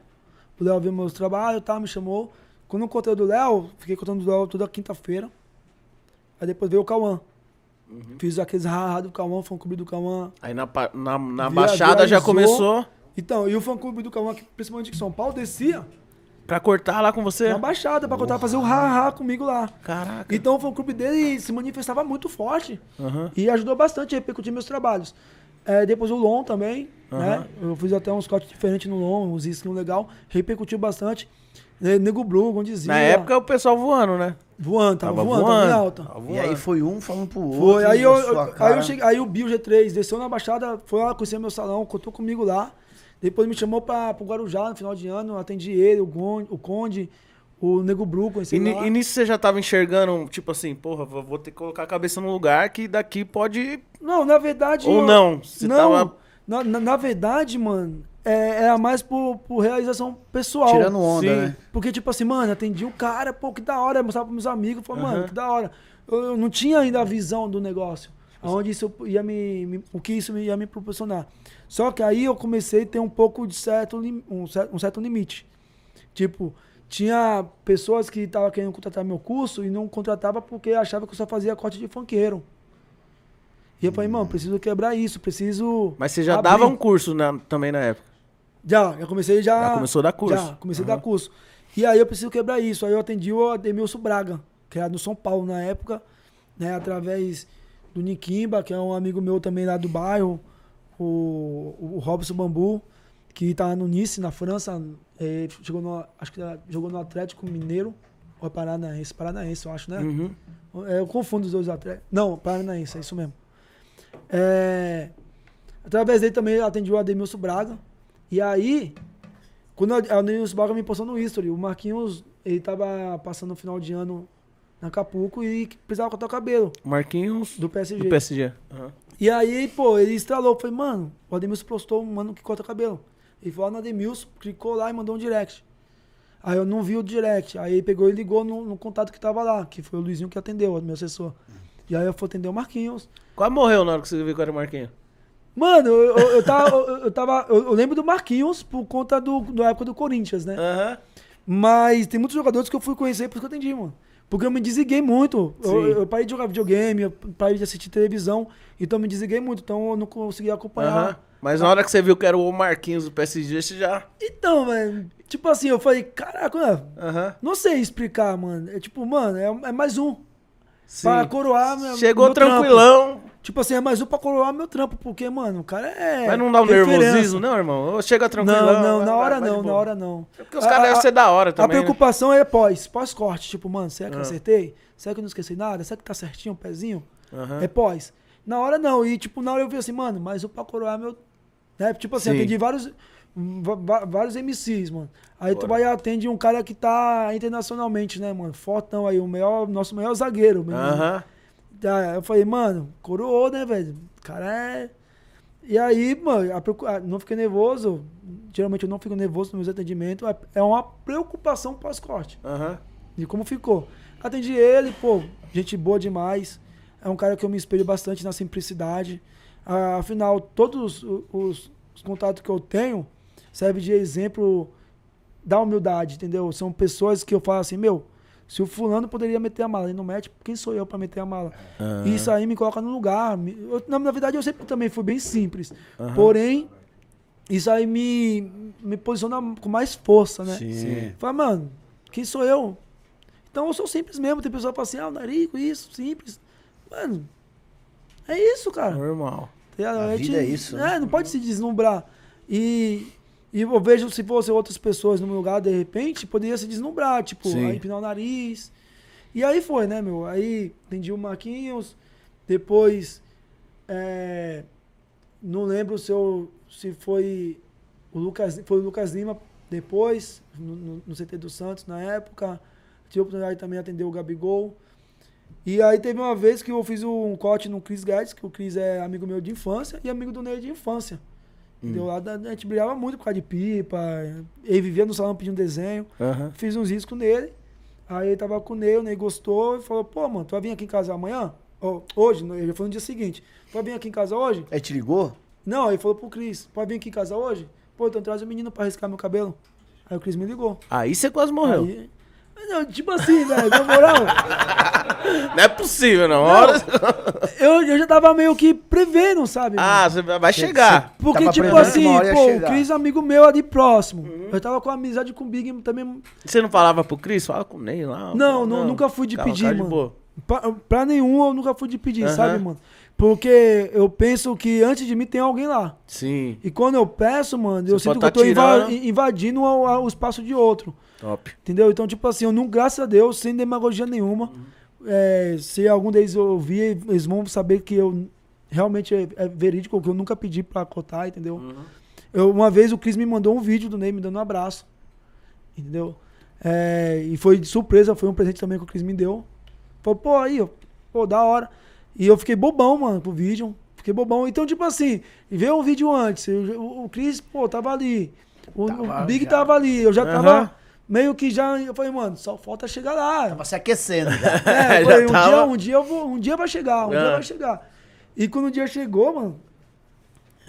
D: O Léo viu meus trabalhos, tá, me chamou. Quando eu contei do Léo, fiquei contando do Léo toda quinta-feira. Aí depois veio o Cauã. Fiz aqueles haha do Cauã, fã clube do Cauã.
B: Aí na, na, na Baixada já começou
D: Então, e o fã clube do Cauã, que principalmente de São Paulo, descia
B: pra cortar lá com você.
D: na Baixada pra contar, fazer o haha comigo lá.
B: Caraca.
D: Então o fã clube dele se manifestava muito forte
B: Aham.
D: e ajudou bastante a repercutir meus trabalhos. É, depois o Lon também, né? Eu fiz até uns cortes diferentes no Lon, uns skins legal, repercutiu bastante. É, Nego Blue, Gondizia.
B: Na época o pessoal voando, né?
D: Voando, tava,
B: Tava
D: voando,
B: voando.
D: tava em alta.
B: Tava
C: E
B: voando.
C: aí foi um falando pro outro.
D: Foi, aí, eu, aí, eu cheguei, aí o Bill G3 desceu na Baixada, foi lá conhecer meu salão, contou comigo lá. Depois me chamou pra, pro Guarujá no final de ano, atendi ele, o, Gon, o Conde, o Nego Blue, conheci
B: E,
D: lá.
B: e nisso você já tava enxergando, tipo assim, porra, vou ter que colocar a cabeça no lugar que daqui pode.
D: Não, na verdade.
B: Ou
D: eu-
B: não, você
D: não,
B: tava-
D: na, na, na verdade, mano, é, era mais por, por realização pessoal.
C: Tirando onda,
B: Sim.
C: né?
D: Porque, tipo assim, mano, atendi o cara, pô, que da hora, mostrava pros meus amigos, falei, mano,
B: Aham.
D: que da hora. Eu, eu não tinha ainda a visão do negócio, aonde isso ia me, me- o que isso ia me proporcionar. Só que aí eu comecei a ter um pouco de certo, um, cer- um certo limite. Tipo, tinha pessoas que estavam querendo contratar meu curso e não contratava porque achava que eu só fazia corte de funkeiro. E eu falei, mano, preciso quebrar isso, preciso.
B: Mas você já
D: abrir.
B: dava um curso na- também na época.
D: Já, já comecei já.
B: Já começou a dar curso.
D: Já, comecei a dar curso. E aí eu preciso quebrar isso. Aí eu atendi o Ademilson Braga, que era no São Paulo na época, né? Através do Nikimba, que é um amigo meu também lá do bairro, o, o Robson Bambu, que tá no Nice, na França. Eh, chegou no, acho que jogou no Atlético Mineiro. Ou é Paranaense? Paranaense, eu acho, né?
B: Uhum.
D: É, eu confundo os dois atletas. Não, Paranaense, é isso mesmo. É, através dele também atendi o Ademilson Braga. E aí, quando o Ademilson Braga me postou no History, o Marquinhos, ele tava passando o final de ano na Acapulco e precisava cortar o cabelo
B: Marquinhos
D: do PSG.
B: do PSG. Aham.
D: E aí, pô, ele estralou. Falei, mano, o Ademilson postou um mano que corta cabelo. Ele foi lá no Ademilson, clicou lá e mandou um direct. Aí eu não vi o direct. Aí ele pegou e ligou no, no contato que tava lá, que foi o Luizinho que atendeu, meu assessor. E aí eu fui atender o Marquinhos.
B: Quase morreu na hora que você viu que era o Marquinhos.
D: Mano, eu, eu, eu tava. Eu, eu tava. Eu, lembro do Marquinhos por conta do, da época do Corinthians, né?
B: Aham.
D: Mas tem muitos jogadores que eu fui conhecer por isso que eu atendi, mano. Porque eu me desliguei muito. Eu, eu parei de jogar videogame, eu parei de assistir televisão. Então eu me desliguei muito. Então eu não conseguia acompanhar.
B: Aham. Mas na hora que você viu que era o Marquinhos do PSG, você já.
D: Então, velho. Tipo assim, eu falei, caraca, mano,
B: Aham.
D: não sei explicar, mano. É tipo, mano, é, é mais um.
B: Sim.
D: Pra coroar meu,
B: Chegou
D: meu trampo. Tipo assim, é mais um pra coroar meu trampo. Porque, mano, o cara é.
B: Mas não dá um
D: referência.
B: nervosismo, não, irmão? Chega tranquilão.
D: Não, não,
B: vai-
D: na hora
B: vai
D: não, na hora não.
B: É porque os caras devem ser da hora
D: A
B: também. né?
D: preocupação é pós, pós-corte. Tipo, mano, será que eu
B: Ah.
D: acertei? Será que eu não esqueci nada? Será que tá certinho o pezinho?
B: Aham.
D: É pós. Na hora não. E, tipo, na hora eu vi assim, mano, mas o pra coroar meu. Né? Tipo assim,
B: Sim.
D: atendi vários, vários MCs, mano. Aí tu vai e atende um cara que tá internacionalmente, né, mano? Fortão aí, o maior, nosso maior zagueiro.
B: Aham.
D: Eu falei, mano, coroou, né, velho? O cara é. E aí, mano, a não fiquei nervoso. Geralmente eu não fico nervoso nos meus atendimentos. É- É uma preocupação pós-corte
B: Aham.
D: de como ficou. Atendi ele, pô, gente boa demais. É um cara que eu me espelho bastante na simplicidade. Ah, afinal, todos os, os- os contatos que eu tenho servem de exemplo da humildade, entendeu? São pessoas que eu falo assim, meu, Se o fulano poderia meter a mala, ele não mete, quem sou eu pra meter a mala?
B: Ah.
D: Isso aí me coloca no lugar. eu- na, na verdade, eu sempre também fui bem simples. Porém, isso aí me, me posiciona com mais força, né?
C: Sim.
D: Fala, mano, quem sou eu? Então eu sou simples mesmo. Tem pessoa que fala assim, ah, o narico, isso, simples. Mano, é isso, cara.
B: Normal.
D: A,
C: A
D: gente-
C: vida é isso, né?
D: É, não pode se deslumbrar. E, e eu vejo se fossem outras pessoas no meu lugar, de repente, poderia se deslumbrar, tipo,
B: Sim.
D: aí empinar o nariz. E aí foi, né, meu? Aí entendi o Marquinhos, depois. é, não lembro se, eu, se foi o Lucas, foi o Lucas Lima depois, no, no, no CT do Santos na época. Tive a oportunidade também de atender o Gabigol. E aí teve uma vez que eu fiz um corte no Chris Guedes, que o Chris é amigo meu de infância e amigo do Ney de infância. Entendeu? Lá da- a gente brigava muito por causa de pipa. Ele vivia no salão pedindo desenho.
B: Aham.
D: Fiz uns riscos nele. Aí ele tava com o Ney, o Ney gostou e falou, pô, mano, tu vai vir aqui em casa amanhã? Ó, hoje, ele foi no dia seguinte. Tu vai vir aqui em casa hoje?
C: Aí te ligou?
D: Não, ele falou pro Cris, pode vir aqui em casa hoje? Pô, então traz o menino pra riscar meu cabelo. Aí o Cris me ligou.
B: Aí você quase morreu.
D: Aí, não, tipo assim, velho, na moral, <laughs>
B: Não é possível, não. Hora...
D: eu, eu já tava meio que prevendo, sabe?
B: Ah, você vai chegar.
D: Porque,
C: Tava
D: tipo assim, pô, o. Cris, amigo meu ali próximo. Eu tava com amizade com o Big também.
B: Você não falava pro Cris? Fala com o Ney lá.
D: Não, não, nunca fui de
B: Calma,
D: pedir,
B: de
D: mano.
B: boa.
D: Pra, pra nenhum eu nunca fui de pedir,
B: Aham.
D: sabe, mano? Porque eu penso que antes de mim tem alguém lá.
B: Sim,
D: E quando eu peço, mano, eu
B: Você
D: sinto
B: pode
D: que eu tô
B: tirando.
D: invadindo o, espaço de outro.
B: top.
D: Entendeu? Então, tipo assim, eu não, graças a Deus, sem demagogia nenhuma. é, se algum deles ouvir, eles vão saber que eu realmente é, é verídico, que eu nunca pedi pra cotar, entendeu? Eu, uma vez o Cris me mandou um vídeo do Ney me dando um abraço. Entendeu? É, e foi de surpresa, foi um presente também que o Cris me deu. Falei, pô, aí, pô, da hora. E eu fiquei bobão, mano, pro vídeo. Fiquei bobão. Então, tipo assim, veio um vídeo antes. eu- o, o Cris, pô, tava ali. O,
C: Tava
D: o Big
C: já.
D: tava ali. Eu já
B: Aham.
D: tava meio que já. Eu falei, mano, só falta chegar lá.
C: Tava se aquecendo. já.
D: É, <laughs> eu
B: Já
D: falei, um,
B: tava-
D: dia, um dia eu vou, um dia vai chegar, um dia
B: Ah.
D: vai chegar. E quando o dia chegou, mano,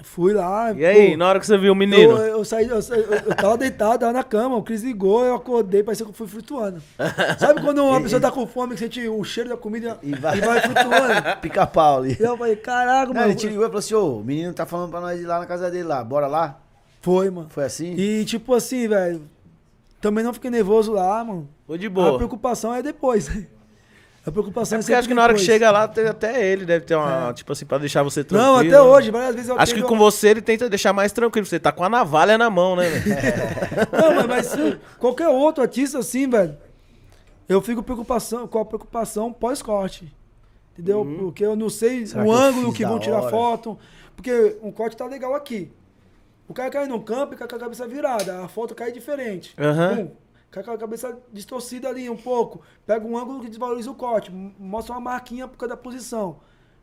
D: fui lá.
B: E aí,
D: pô,
B: na hora que você viu o menino?
D: eu, eu saí, eu, saí- eu- eu tava deitado, tava na cama, o Cris ligou, eu acordei, parecia que eu fui flutuando. <laughs> Sabe quando uma pessoa tá com fome, que sente o cheiro da comida
C: E
D: e
C: vai-
D: vai, flutuando? <laughs>
C: Pica-pau ali.
D: E eu falei, caraca, mano.
C: ele te ligou e falou assim, ô, o menino tá falando pra nós ir lá na casa dele lá, bora lá?
D: Foi, mano.
C: Foi assim?
D: E tipo assim, velho, também não fiquei nervoso lá, mano.
B: Foi de
D: A
B: boa.
D: preocupação é depois. <laughs> A preocupação
B: É
D: é,
B: porque acho que na hora que
D: depois.
B: chega lá, até ele deve ter uma, tipo assim, pra deixar você tranquilo.
D: Não, até hoje, várias vezes eu
B: Acho que com você ele tenta deixar mais tranquilo. Você tá com a navalha na mão, né? <laughs>
D: Não, mas, mas sim, qualquer outro artista assim, velho, eu fico preocupação, com a preocupação pós-corte. Entendeu? Porque eu não sei
C: Uhum. Será
D: o
C: que
D: ângulo que vão tirar
C: hora?
D: foto. Porque um corte tá legal aqui. O cara cai no campo e cai com a cabeça virada. A foto cai diferente. Pum, cai com a cabeça distorcida ali um pouco. Pega um ângulo que desvaloriza o corte. Mostra uma marquinha por causa da posição.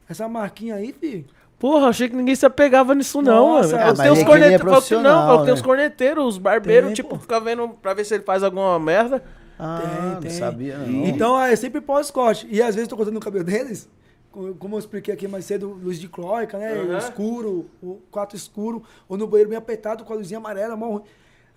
D: Essa marquinha aí, filho.
B: Porra, achei que ninguém se apegava nisso, não,
D: Nossa,
B: mano.
D: é,
B: tenho os
C: é que ele é
B: corneteiros. Não, eu tenho os
C: né?
B: corneteiros, os barbeiros,
D: Tem,
B: tipo,
D: pô.
B: fica vendo pra ver se ele faz alguma merda.
C: Ah,
D: Tem,
C: não
D: tem.
C: sabia não.
D: Então é sempre pós-corte. E às vezes eu tô cortando o cabelo deles, co- como eu expliquei aqui mais cedo, luz de clóica, né?
B: Aham.
D: Escuro, o quarto escuro, ou no banheiro bem apertado com a luzinha amarela, mão ruim.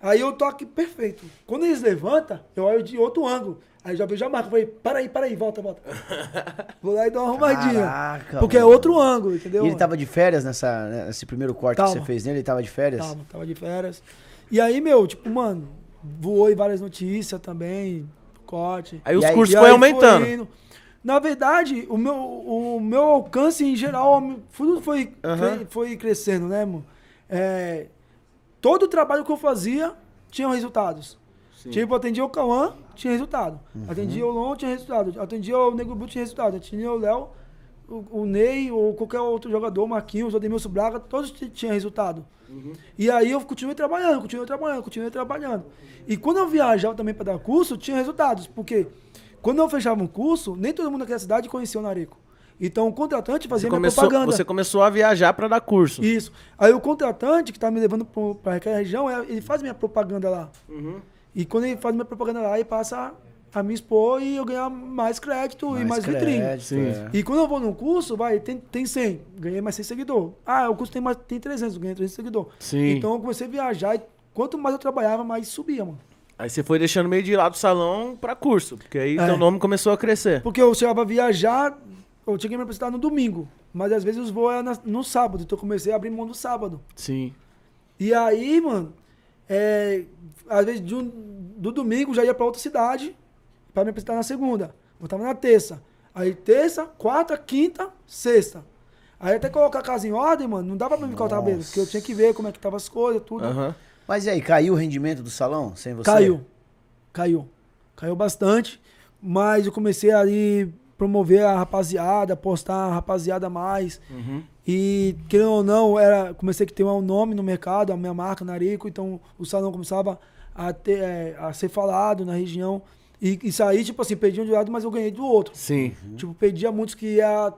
D: Aí eu tô aqui perfeito. Quando eles levantam, eu olho de outro ângulo. Aí já vejo a marca. Falei, para aí, para aí, volta, volta. <laughs> Vou lá e dou uma arrumadinha.
C: Caraca,
D: porque é
C: mano.
D: outro ângulo, entendeu?
C: E ele tava de férias nessa, nesse primeiro corte
D: Tava.
C: que você fez nele? Ele tava de férias?
D: Tava, tava de férias. E aí, meu, tipo, mano, voou em várias notícias também, corte.
B: Aí os
C: aí-
B: cursos
D: E
B: foi
D: aí
B: aumentando.
D: indo. Na verdade, o meu, o meu alcance em geral, tudo foi, foi, foi crescendo, né, mano? É, todo o trabalho que eu fazia tinha resultados. Tipo, atendia o Cauã, tinha resultado. Atendia o Lon, tinha resultado. Atendia o Negro Bruto, tinha resultado. Atendia o Léo, o, o Ney ou qualquer outro jogador, Marquinhos, o Ademilson Braga, todos tinham resultado. E aí eu continuei trabalhando, continuei trabalhando, continuei trabalhando. E quando eu viajava também para dar curso, tinha resultados. Porque quando eu fechava um curso, nem todo mundo naquela cidade conhecia o Narico. Então o contratante fazia
B: Você
D: minha
B: começou,
D: propaganda.
B: você começou a viajar pra dar curso.
D: Isso. Aí o contratante que tá me levando para aquela região, é- ele faz minha propaganda lá.
B: Uhum.
D: E quando ele faz minha propaganda lá, ele passa a me expor e eu ganhar mais crédito e mais vitrine.
C: crédito,
B: Sim.
C: é.
D: E quando eu vou num curso, vai, tem, tem 100, ganhei mais 100 seguidores. Ah, o curso tem, mais, tem 300, ganhei 300 seguidores.
B: Sim.
D: Então eu comecei a viajar e quanto mais eu trabalhava, mais subia, mano.
B: Aí você foi deixando meio de lado o salão pra curso, porque aí
D: É.
B: teu nome começou a crescer.
D: Porque eu chegava a viajar, eu tinha que me apresentar no domingo. Mas às vezes os voos eram na- no sábado, então eu comecei a abrir mão do sábado.
B: Sim.
D: E aí, mano, é, às vezes de um- do domingo já ia pra outra cidade pra me apresentar na segunda. Voltava na terça. Aí terça, quarta, quinta, sexta. Aí até colocar a casa em ordem, mano, não dava pra me cortar o cabelo, porque eu tinha que ver como é que tava as coisas, tudo.
B: Aham.
C: Mas e aí, caiu o rendimento do salão sem você?
D: Caiu. Caiu. Caiu bastante. Mas eu comecei ali promover a rapaziada, postar a rapaziada mais. E, querendo ou não, era, comecei a ter um nome no mercado, a minha marca, Narico. Então, o salão começava a, ter, é, a ser falado na região. E isso aí, tipo assim, perdi um de lado, mas eu ganhei do outro.
B: Sim.
D: Tipo, perdia muitos que ia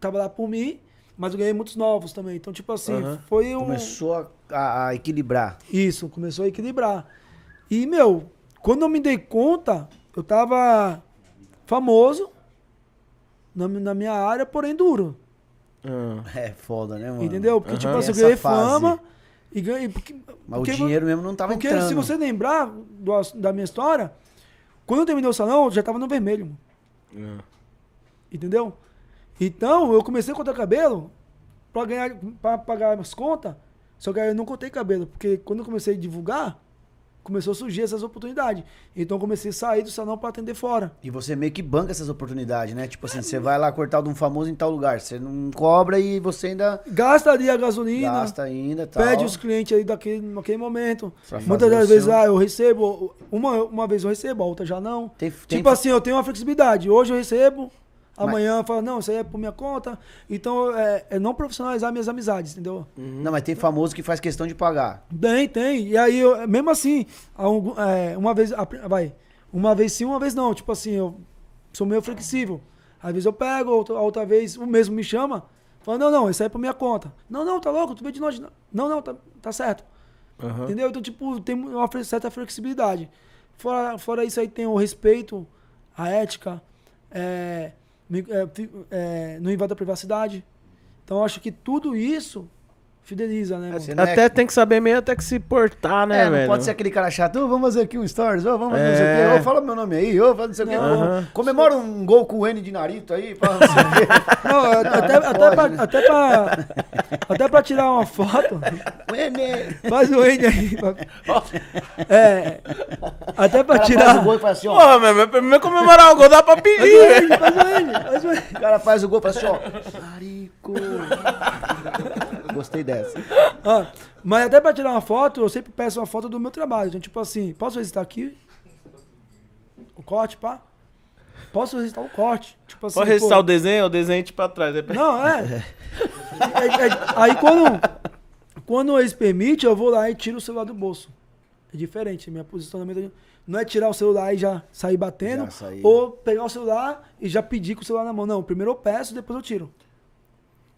D: trabalhar por mim, mas eu ganhei muitos novos também. Então, tipo assim,
B: Aham.
D: foi um...
C: Começou a- a equilibrar.
D: Isso, começou a equilibrar. E, meu, quando eu me dei conta, eu tava famoso na, na minha área, porém duro.
B: Ah.
C: É foda, né, mano?
D: entendeu? Porque, tipo
B: Aham.
D: assim, eu ganhei
C: fase.
D: fama e ganhei. Porque,
C: Mas
D: porque,
C: o dinheiro mesmo não tava
D: Porque
C: entrando.
D: se você lembrar do da minha história, quando eu terminei o salão, eu já tava no vermelho, mano.
B: Ah.
D: Entendeu? Então, eu comecei a cortar cabelo pra ganhar, pra pagar as contas. Só que aí eu não cortei cabelo, porque quando eu comecei a divulgar, começou a surgir essas oportunidades. Então comecei a sair do salão pra atender fora.
C: E você meio que banca essas oportunidades, né? Tipo assim, você vai lá cortar de um famoso em tal lugar. Você não cobra e você ainda
D: Gasta ali a gasolina,
C: gasta ainda tal.
D: pede os clientes aí daquele, naquele momento.
C: Pra
D: Muitas das vezes ah, eu recebo, uma, uma vez eu recebo, a outra já não.
C: Tem- tem-
D: tipo assim, eu tenho uma flexibilidade. Hoje eu recebo, amanhã eu falo, não, isso aí é por minha conta. Então é, é não profissionalizar minhas amizades, entendeu?
C: Não, mas tem famoso que faz questão de pagar.
D: Tem, tem. E aí, eu, mesmo assim, é, uma vez, vai, uma vez sim, uma vez não. Tipo assim, eu sou meio flexível. Às vezes eu pego, outra, outra vez o mesmo me chama, fala, não, não, isso aí é por minha conta. Não, não, tá louco, tu veio de nós. Não, não, tá, tá certo.
B: Aham.
D: Entendeu? Então, tipo, tem uma certa flexibilidade. Fora, fora isso aí tem o respeito, a ética, é, é, é, não invada a privacidade. Então, eu acho que tudo isso fideliza, né, mano?
C: Você não é-
B: Até tem que saber meio até que se portar, né,
C: é, não
B: velho?
C: pode ser aquele cara chato, "Ô, vamos fazer aqui um stories, ô, vamos fazer não sei o
B: É.
C: quê, ô, fala meu nome aí, ô, fala não sei o quê. Comemora um gol com o N de Narito aí, fala não sei o quê. <laughs>
D: Não, até, até,
C: pode,
D: pra,
C: né?
D: até, pra, até pra tirar uma foto,
C: O N.
D: faz o N aí. <laughs> É, até pra
C: cara faz
D: tirar.
C: o gol e fala assim, ó.
B: Porra, meu, mas pra mim comemorar o gol dá pra pedir, velho.
D: Faz o N, faz o N.
C: O cara faz o gol e fala assim, ó. Narico. Gostei dessa. <laughs>
D: Ah, mas até pra tirar uma foto, eu sempre peço uma foto do meu trabalho. Então, tipo assim, posso registrar aqui? O corte, pá? Posso registrar o corte? Tipo assim,
B: Pode registrar
D: pô,
B: o desenho, o desenho tipo pra trás. Aí-
D: Não, é. É- é- Aí quando, quando eles permitem, eu vou lá e tiro o celular do bolso. É diferente, minha posicionamento não é tirar o celular e já sair batendo,
C: Já
D: ou pegar o celular e já pedir com o celular na mão. Não, primeiro eu peço, depois eu tiro.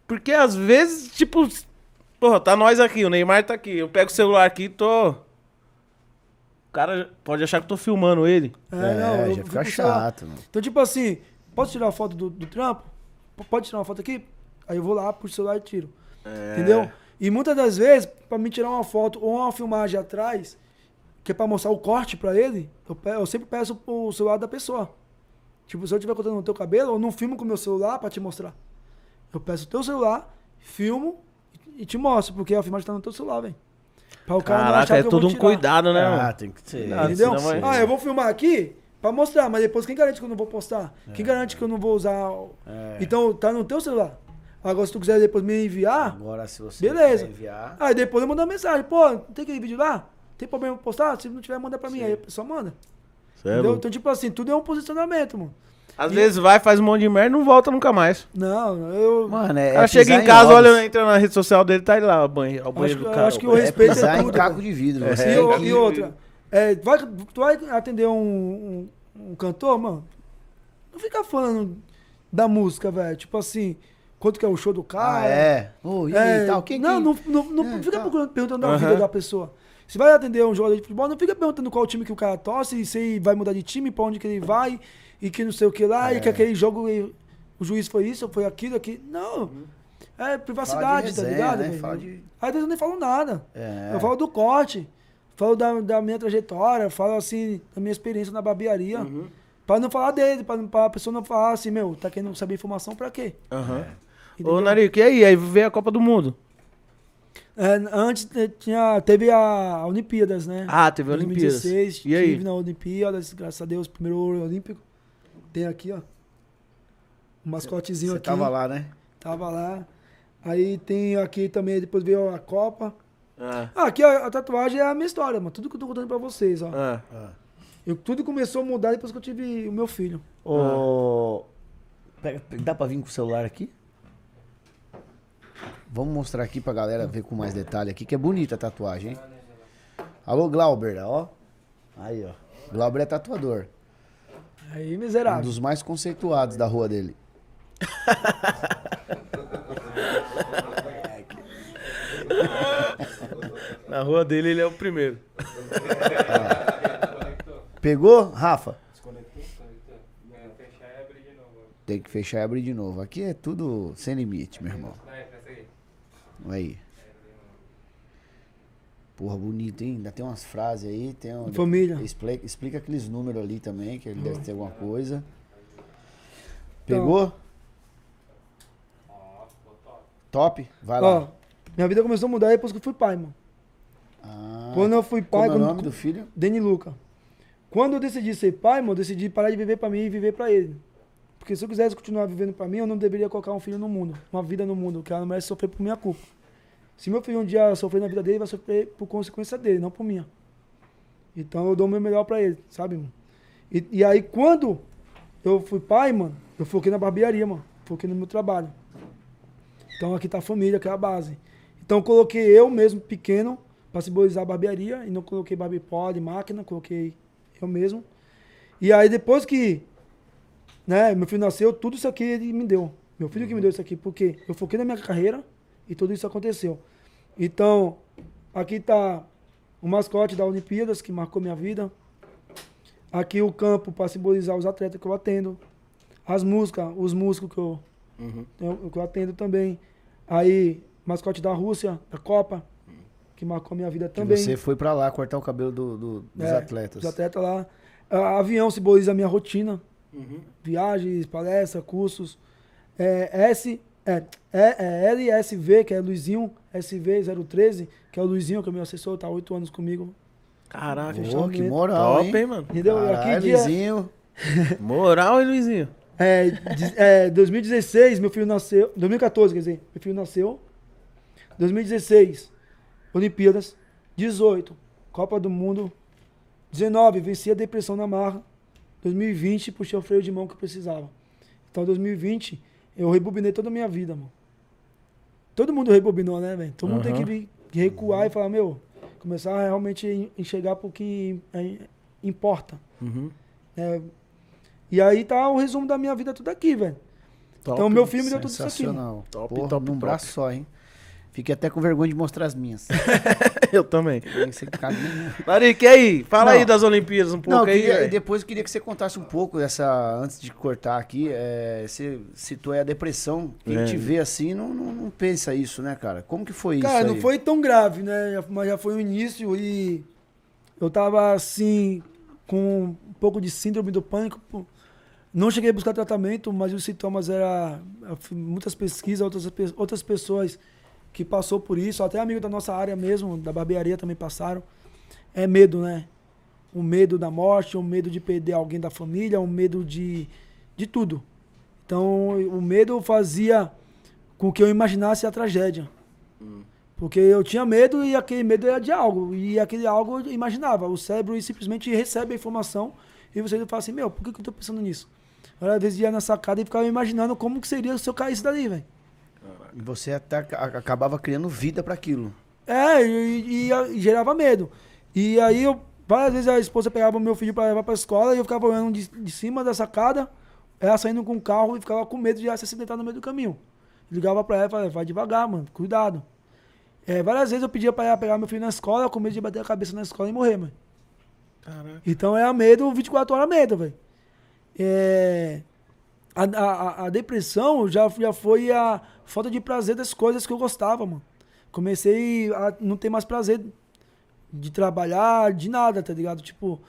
B: Porque às vezes, tipo, porra, tá nós aqui, o Neymar tá aqui. Eu pego o celular aqui e tô. O cara pode achar que eu tô filmando ele.
D: É,
C: É,
D: não, eu
C: já fica chato, mano.
D: Então, tipo assim, posso tirar uma foto do, do trampo? P- Pode tirar uma foto aqui? Aí eu vou lá, puxo o celular e tiro.
B: É.
D: Entendeu? E muitas das vezes, pra me tirar uma foto ou uma filmagem atrás, que é pra mostrar o corte pra ele, eu, pe- eu sempre peço o celular da pessoa. Tipo, se eu estiver cortando no teu cabelo, eu não filmo com o meu celular pra te mostrar. Eu peço o teu celular, filmo e te mostro, porque a filmagem tá no teu celular, velho. Pra o cara não
B: Caraca,
D: achar
B: é
D: que eu vou
B: todo um
D: tirar.
B: cuidado, né,
C: Ah, tem que ser.
B: Cuidado,
D: Entendeu?
B: vai-
D: Ah, eu vou filmar aqui pra mostrar, mas depois quem garante que eu não vou postar? Quem garante que eu não vou usar?
C: É.
D: Então tá no teu celular. Agora, se tu quiser depois me enviar,
C: Agora, se você
D: beleza.
C: quiser enviar...
D: Aí depois eu mando uma mensagem, pô, não tem aquele vídeo lá? Tem problema em postar? Se não tiver, manda pra mim. Aí a pessoa manda.
B: É
D: entendeu? Então, tipo assim, tudo é um posicionamento, mano.
B: Às vezes vai, faz um monte de merda e não volta nunca mais.
D: Não, eu.
C: Mano, é,
B: cara
C: é
B: chega em casa, olha, entra na rede social dele, tá ele lá, o banheiro, o banheiro
D: que-
B: do
D: eu
B: cara.
D: acho que
B: o
D: respeito é
C: pisar em
D: tudo,
C: caco
D: cara.
C: de vidro.
B: É.
C: Você
D: e,
C: que-
D: e outra, é, vai, tu vai atender um, um, um cantor, mano? Não fica falando da música, velho. Tipo assim, quanto que é o show do cara.
C: Ah, é. Ô, e
D: É,
C: tal, quem
D: não,
C: que...
D: não, não, não
C: É,
D: fica
C: tá.
D: perguntando da
B: Aham.
D: vida da pessoa. Se vai atender um jogador de futebol, não fica perguntando qual time que o cara torce, se ele vai mudar de time, pra onde que ele vai, e que não sei o que lá, e que aquele jogo o juiz foi isso, foi aquilo, aqui. Não. É privacidade, tá
C: resenha,
D: ligado?
C: né? Fala de-
D: vezes eu nem falo nada.
C: É.
D: Eu falo do corte. falo da, da minha trajetória, falo assim, da minha experiência na barbearia.
B: Uhum.
D: Pra não falar dele, pra, pra pessoa não falar assim, meu, tá querendo saber informação pra quê?
B: Aham.
D: Entendeu?
B: Ô, Narico, e aí? Aí veio a Copa do Mundo.
D: É, antes eh, tinha, teve a Olimpíadas, né?
B: Ah, teve a Olimpíadas.
D: 2016,
B: E aí?
D: tive na Olimpíadas, graças a Deus, primeiro ouro olímpico. Tem aqui, ó. Um mascotezinho
C: Você
D: aqui.
C: tava lá, né?
D: Tava lá. Aí tem aqui também, depois veio a Copa.
B: Ah,
D: Ah, aqui a, a tatuagem é a minha história, mano. Tudo que eu tô contando pra vocês, ó.
B: ah.
D: Eu, tudo começou a mudar depois que eu tive o meu filho.
C: Pega- dá pra vir com o celular aqui? Vamos mostrar aqui pra galera ver com mais detalhe aqui, que é bonita a tatuagem, hein? Alô, Glauber, ó. Aí, ó. Glauber é tatuador.
D: Aí,
C: Um
D: miserável.
C: dos mais conceituados da rua dele. <laughs>
B: Na rua dele ele é o primeiro.
C: Pegou, Rafa?
A: Fechar abrir de novo.
C: Tem que fechar e abrir de novo. Aqui é tudo sem limite, meu irmão.
A: Aí.
C: Porra, bonito, hein? Ainda tem umas frases aí. Tem um...
D: Família.
C: Explica, explica aqueles números ali também, que ele deve ter alguma coisa.
D: Então.
C: Pegou?
A: Ficou top.
C: Top? Vai
D: Ó,
C: lá.
D: minha vida começou a mudar depois que eu fui pai, mano.
C: Ah,
D: Quando eu fui
C: como
D: pai,
C: é o
D: quando-
C: nome do filho?
D: Deni Luca. Quando eu decidi ser pai, mano, eu decidi parar de viver pra mim e viver pra ele. Porque se eu quisesse continuar vivendo pra mim, eu não deveria colocar um filho no mundo, uma vida no mundo, que ela não merece sofrer por minha culpa. Se meu filho um dia sofrer na vida dele, vai sofrer por consequência dele, não por minha. Então eu dou o meu melhor pra ele, sabe, mano? E, e aí quando eu fui pai, mano, eu foquei na barbearia, mano. Foquei no meu trabalho. Então aqui tá a família, que é a base. Então coloquei eu mesmo, pequeno, pra simbolizar a barbearia, e não coloquei barbipod, máquina, coloquei eu mesmo. E aí depois que né, meu filho nasceu, tudo isso aqui ele me deu. Meu filho que me deu isso aqui, porque eu foquei na minha carreira e tudo isso aconteceu. Então, aqui tá o mascote da Olimpíadas, que marcou minha vida. Aqui o campo para simbolizar os atletas que eu atendo. As músicas, os músicos que eu, eu- que eu atendo também. Aí, mascote da Rússia, da Copa, que marcou minha vida também.
C: você foi pra lá cortar o cabelo do- do- dos
D: É,
C: atletas.
D: Os atletas lá. A- avião simboliza a minha rotina. Viagens, palestras, cursos. É, S, é, é, é LSV, que é Luizinho, SV013, que é o Luizinho, que é meu assessor, tá há oito anos comigo.
B: Caraca,
C: Pô, que moral,
B: top,
C: hein?
B: hein, mano?
D: Entendeu?
C: Caralho,
D: Aqui dia,
C: Luizinho.
B: Moral, hein, Luizinho? <laughs>
D: é, de- é, 2016, meu filho nasceu. 2014, quer dizer, meu filho nasceu. 2016, Olimpíadas. 18, Copa do Mundo. 19, venci a depressão na marra. 2020, puxei o freio de mão que eu precisava. Então, 2020, eu rebobinei toda a minha vida, mano. Todo mundo rebobinou, né, velho? Todo mundo tem que vir- recuar e falar, meu, começar a realmente en- enxergar pro que é, importa.
B: Uhum.
D: né? E aí tá o resumo da minha vida tudo aqui, velho. Então, meu filho me deu tudo isso aqui.
C: Sensacional.
B: Top,
C: Porra,
B: top,
C: num
B: top.
C: braço só, hein? Fiquei até com vergonha de mostrar as minhas. <laughs>
B: Eu também. Marique, e aí? Fala
C: Não.
B: aí das Olimpíadas um pouco
C: Não,
B: aí,
C: queria- depois eu queria que você contasse um pouco dessa. Antes de cortar aqui, é, você citou aí a depressão. Quem
B: É.
C: te vê assim não, não, não pensa isso, né, cara? Como que foi isso?
D: Cara, não foi tão grave, né? Mas já foi o início e eu tava assim, com um pouco de síndrome do pânico. Não cheguei a buscar tratamento, mas os sintomas eram muitas pesquisas, outras, outras pessoas que passou por isso, até amigos da nossa área mesmo, da barbearia também passaram. É medo, né? O medo da morte, o medo de perder alguém da família, o medo de, de tudo. Então, o medo fazia com que eu imaginasse a tragédia. Porque eu tinha medo e aquele medo era de algo. E aquele algo eu imaginava. O cérebro simplesmente recebe a informação e você fala assim, meu, por que, que eu tô pensando nisso? Eu, às vezes ia na sacada e ficava imaginando como que seria se eu caísse dali, velho.
C: E você até ac- acabava criando vida pra aquilo.
D: É, e, e- e gerava medo. E aí eu, várias vezes a esposa pegava o meu filho pra levar pra escola e eu ficava olhando de, de cima da sacada, ela saindo com o carro e ficava com medo de ela se acidentar no meio do caminho. Ligava pra ela e falava, vai devagar, mano, cuidado. É, várias vezes eu pedia pra ela pegar meu filho na escola, com medo de bater a cabeça na escola e morrer, mano.
B: Caraca.
D: Então é medo, 24 horas medo, velho. É, a, a, a depressão já, já foi a falta de prazer das coisas que eu gostava, mano. Comecei a não ter mais prazer de trabalhar, de nada, tá ligado? Tipo,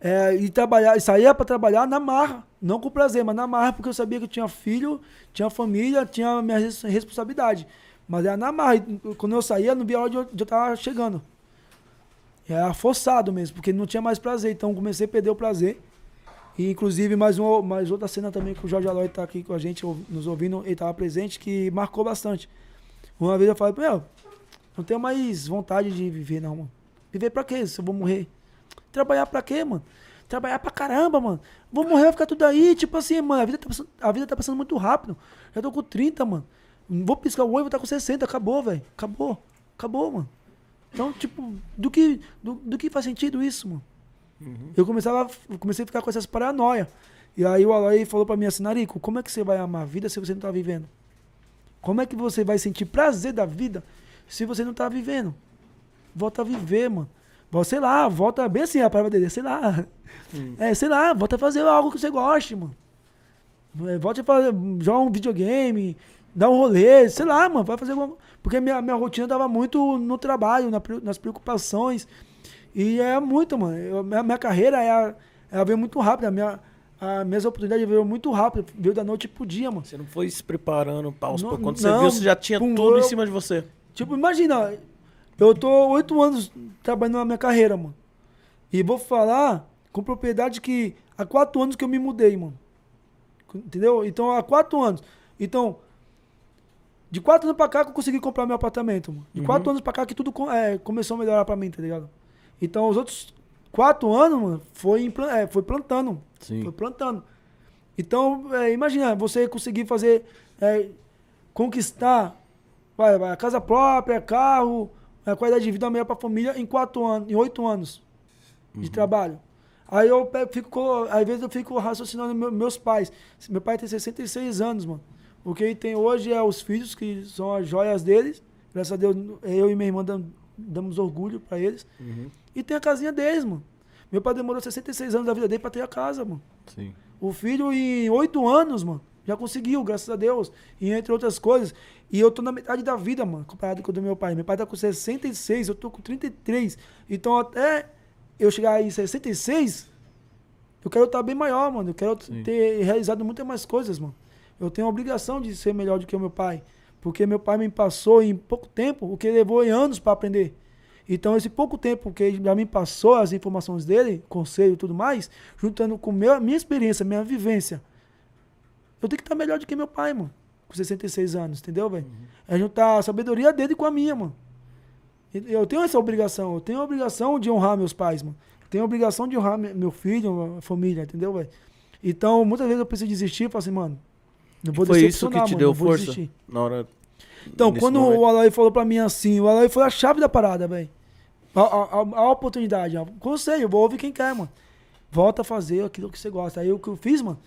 D: é, e trabalhar, e saía pra trabalhar na marra, não com prazer, mas na marra, porque eu sabia que eu tinha filho, tinha família, tinha minha res- responsabilidade. Mas era na marra. Quando eu saía, não via a hora de eu, de eu tava chegando. Era forçado mesmo, porque não tinha mais prazer. Então comecei a perder o prazer. E inclusive mais, uma, mais outra cena também que o Jorge Aloy tá aqui com a gente, nos ouvindo, ele tava presente, que marcou bastante. Uma vez eu falei, meu, não tenho mais vontade de viver não, mano. Viver pra quê se eu vou morrer? Trabalhar pra quê, mano? Trabalhar pra caramba, mano. Vou morrer, vai ficar tudo aí. Tipo assim, mano, a vida tá passando, a vida tá passando muito rápido. Já tô com 30, mano. Vou piscar o olho, vou estar com 60. Acabou, velho. Acabou. Acabou, mano. Então, tipo, do que, do, do que faz sentido isso, mano? Eu começava, comecei a ficar com essas paranoia. E aí o Aloy falou pra mim assim, Narico, como é que você vai amar a vida se você não tá vivendo? Como é que você vai sentir prazer da vida se você não tá vivendo? Volta a viver, mano. Volta, sei lá, volta bem assim a palavra dele, sei lá. É, sei lá, volta a fazer algo que você goste, mano. É, Volte a fazer, joga um videogame, dá um rolê, sei lá, mano, vai fazer alguma Porque minha, minha rotina tava muito no trabalho, na nas preocupações. E é muito, mano. Eu- minha, minha carreira é, ela veio muito rápida. A minha, a minhas oportunidades veio muito rápido. Veio da noite pro dia, mano.
B: Você não foi se preparando pra aos
D: Não.
B: Quando você viu, você já tinha
D: pum,
B: tudo em
D: eu-
B: cima de você.
D: Tipo, imagina, eu tô oito anos trabalhando na minha carreira, mano. E vou falar com propriedade que há quatro anos que eu me mudei, mano. Entendeu? Então, há quatro anos. Então, de quatro anos pra cá que eu consegui comprar meu apartamento, mano. De quatro anos pra cá que tudo é, começou a melhorar pra mim, tá ligado? Então, os outros quatro anos, mano, foi, é, foi plantando.
B: Sim.
D: Foi plantando. Então, é, imagina, você conseguir fazer, é, conquistar vai, vai, a casa própria, carro, a qualidade de vida melhor pra família em quatro anos, em oito anos de trabalho. Aí eu pego, fico, co- às vezes eu fico raciocinando meu- meus pais. Meu pai tem 66 anos, mano. O que ele tem hoje é os filhos, que são as joias deles. Graças a Deus, eu e minha irmã dam- damos orgulho pra eles. E tem a casinha deles, mano. Meu pai demorou 66 anos da vida dele pra ter a casa, mano.
B: Sim.
D: O filho, em oito anos, mano, já conseguiu, graças a Deus. E entre outras coisas. E eu tô na metade da vida, mano, comparado com o do meu pai. Meu pai tá com 66, eu tô com 33. Então, até eu chegar em 66, eu quero estar bem maior, mano. Eu quero ter realizado muitas mais coisas, mano. Eu tenho a obrigação de ser melhor do que o meu pai. Porque meu pai me passou em pouco tempo o que levou em anos para aprender. Então, esse pouco tempo que ele já me passou as informações dele, conselho e tudo mais, juntando com meu, minha experiência, minha vivência, eu tenho que estar melhor do que meu pai, mano. Com 66 anos, entendeu, velho? É juntar a sabedoria dele com a minha, mano. Eu tenho essa obrigação. Eu tenho a obrigação de honrar meus pais, mano. Eu tenho a obrigação de honrar me- meu filho, a família, entendeu, velho? Então, muitas vezes eu preciso desistir e falo assim, mano. Não vou
B: Foi isso que te
D: mano,
B: deu
D: não vou
B: força
D: desistir.
B: na hora.
D: Então, quando
B: momento?
D: o Aloy falou pra mim assim, o Aloy foi a chave da parada, velho. A, a, a- oportunidade, a conselho, vou ouvir quem quer, mano. Volta a fazer aquilo que você gosta. Aí o que eu fiz, mano,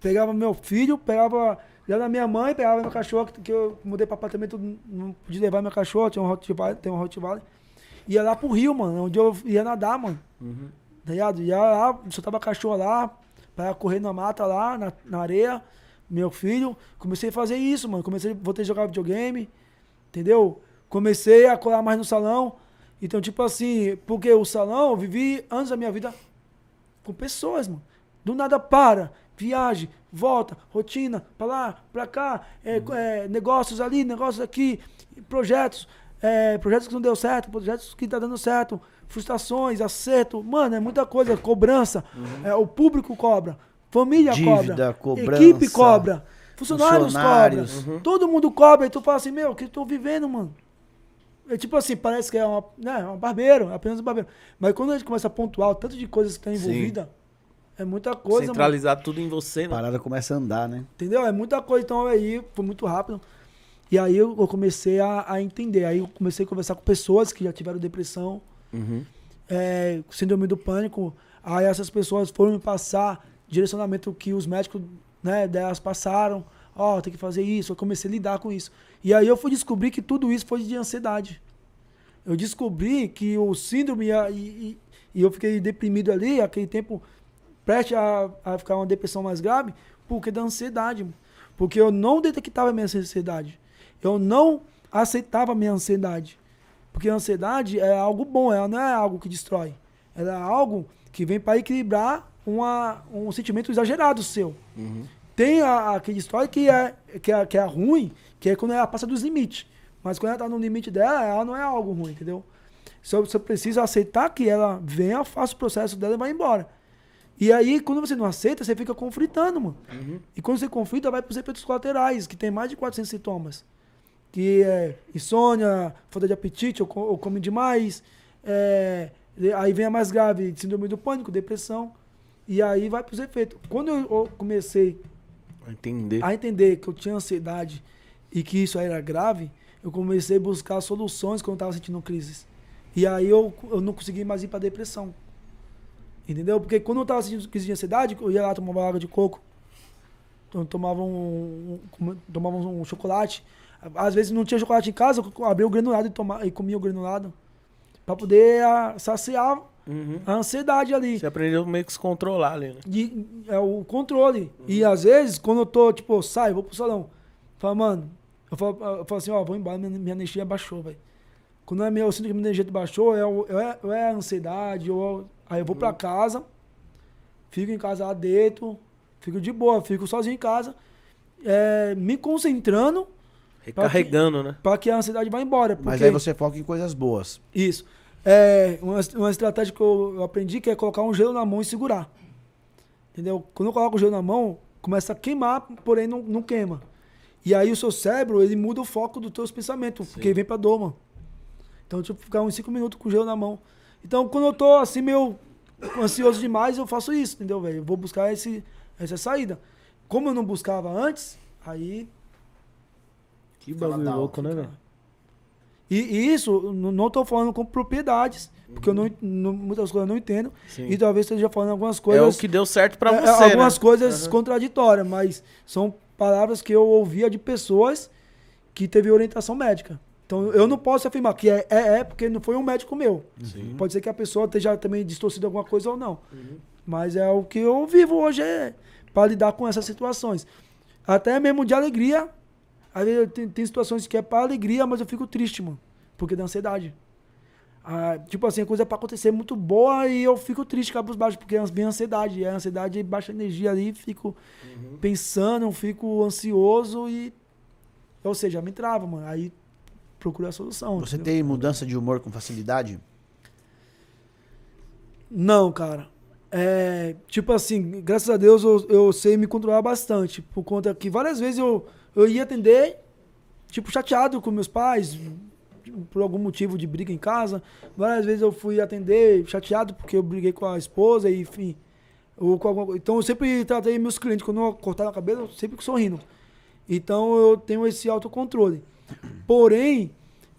D: pegava meu filho, pegava já da minha mãe, pegava meu cachorro, que, eu mudei pra apartamento, não podia levar meu cachorro, tinha um Rottweiler, tem um Rottweiler. Ia lá pro rio, mano, onde eu ia nadar, mano. Tá ligado? Ia lá, soltava cachorro lá, pra correr na mata lá, na, na areia. Meu filho, comecei a fazer isso, mano. Comecei, voltei a jogar videogame, entendeu? Comecei a colar mais no salão. Então, tipo assim, porque o salão, eu vivi anos da minha vida com pessoas, mano. Do nada para, viagem, volta, rotina, pra lá, pra cá, é, é, negócios ali, negócios aqui, projetos, é, projetos que não deu certo, projetos que tá dando certo, frustrações, acerto, mano, é muita coisa, cobrança, é, o público cobra, família
C: Dívida,
D: cobra,
C: cobrança,
D: equipe cobra, funcionários,
C: funcionários.
D: cobra, todo mundo cobra, e tu fala assim, meu, o que eu tô vivendo, mano? É tipo assim, parece que é uma, né, um barbeiro, apenas um barbeiro. Mas quando a gente começa a pontuar o tanto de coisas que tá envolvida, é muita coisa, mano.
B: Centralizar tudo em você,
C: A
B: né?
C: parada começa a andar, né?
D: Entendeu? É muita coisa. Então aí foi muito rápido. E aí eu, eu comecei a, a entender. Aí eu comecei a conversar com pessoas que já tiveram depressão, é, síndrome do pânico. Aí essas pessoas foram me passar direcionamento que os médicos né, delas passaram. Ó, tem que fazer isso. Eu comecei a lidar com isso. E aí eu fui descobrir que tudo isso foi de ansiedade. Eu descobri que o síndrome e, e, e eu fiquei deprimido ali, aquele tempo preste a, a ficar uma depressão mais grave, porque da ansiedade. Porque eu não detectava a minha ansiedade. Eu não aceitava a minha ansiedade. Porque a ansiedade é algo bom, ela não é algo que destrói. Ela é algo que vem para equilibrar uma, um sentimento exagerado seu. Tem a, a que destrói que é, que, é, que é ruim, que é quando ela passa dos limites. Mas quando ela tá no limite dela, ela não é algo ruim, entendeu? Só você precisa aceitar que ela venha, faça o processo dela e vai embora. E aí, quando você não aceita, você fica conflitando, mano. E quando você conflita, vai para os efeitos colaterais, que tem mais de 400 sintomas. Que é insônia, falta de apetite, ou, co- ou come demais. é, aí vem a mais grave, síndrome do pânico, depressão. E aí vai para os efeitos. Quando eu comecei
B: Entender.
D: a entender que eu tinha ansiedade e que isso era grave, eu comecei a buscar soluções quando eu estava sentindo crises. E aí eu, eu não consegui mais ir para depressão. Entendeu? Porque quando eu estava sentindo crise de ansiedade, eu ia lá, tomava água de coco, então, tomava um, um- tomava um chocolate. Às vezes não tinha chocolate em casa, eu abria o granulado e, tomava, e comia o granulado. Para poder ah, saciar
B: Uhum.
D: a ansiedade ali.
B: Você aprendeu meio que se controlar ali, né?
D: De, é o controle. E às vezes, quando eu tô, tipo, eu saio, vou pro salão. Falo, mano, eu falo, eu falo assim, ó, vou embora, minha, minha energia baixou, velho. Quando é meu, eu sinto que minha energia baixou, é, o- é, é a ansiedade, ou, aí eu vou pra casa, fico em casa lá dentro, fico de boa, fico sozinho em casa, é, me concentrando
B: Recarregando, né?
D: pra que a ansiedade vá embora. Porque...
C: Mas aí você foca em coisas boas.
D: Isso. É, uma, uma estratégia que eu, aprendi que é colocar um gelo na mão e segurar. Entendeu? Quando eu coloco o gelo na mão, começa a queimar, porém não, não queima. E aí o seu cérebro, ele muda o foco dos teus pensamentos, porque vem pra dor, mano. Então, tipo, ficar uns 5 minutos com o gelo na mão. Então, quando eu tô assim, meio ansioso demais, eu faço isso, entendeu, velho? Eu vou buscar esse, essa saída. Como eu não buscava antes, aí
B: Que bagulho louco, né, velho?
D: E, e isso, não tô falando com propriedades, porque eu não, não- muitas coisas eu não entendo.
B: Sim.
D: E talvez esteja falando algumas
B: É
D: coisas.
B: o que deu certo pra
D: é,
B: você,
D: Algumas
B: né?
D: coisas contraditórias, mas são palavras que eu ouvia de pessoas que teve orientação médica. Então eu não posso afirmar que é, é, é porque não foi um médico meu. Pode ser que a pessoa esteja também distorcida alguma coisa ou não. Mas é o que eu vivo hoje é para lidar com essas situações. Até mesmo de alegria. Às vezes tem, tem situações que é para alegria, mas eu fico triste, mano. Porque da ansiedade. Ah, tipo assim, a coisa é pra acontecer muito boa e eu fico triste, cabos baixos, porque é minha ansiedade. E a ansiedade baixa energia ali, fico pensando, fico ansioso e. Ou seja, me trava, mano. Aí procuro a solução.
C: Você
D: entendeu?
C: tem mudança de humor com facilidade?
D: Não, cara. É, tipo assim, graças a Deus eu, eu sei me controlar bastante. Por conta que várias vezes eu, eu ia atender, tipo, chateado com meus pais, por algum motivo de briga em casa. Várias vezes eu fui atender chateado porque eu briguei com a esposa, e, enfim. Ou alguma- então eu sempre tratei meus clientes, quando eu cortava o cabelo, eu sempre sorrindo. Então eu tenho esse autocontrole. Porém,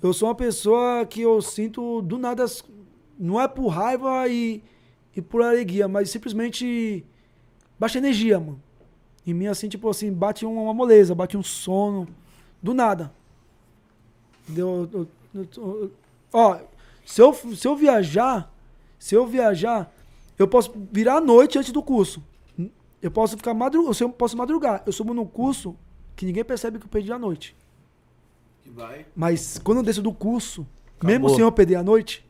D: eu sou uma pessoa que eu sinto do nada, não é por raiva e, e por alegria, mas simplesmente baixa energia, mano. Em mim, assim, tipo assim, bate uma, moleza, bate um sono, do nada. Entendeu? Eu- eu- eu- eu- ó, se eu, se eu viajar, se eu viajar, eu posso virar à noite antes do curso. Eu posso ficar madrugando, eu posso madrugar. Eu subo num curso que ninguém percebe que eu perdi a noite. Mas quando eu desço do curso, mesmo
B: Acabou.
D: sem eu perder a noite,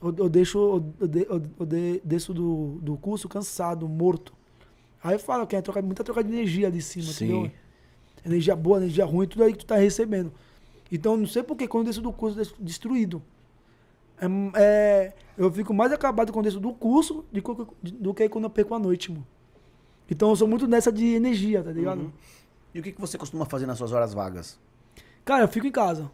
D: eu, eu deixo, eu, eu de- eu- eu de- desço do, do curso cansado, morto. Aí eu falo que é troca, muita troca de energia ali em cima,
B: Sim.
D: entendeu? Energia boa, energia ruim, tudo aí que tu tá recebendo. Então, não sei por que quando eu desço do curso, eu desço destruído. É, é, eu fico mais acabado quando eu desço do curso de co- do que quando eu perco a noite, mano. Então, eu sou muito nessa de energia, tá ligado?
C: E o que que você costuma fazer nas suas horas vagas?
D: Cara, eu fico em casa.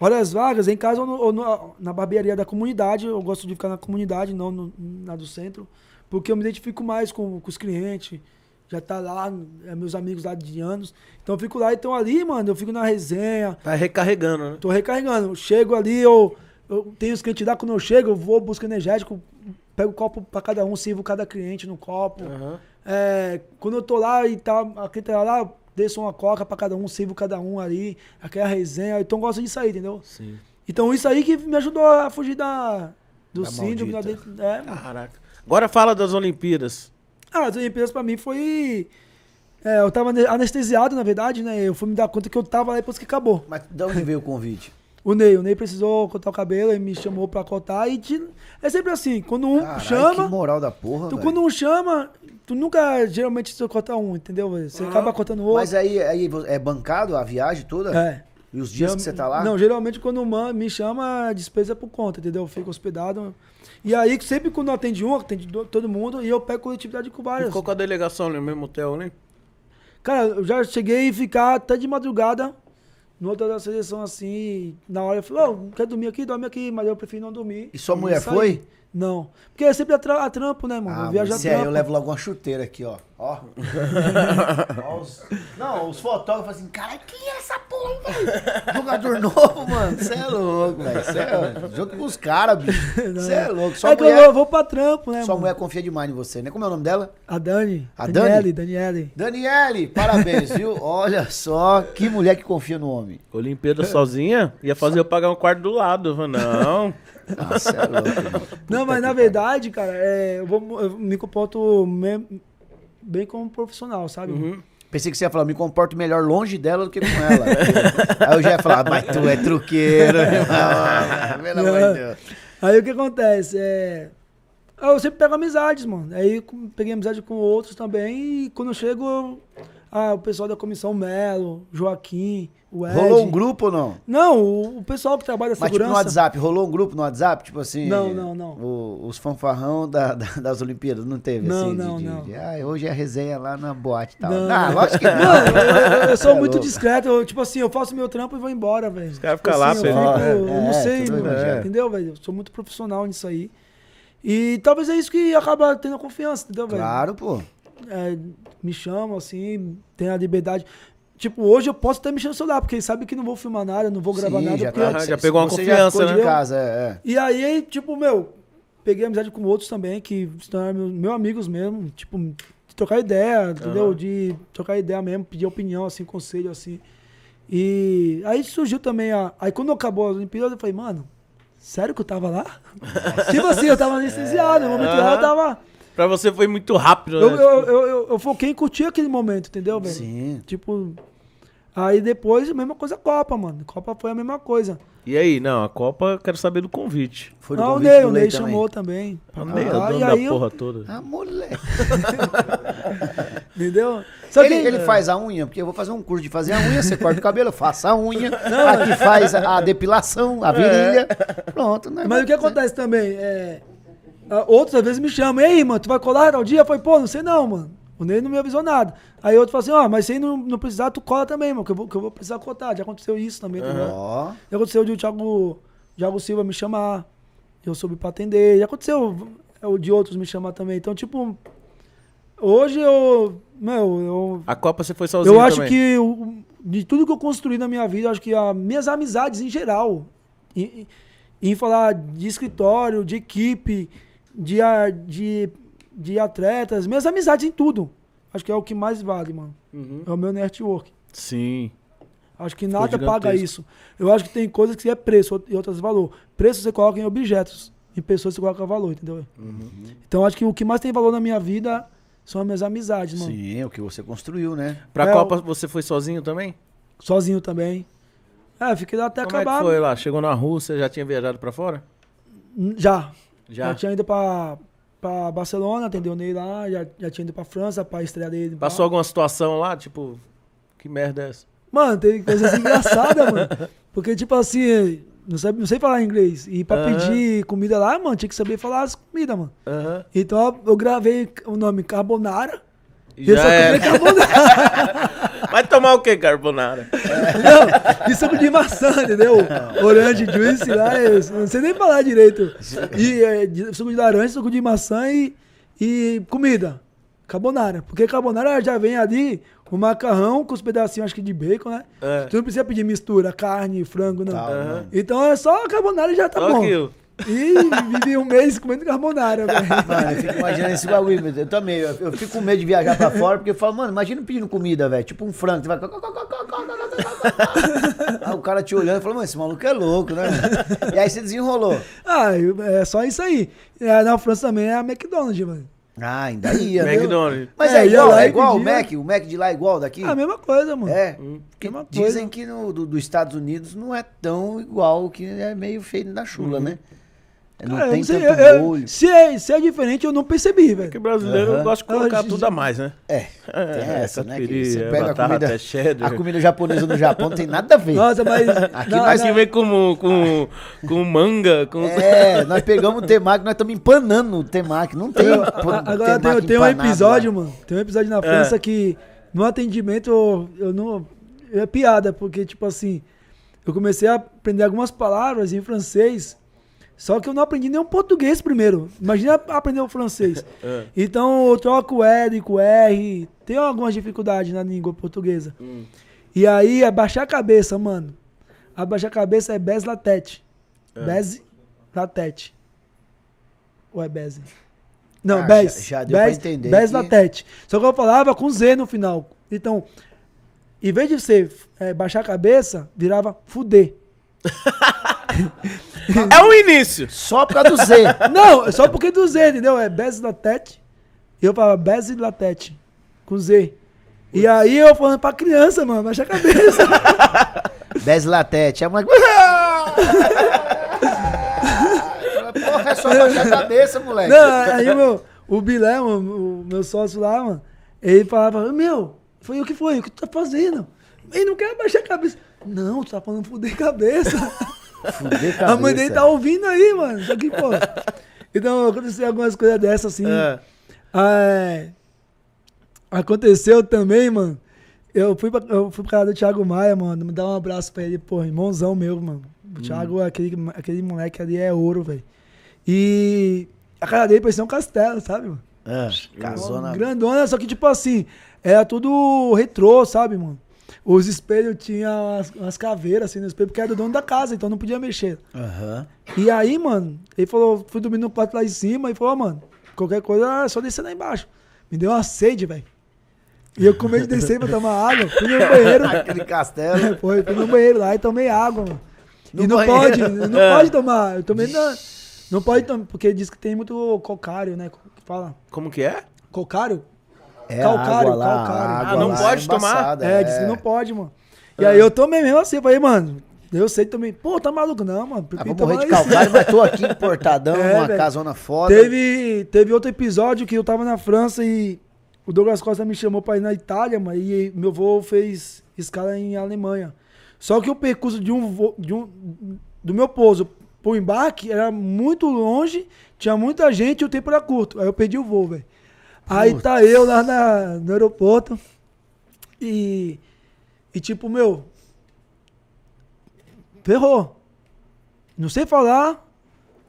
D: Horas vagas, em casa ou, no- ou no- na barbearia da comunidade. Eu gosto de ficar na comunidade, não no- na do centro. Porque eu me identifico mais com, com os clientes. Já tá lá, é, meus amigos lá de anos. Então eu fico lá, então ali, mano, eu fico na resenha.
B: Tá recarregando, né?
D: Tô recarregando. Eu Chego ali, eu, eu tenho os clientes lá, quando eu chego, eu vou, busco energético, pego o copo pra cada um, sirvo cada cliente no copo.
B: Aham.
D: É, quando eu tô lá e tá, a cliente tá lá, desço uma coca pra cada um, sirvo cada um ali, aquela resenha. Então eu gosto disso aí, entendeu?
B: Sim.
D: Então isso aí que me ajudou a fugir da, do
C: Da
D: síndrome. Da, é.
B: Caraca. Agora fala das Olimpíadas.
D: Ah, as Olimpíadas pra mim foi. É, eu tava ane- anestesiado, na verdade, né? Eu fui me dar conta que eu tava lá depois que acabou.
C: Mas de onde veio o convite?
D: O Ney, o Ney precisou cortar o cabelo, ele me chamou pra cortar e te- é sempre assim, quando um
C: Caralho,
D: chama,
C: que moral da porra,
D: tu, quando um chama, tu nunca geralmente você corta um, entendeu? Você acaba cortando o outro.
C: Mas aí, aí é bancado a viagem toda?
D: é.
C: E os dias que você tá lá?
D: Não, geralmente quando uma me chama, a despesa é por conta, entendeu? Eu fico hospedado. E aí, sempre quando atende um, atende do- todo mundo, e eu pego coletividade com várias.
B: Ficou com a delegação no mesmo hotel, né?
D: Cara, eu já cheguei a ficar até de madrugada no hotel da seleção assim. e Na hora eu falei, ô, quer dormir aqui? Dorme aqui, mas eu prefiro não dormir.
C: E sua mulher foi?
D: Não. Porque é sempre a, tra- a trampo, né, mano?
C: Ah,
D: eu viajo a
C: mas se aí eu levo logo uma chuteira aqui, ó. Ó. <laughs> Ó os- Não, os fotógrafos assim, cara, quem é essa porra, velho? Jogador novo, mano. Você é louco, velho. Você é... Jogo com os caras, bicho. <laughs> Você é louco. Sua
D: é que eu
C: mulher,
D: vou, vou pra trampo, né,
C: sua
D: mano?
C: mulher confia demais em você, né? Como é o nome dela?
D: A Dani.
C: A
D: Daniele, Daniele.
C: Daniele, parabéns, viu? <laughs> Olha só, que mulher que confia no homem.
B: Olimpíada sozinha? Ia fazer eu pagar um quarto do lado. Eu falei, Não.
C: Ah, você é louco.
D: Não, mas na verdade, cara, é, eu, vou, eu me comporto me- bem como profissional, sabe?
C: Uhum. Pensei que você ia falar, me comporto melhor longe dela do que com ela. <laughs> Aí eu já ia falar, mas tu é truqueiro, irmão. <laughs> Pelo amor de Deus.
D: Aí o que acontece? É, eu sempre pego amizades, mano. Aí peguei amizade com outros também. E quando eu chego, eu- ah, o pessoal da comissão Melo, Joaquim, o Ed.
C: Rolou um grupo ou não?
D: Não, o, o pessoal que trabalha na
C: Mas tipo no
D: segurança.
C: WhatsApp, rolou um grupo no WhatsApp, tipo assim.
D: Não, não, não.
C: o- os fanfarrão da- da- das Olimpíadas, não teve
D: Não,
C: assim? de-
D: não,
C: de,
D: não.
C: de, ah, hoje é resenha lá na boate e tal.
D: Não.
C: Não, lógico que <laughs> não.
D: Mano, eu, eu- eu sou
C: É
D: muito
C: louco.
D: discreto. Eu, tipo assim, eu faço meu trampo e vou embora, velho. Os
B: caras ficam lá,
D: eu,
B: pelo-
D: fico-
C: É,
D: eu não
C: é,
D: sei,
C: tudo
D: mano,
C: bem, é.
D: entendeu, velho? Eu sou muito profissional nisso aí. E talvez é isso que acaba tendo a confiança, entendeu, velho?
C: Claro, pô.
D: É, me chamam, assim, tem a liberdade. Tipo, hoje eu posso até mexer no celular, porque eles sabem que não vou filmar nada, não vou gravar
C: Sim,
D: nada.
C: já,
B: tá- já pegou uma confiança, né?
C: casa, é, é.
D: E aí, tipo, meu, peguei amizade com outros também, que se tornaram meus, meus amigos mesmo, tipo, de trocar ideia, entendeu? De trocar ideia mesmo, pedir opinião, assim, conselho, assim. E aí surgiu também a. Aí quando acabou as Olimpíadas, eu falei, mano, sério que eu tava lá? <laughs> tipo assim, eu tava anestesiado, no momento lá eu tava.
B: Pra você foi muito rápido,
D: Eu,
B: né?
D: eu, eu, eu, eu foquei em curtir aquele momento, entendeu, velho?
C: Sim.
D: Tipo. Aí depois, a mesma coisa Copa, mano. Copa foi a mesma coisa.
B: E aí, não, a Copa, eu quero saber do convite.
C: Foi do
D: Ah, o
C: convite
D: Ney,
C: do
D: o Ney
C: também.
D: chamou também.
B: Ah, Ney é o
D: Ah,
B: dono
D: e
B: da
D: aí eu-
B: porra toda.
C: Ah, moleque. <laughs>
D: Entendeu? Só
C: ele,
D: que-
C: ele faz a unha, porque eu vou fazer um curso de fazer a unha, você corta o cabelo, eu faço a unha, <laughs> aqui faz a depilação, a virilha. Pronto, né?
D: Mas o que acontece também é. Ah, Outros às vezes me chamam, ei, mano, tu vai colar tal dia? Eu falei, pô, não sei não, mano. O Ney não me avisou nada. Aí outro fala assim, ó, mas se aí não, não precisar, tu cola também, mano, que eu vou, que eu vou precisar cotar. Já aconteceu isso também?
C: Ó,
D: Já aconteceu de o Thiago, Thiago Silva me chamar, eu soube pra atender. Já aconteceu é, o de outros me chamar também. Então, tipo, hoje eu. Meu, eu.
B: A Copa você foi sozinho
D: Eu acho
B: também.
D: que o- de tudo que eu construí na minha vida, eu acho que as minhas amizades em geral, em, em falar de escritório, de equipe, de, de, de atletas, minhas amizades em tudo. Acho que é o que mais vale, mano.
B: Uhum.
D: É o meu network.
B: Sim.
D: Acho que nada
B: gigantesco.
D: paga isso. Eu acho que tem coisas que é preço e outras valor. Preço você coloca em objetos, em pessoas você coloca valor, entendeu?
B: Uhum.
D: Então acho que o que mais tem valor na minha vida são as minhas amizades, mano.
C: sim, o que você construiu, né?
B: Pra
D: É,
B: Copa você foi sozinho também?
D: Sozinho também. É, fiquei lá até
B: Como
D: acabar.
B: é que foi lá? Chegou na Rússia, já tinha viajado pra fora?
D: Já.
B: Já.
D: Já tinha ido pra, pra Barcelona, atendeu Ney lá, já, já tinha ido pra França pra estrear dele.
B: Passou alguma situação lá, tipo, que merda é essa?
D: Mano, tem coisas engraçadas, mano. <laughs> Porque, tipo assim, não, sabe, não sei falar inglês. E pra pedir comida lá, mano, tinha que saber falar as comidas, mano. Então eu gravei o nome Carbonara. E
B: Já
D: comi carbonara. <laughs>
B: Vai tomar o que, carbonara?
D: Não, e suco de maçã, entendeu? Orange juice lá, é não sei nem falar direito. E é, suco de laranja, suco de maçã e, e comida. Carbonara. Porque carbonara já vem ali o macarrão com os pedacinhos, acho que de bacon, né?
B: É.
D: Tu não precisa pedir mistura, carne, frango, não.
C: Tá,
B: Aham.
D: Então é só carbonara e já tá
B: Só
D: bom.
B: aquilo.
D: E vivi um mês comendo carbonara, velho.
C: Mano, eu fico imaginando esse bagulho, meu eu também. Eu, eu fico com medo de viajar pra fora, porque eu falo, mano, imagina pedindo comida, velho. Tipo um frango, você vai. Aí o cara te olhando e falou, mano, esse maluco é louco, né? E aí você desenrolou.
D: Ah, é só isso aí. É, na França também é a McDonald's, mano.
C: Ah, ainda ia?
B: McDonald's.
C: Mas
D: É,
C: é, igual,
D: lá
C: é igual o. Mac, o Mac de lá é igual daqui?
D: Ah, a mesma coisa, mano.
C: É,
B: Hum.
D: Mesma
C: dizem
D: coisa.
C: que no, do, dos Estados Unidos não é tão igual, que é meio feio da chula, né? Não
D: Cara,
C: tem
D: sei,
C: tanto
D: eu-
C: molho.
D: se, é, se é diferente, eu não percebi, velho.
B: Porque brasileiro
C: Aham.
B: gosta de colocar
D: Ah,
B: tudo a mais, né?
C: É, tem <laughs> essa, né? Que você
B: é
C: pega a
B: batata,
C: comida,
B: é cheddar.
C: a comida japonesa no Japão não tem nada a ver.
D: Nossa, mas.
C: Aqui <laughs>
D: na-
B: Mas
D: na-
B: que vem com, com, com manga, com...
C: É, nós pegamos o temaki, nós estamos empanando o temaki. Não tem
D: Eu-
C: pô,
D: a- agora tem,
C: temaki
D: tem um
C: empanado
D: episódio, mano. Tem um episódio na França que no atendimento eu, eu não. É piada, porque, tipo assim, eu comecei a aprender algumas palavras em francês. Só que eu não aprendi nenhum português primeiro. Imagina aprender o francês. <laughs>
B: É.
D: Então eu troco o L com o R. Tenho algumas dificuldades na língua portuguesa. E aí, abaixar a cabeça, mano. Abaixar a cabeça é Bez Latete. Bez Latete. Ou é Bez? Não,
C: Ah,
D: Bez.
C: já- já deu pra
D: Bez,
C: entender
D: Bez
C: que-
D: Latete. Só que eu falava com Z no final. Então, em vez de ser é, baixar a cabeça, virava fuder. <laughs>
B: É o início.
C: Só por causa do Z.
D: Não, é só porque do Z, entendeu? É Bez Latete. E eu falava Bez Latete. Com Z. E aí eu falando pra criança, mano, baixa a cabeça. <laughs>
C: Bez Latete. É uma... <laughs> Porra, é só baixar a cabeça, moleque.
D: Não, aí o meu, o Bilé, o, o meu sócio lá, mano, ele falava, meu, foi o que foi? O que tu tá fazendo? Ele não quer baixar a cabeça. Não, tu tá falando fuder cabeça. <laughs>
C: Fuder
D: A mãe dele
C: cabeça.
D: tá ouvindo aí, mano. Só que, pô. Então aconteceu algumas coisas dessas, assim.
B: É.
D: É, aconteceu também, mano. Eu fui, pra, eu fui pra casa do Thiago Maia, mano. Me dar um abraço pra ele, pô, irmãozão meu, mano. O Thiago, aquele, aquele moleque ali é ouro, velho. E a cara dele parecia um castelo, sabe, mano?
C: Ah, casona.
D: Grandona, só que tipo assim, era tudo retrô, sabe, mano? Os espelhos tinham umas, umas caveiras assim no espelho, porque era do dono da casa, então não podia mexer.
C: Aham.
D: E aí, mano, ele falou, fui dormir no quarto lá em cima e falou, ó, mano, qualquer coisa é só descer lá embaixo. Me deu uma sede, velho. E eu com medo de descer pra tomar água, fui no banheiro. <laughs>
C: Aquele castelo. <laughs>
D: Foi, fui no banheiro lá e tomei água, mano.
C: No
D: e não
C: banheiro.
D: pode, não <laughs>
B: É.
D: pode tomar. Eu tomei na. Não pode tomar, porque diz que tem muito cocário, né? Que fala.
B: Como que é?
D: Cocário?
C: É,
D: Calcário,
C: água lá,
D: calcário.
C: água
B: Ah, não
C: lá
B: pode
C: é
B: tomar?
D: É, disse que não pode, mano. E aí eu tomei mesmo assim, falei, mano, eu sei também. Pô, tá maluco? Não, mano.
C: Ah, vou morrer de calcário, mas tô aqui importadão, <laughs>
D: É,
C: numa
D: velho.
C: casona foda.
D: Teve, teve outro episódio que eu tava na França e o Douglas Costa me chamou pra ir na Itália, mano, e meu voo fez escala em Alemanha. Só que o percurso de um, voo, de um do meu pouso pro embarque era muito longe, tinha muita gente e o tempo era curto. Aí eu perdi o voo, velho. Aí tá eu lá na, no aeroporto e, e tipo, meu, ferrou. Não sei falar,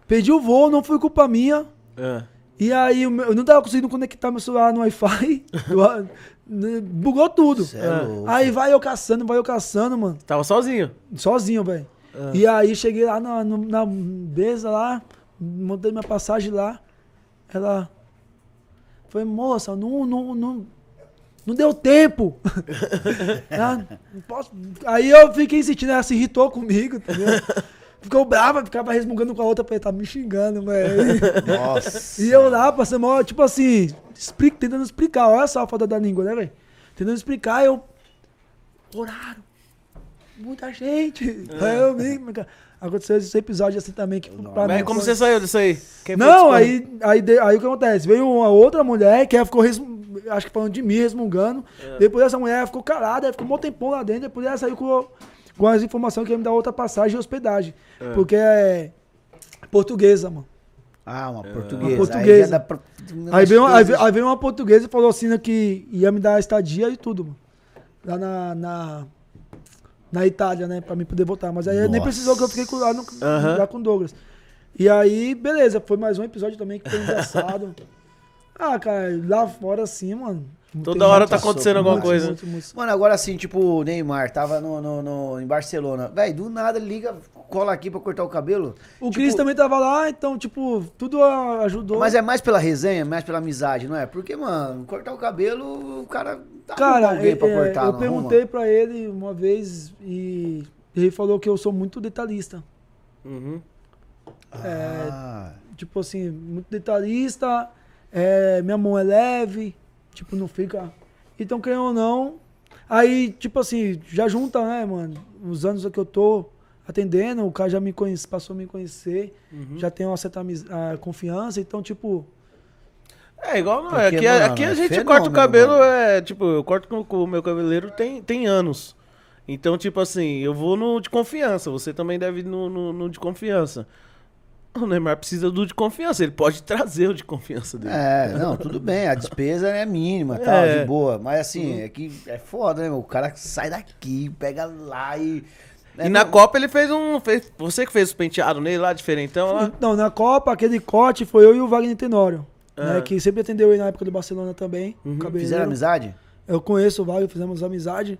D: perdi o voo, não foi culpa minha.
B: É.
D: E aí eu não tava conseguindo conectar meu celular no Wi-Fi. <laughs> Bugou tudo.
C: É louco.
D: Aí vai eu caçando, vai eu caçando, mano.
B: Tava sozinho.
D: Sozinho, velho. E aí cheguei lá na, no- na mesa lá, montei minha passagem lá. Ela foi, moça, não, não, não, não deu tempo. <laughs> Ah, não posso- Aí eu fiquei sentindo, ela se irritou comigo, entendeu? Ficou brava, ficava resmungando com a outra, falei, tá me xingando, velho.
C: Nossa.
D: E eu lá, passando mal, tipo assim, explica, tentando explicar, olha só a falta da língua, né, velho? Tentando explicar, eu. Horário. Muita gente. Aí eu. Aconteceu esse episódio assim também. Que, pra
B: Mas
D: mim
B: como
D: foi-
B: você saiu disso aí? Quem
D: Não, aí, aí, de- aí o que acontece? Veio uma outra mulher que ela ficou, acho que falando de mim, resmungando. Depois essa mulher ficou calada, ela ficou um tempão lá dentro. Depois ela saiu com, com as informações que ia me dar outra passagem e hospedagem. Porque é portuguesa, mano.
C: Ah, uma
D: Uma
C: portuguesa.
D: portuguesa.
C: Aí, pra-
D: Aí veio, uma, aí, veio, aí veio uma portuguesa e falou assim né, que ia me dar estadia e tudo, mano. Lá na, na, na Itália, né? Pra mim poder voltar. Mas aí nem
C: Nossa.
D: precisou que eu fiquei lá, no, lá com o Douglas. E aí, beleza, foi mais um episódio também que foi engraçado. <laughs> ah, cara, lá fora assim, mano.
B: Toda hora tá acontecendo alguma
D: muito,
B: coisa.
D: muito, muito.
C: Mano, agora assim, tipo, o Neymar tava no, no, no- em Barcelona. Véi, do nada ele liga, cola aqui pra cortar o cabelo.
D: O
C: Tipo,
D: Cris também tava lá, então, tipo, tudo ajudou.
C: Mas é mais pela resenha, mais pela amizade, não é? Porque, mano, cortar o cabelo, o cara tá
D: Cara,
C: alguém pra
D: é,
C: cortar,
D: eu
C: não
D: perguntei pra ele uma vez e ele falou que eu sou muito detalhista.
B: Uhum.
C: arruma? Ah,
D: Tipo assim, muito detalhista. é, minha mão é leve, tipo, não fica. Então, querendo ou não, aí, tipo assim, já junta, né, mano? Os anos que eu tô atendendo, o cara já me conhece, passou a me conhecer,
B: Uhum.
D: já tem uma certa ah, confiança, então, tipo,
B: É igual não.
C: Porque,
B: aqui,
C: mano,
B: aqui a
C: é
B: gente
C: fenômeno,
B: corta o cabelo,
C: mano.
B: é tipo, eu corto com, com o meu cabeleireiro tem, tem anos. Então, tipo assim, eu vou no de confiança. Você também deve ir no, no, no de confiança. O Neymar precisa do de confiança. Ele pode <laughs> trazer o de confiança dele.
C: É, não, tudo bem, a despesa é mínima, <laughs> tal,
B: É.
C: de boa. Mas assim, é que é foda, né, meu? O cara sai daqui, pega lá e.
B: E
C: é,
B: na
C: não-
B: Copa ele fez um. Fez, você que fez o penteado nele lá, diferentão lá?
D: Não, na Copa, aquele corte foi eu e o Wagner Tenório.
B: Ah.
D: Né, que sempre atendeu ele na época do Barcelona também.
B: Uhum.
D: o.
C: Fizeram amizade?
D: Eu conheço o Wagner, fizemos amizade.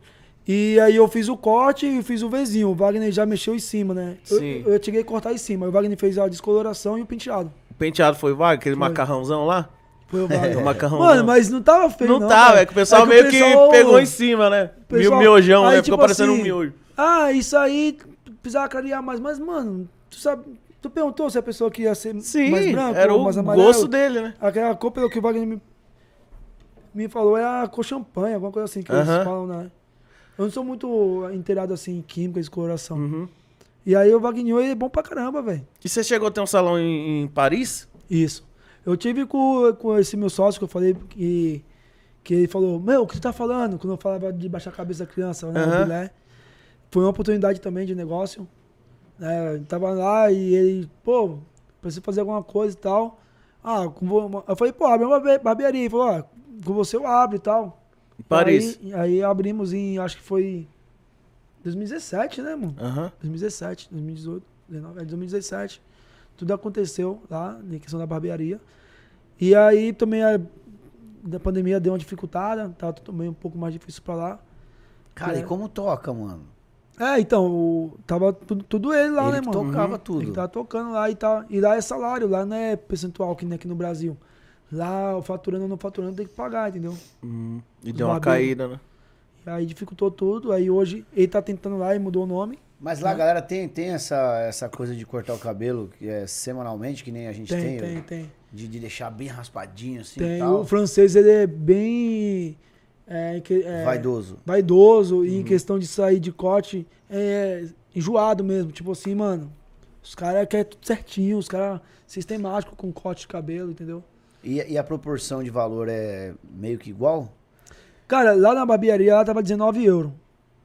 D: E aí eu fiz o corte e fiz o Vzinho. O Wagner já mexeu em cima, né? Eu,
B: Sim.
D: eu cheguei a cortar em cima. O Wagner fez a descoloração e o penteado.
B: O penteado foi vago, aquele
D: Foi.
B: macarrãozão lá?
D: Foi o <laughs> Wagner.
B: O macarrão.
D: Mano, mas não tava feio,
B: Não
D: não.
B: tava,
D: cara.
B: é que o pessoal
D: É
B: meio
D: pessoal-
B: que pegou em cima, né?
D: pessoal-
B: Mio- miojão,
D: aí,
B: né?
D: tipo
B: Ficou parecendo um
D: assim,
B: miojo.
D: Ah, isso aí precisava clarear mais. Mas, mano, tu sabe. Tu perguntou se a pessoa queria ser
B: Sim,
D: mais branco
B: era
D: ou
B: o
D: mais amarelo?
B: gosto dele, né?
D: Aquela cor, pelo que o Wagner me, me falou, é a cor champanhe, alguma coisa assim que eles falam, né? Eu não sou muito inteirado assim em química e coloração.
B: Uhum.
D: E aí o Wagner ele é bom pra caramba, velho.
B: E você chegou a ter um salão em, em Paris?
D: Isso. Eu tive com, com esse meu sócio que eu falei que, que ele falou, meu, o que você tá falando? Quando eu falava de baixar a cabeça da criança, né? o. Foi uma oportunidade também de negócio. Né? Eu tava lá e ele, pô, preciso fazer alguma coisa e tal. Ah, com eu falei, pô, abre uma barbe- barbearia. Ele falou, ah, com você eu abro e tal.
B: Em Paris?
D: Aí, aí abrimos em, acho que foi 2017, né, mano?
B: Aham.
D: 2017, 2018, 19, é 2017. Tudo aconteceu lá, em questão da barbearia. E aí também a da pandemia deu uma dificultada, tá também um pouco mais difícil pra lá.
C: Cara,
D: É.
C: e como toca, mano?
D: É, então, o- tava tudo, tudo ele lá,
C: Ele
D: né,
C: que
D: mano?
C: tocava
D: Ele
C: tudo.
D: que tava tocando lá e tá. E lá é salário, lá não é percentual que nem aqui no Brasil. Lá, o faturando ou não faturando, tem que pagar, entendeu?
B: Uhum. E
D: Os
B: deu uma caída, né?
D: E aí dificultou tudo. Aí hoje ele tá tentando lá e mudou o nome.
C: Mas lá a galera tem, tem essa, essa coisa de cortar o cabelo, que é semanalmente, que nem a gente tem.
D: Tem, tem, tem.
C: De, de deixar bem raspadinho assim e
D: Tem.
C: tal.
D: O francês, ele é bem. É, é,
C: Vaidoso.
D: vaidoso e em questão de sair de corte é enjoado mesmo. Tipo assim, mano. Os caras querem tudo certinho, os caras sistemático com corte de cabelo, entendeu?
C: E, e a proporção de valor é meio que igual?
D: Cara, lá na barbearia ela tava 19 euros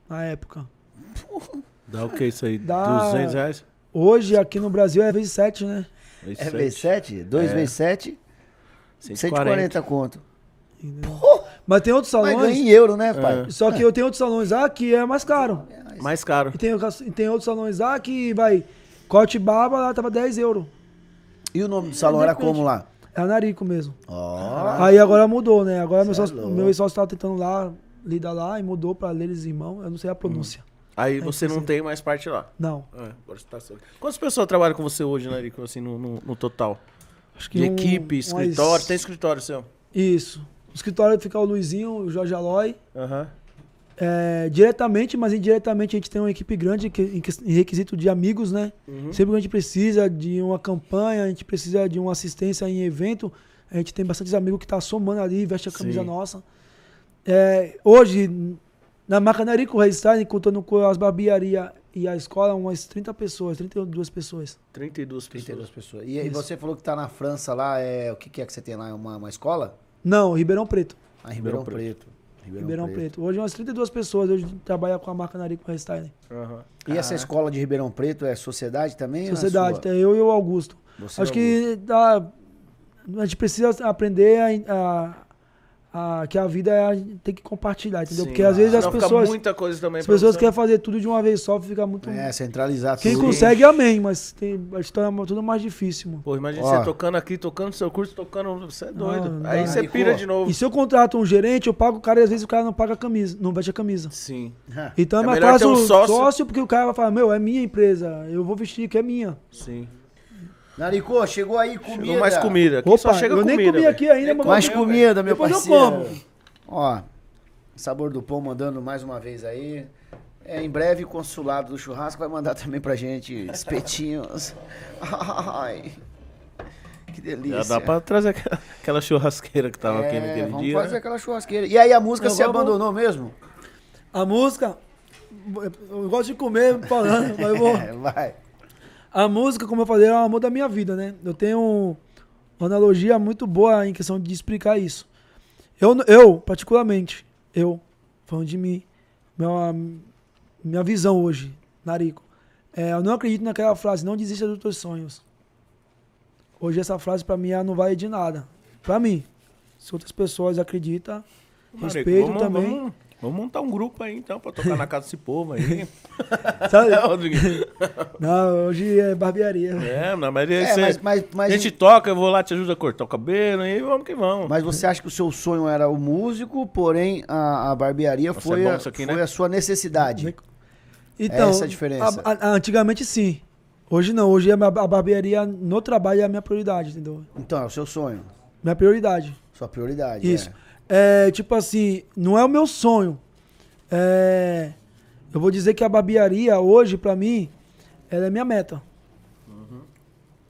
D: na época. <laughs>
B: Dá o que isso aí?
D: Dá-
B: 200 reais?
D: Hoje aqui no Brasil é vezes 7, né?
C: É vezes 7? 2
B: É.
C: vezes 7? 140 conto.
D: Entendeu? Mas tem outros
C: Mas ganha
D: salões.
C: em euro, né, pai?
D: Só que eu tenho outros salões lá que é mais caro.
B: Mais caro.
D: E tem, e tem outros salões lá que vai. Corte barba lá tava 10 euros.
C: E o nome do salão era
D: depende.
C: como lá?
D: É a Narico mesmo.
C: Ó.
D: Aí agora mudou, né? Agora meu
C: é
D: sócio, meu ex-sócio tava tentando lá, lidar lá e mudou pra Leles Irmão. Eu não sei a pronúncia.
B: Aí você não tem mais parte lá.
D: Não.
B: É, agora você tá Quantas pessoas trabalham com você hoje, Narico, assim, no, no, no total?
D: Acho que
B: De
D: um-
B: equipe,
D: umas-
B: escritório. Tem escritório seu?
D: Isso. No escritório fica o Luizinho, o Jorge Aloy.
B: Aham.
D: É, diretamente, mas indiretamente a gente tem uma equipe grande que- em, em requisito de amigos, né?
B: Uhum.
D: Sempre que a gente precisa de uma campanha, a gente precisa de uma assistência em evento, a gente tem bastante amigos que tá somando ali, veste a camisa
B: Sim.
D: nossa. É, hoje, na marca Narico Hairstyling, contando com as barbearias e a escola, umas 30 pessoas, 32 pessoas.
B: 32 pessoas.
C: 32 pessoas. E, e você falou que tá na França lá, é, o que, que é que você tem lá? É Uma, uma escola?
D: Não, Ribeirão Preto.
C: Ah, Ribeirão,
B: Ribeirão
C: Preto.
D: Ribeirão Preto. Hoje umas 32 pessoas hoje trabalham com a marca Narico Hairstyling.
B: Aham.
C: E essa escola de Ribeirão Preto é sociedade também? é
D: Sociedade, tem eu e o Augusto.
C: Você
D: Acho
C: é o
D: que dá, a gente precisa aprender a, a- a- que a vida é, a gente tem que compartilhar, entendeu?
B: Sim.
D: Porque às vezes as pessoas,
B: muita coisa também
D: as pessoas querem fazer tudo de uma vez só, fica muito.
C: É, centralizar
D: Quem
C: tudo.
D: consegue, amém, mas tem, a gente torna tudo mais difícil, mano.
B: Pô, imagina
C: Ó.
B: você tocando aqui, tocando seu curso, tocando. Você é doido.
D: não
B: Aí você pira de novo.
D: E se eu contrato um gerente, eu pago o cara e às vezes o cara não paga a camisa, não veste a camisa.
B: Sim.
D: Então é,
B: É
D: mais fácil
B: um
D: sócio...
B: sócio.
D: porque o cara vai falar, meu, é minha empresa, eu vou vestir que é minha.
B: Sim.
C: Narico, chegou aí comida.
B: Chegou mais comida. Aqui
D: Opa,
B: só chega
D: eu
B: comida.
D: nem comi
B: velho.
D: aqui ainda,
B: Nem
D: mas
C: Mais comida, meu
D: Depois eu
C: parceiro.
D: como.
C: Ó, Sabor do Pão mandando mais uma vez aí. É, em breve o consulado do churrasco vai mandar também pra gente espetinhos. <laughs> Ai, que delícia.
B: Já dá pra trazer aquela, aquela churrasqueira que tava aqui
C: É,
B: naquele
C: vamos
B: dia.
C: fazer
B: né?
C: aquela churrasqueira. E aí a música
D: Eu
C: se
D: vou-
C: abandonou mesmo?
D: A música, eu gosto de comer falando, mas eu vou. <laughs>
C: É, vai.
D: A música, como eu falei, é o amor da minha vida, né? Eu tenho uma analogia muito boa em questão de explicar isso. Eu, eu particularmente, eu, falando de mim, minha, minha visão hoje, Narico, é, eu não acredito naquela frase, não desista dos teus sonhos. Hoje essa frase pra mim ela não vale de nada. Pra mim. Se outras pessoas acreditam, respeito
B: vamos,
D: também.
B: Vamos, vamos montar um grupo aí então pra tocar na casa desse povo aí. <laughs>
D: Sabe?
B: É.
D: Não, hoje é barbearia.
B: É, não, mas,
C: É,
B: você-
C: mas, mas, mas,
B: a gente toca, eu vou lá, te ajuda a cortar o cabelo e vamos que vamos.
C: mas você acha que o seu sonho era o músico, porém a, a barbearia
B: Nossa,
C: foi,
B: é bom
C: a,
B: aqui,
C: foi
B: né?
C: a sua necessidade.
D: Então,
C: Essa é a diferença.
D: a- a- antigamente sim. Hoje não. Hoje a barbearia no trabalho é a minha prioridade, entendeu?
C: Então, é o seu sonho,
D: Minha prioridade.
C: sua prioridade.
D: Isso.
C: é.
D: É, tipo assim, não é o meu sonho. É, eu vou dizer que a barbearia hoje, pra mim, ela é minha meta.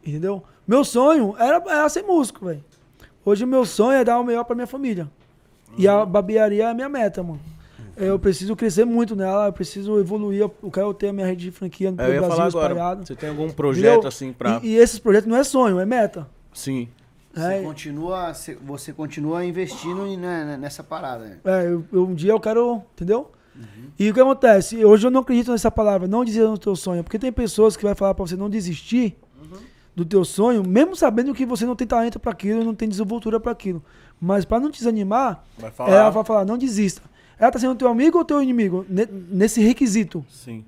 D: Entendeu? Meu sonho era, era ser músico, velho. Hoje o meu sonho é dar o melhor pra minha família. E a barbearia é a minha meta, mano. Eu preciso crescer muito nela, eu preciso evoluir, eu quero ter a minha rede de franquia no
B: É,
D: Brasil
B: falar
D: espalhado.
B: Você tem algum projeto
D: Entendeu?
B: assim pra.
D: E, e esses projetos não é sonho, é meta.
B: Sim.
C: Você,
D: É,
C: continua, você- você continua investindo em- né, nessa parada. né?
D: É, eu, eu- um dia eu quero, entendeu? E o que acontece? Hoje eu não acredito nessa palavra, não dizer no teu sonho, porque tem pessoas que vai falar pra você não desistir do teu sonho, mesmo sabendo que você não tem talento pra aquilo, não tem desenvoltura pra aquilo. Mas pra não te desanimar,
B: Vai falar.
D: ela vai falar, não desista. Ela tá sendo teu amigo ou teu inimigo? Ne- nesse requisito.
B: Sim.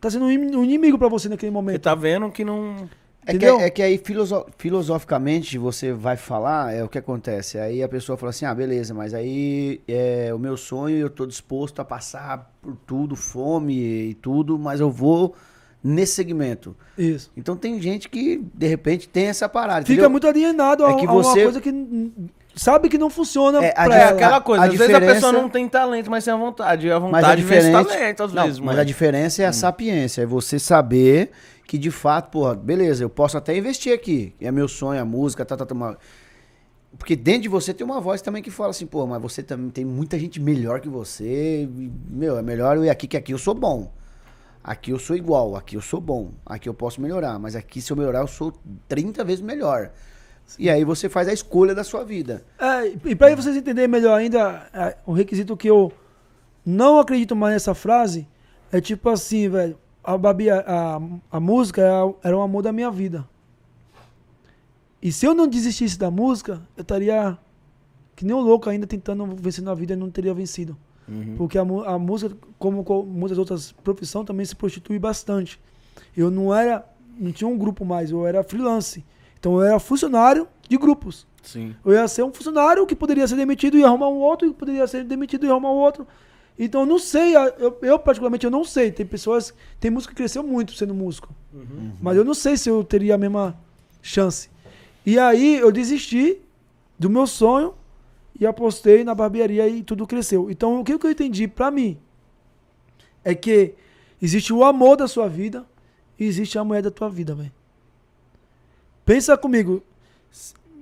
D: Tá sendo um in- inimigo pra você naquele
B: Você
D: momento.
B: tá vendo que não.
C: É que,
D: Entendeu?
C: é que aí filoso- filosoficamente você vai falar, é o que acontece. Aí a pessoa fala assim, ah, beleza, mas aí é o meu sonho, eu tô disposto a passar por tudo, fome e tudo, mas eu vou nesse segmento.
D: Isso.
C: Então tem gente que, de repente, tem essa parada.
D: Fica
C: entendeu?
D: muito alienado a,
C: É que
D: a uma
C: você-
D: coisa que sabe que não funciona
C: É, a
D: pra
B: É
D: ela.
B: aquela coisa,
C: a
B: às vezes a
C: diferença-
B: pessoa não tem talento, mas tem a vontade. A
C: Mas a
B: vontade
C: diferença,
B: talento, às
C: não,
B: vezes,
C: mas a diferença é a sapiência, é você saber que de fato, porra, beleza, eu posso até investir aqui, é meu sonho, a música, tá, tá, tá, porque dentro de você tem uma voz também que fala assim, pô, mas você também tem muita gente melhor que você, meu, é melhor eu ir aqui que aqui eu sou bom. Aqui eu sou igual, aqui eu sou bom, aqui eu posso melhorar, mas aqui se eu melhorar eu sou 30 vezes melhor. E aí você faz a escolha da sua vida.
D: É, e para vocês entenderem melhor ainda, é, o requisito que eu não acredito mais nessa frase é tipo assim, velho. A, Babi, a, a música era, era o amor da minha vida. E se eu não desistisse da música, eu estaria que nem um louco ainda tentando vencer na vida e não teria vencido. Porque a, a música, como com muitas outras profissões, também se prostitui bastante. Eu não era, não tinha um grupo mais, eu era freelance. Então eu era funcionário de grupos.
B: Sim.
D: Eu ia ser um funcionário que poderia ser demitido e arrumar um outro, e poderia ser demitido e arrumar um outro. Então eu não sei, eu, eu particularmente eu não sei. Tem pessoas, tem músico que cresceu muito sendo músico. Mas eu não sei se eu teria a mesma chance. E aí eu desisti do meu sonho e apostei na barbearia e tudo cresceu. Então o que que eu entendi pra mim é que existe o amor da sua vida e existe a mulher da tua vida, velho. Pensa comigo.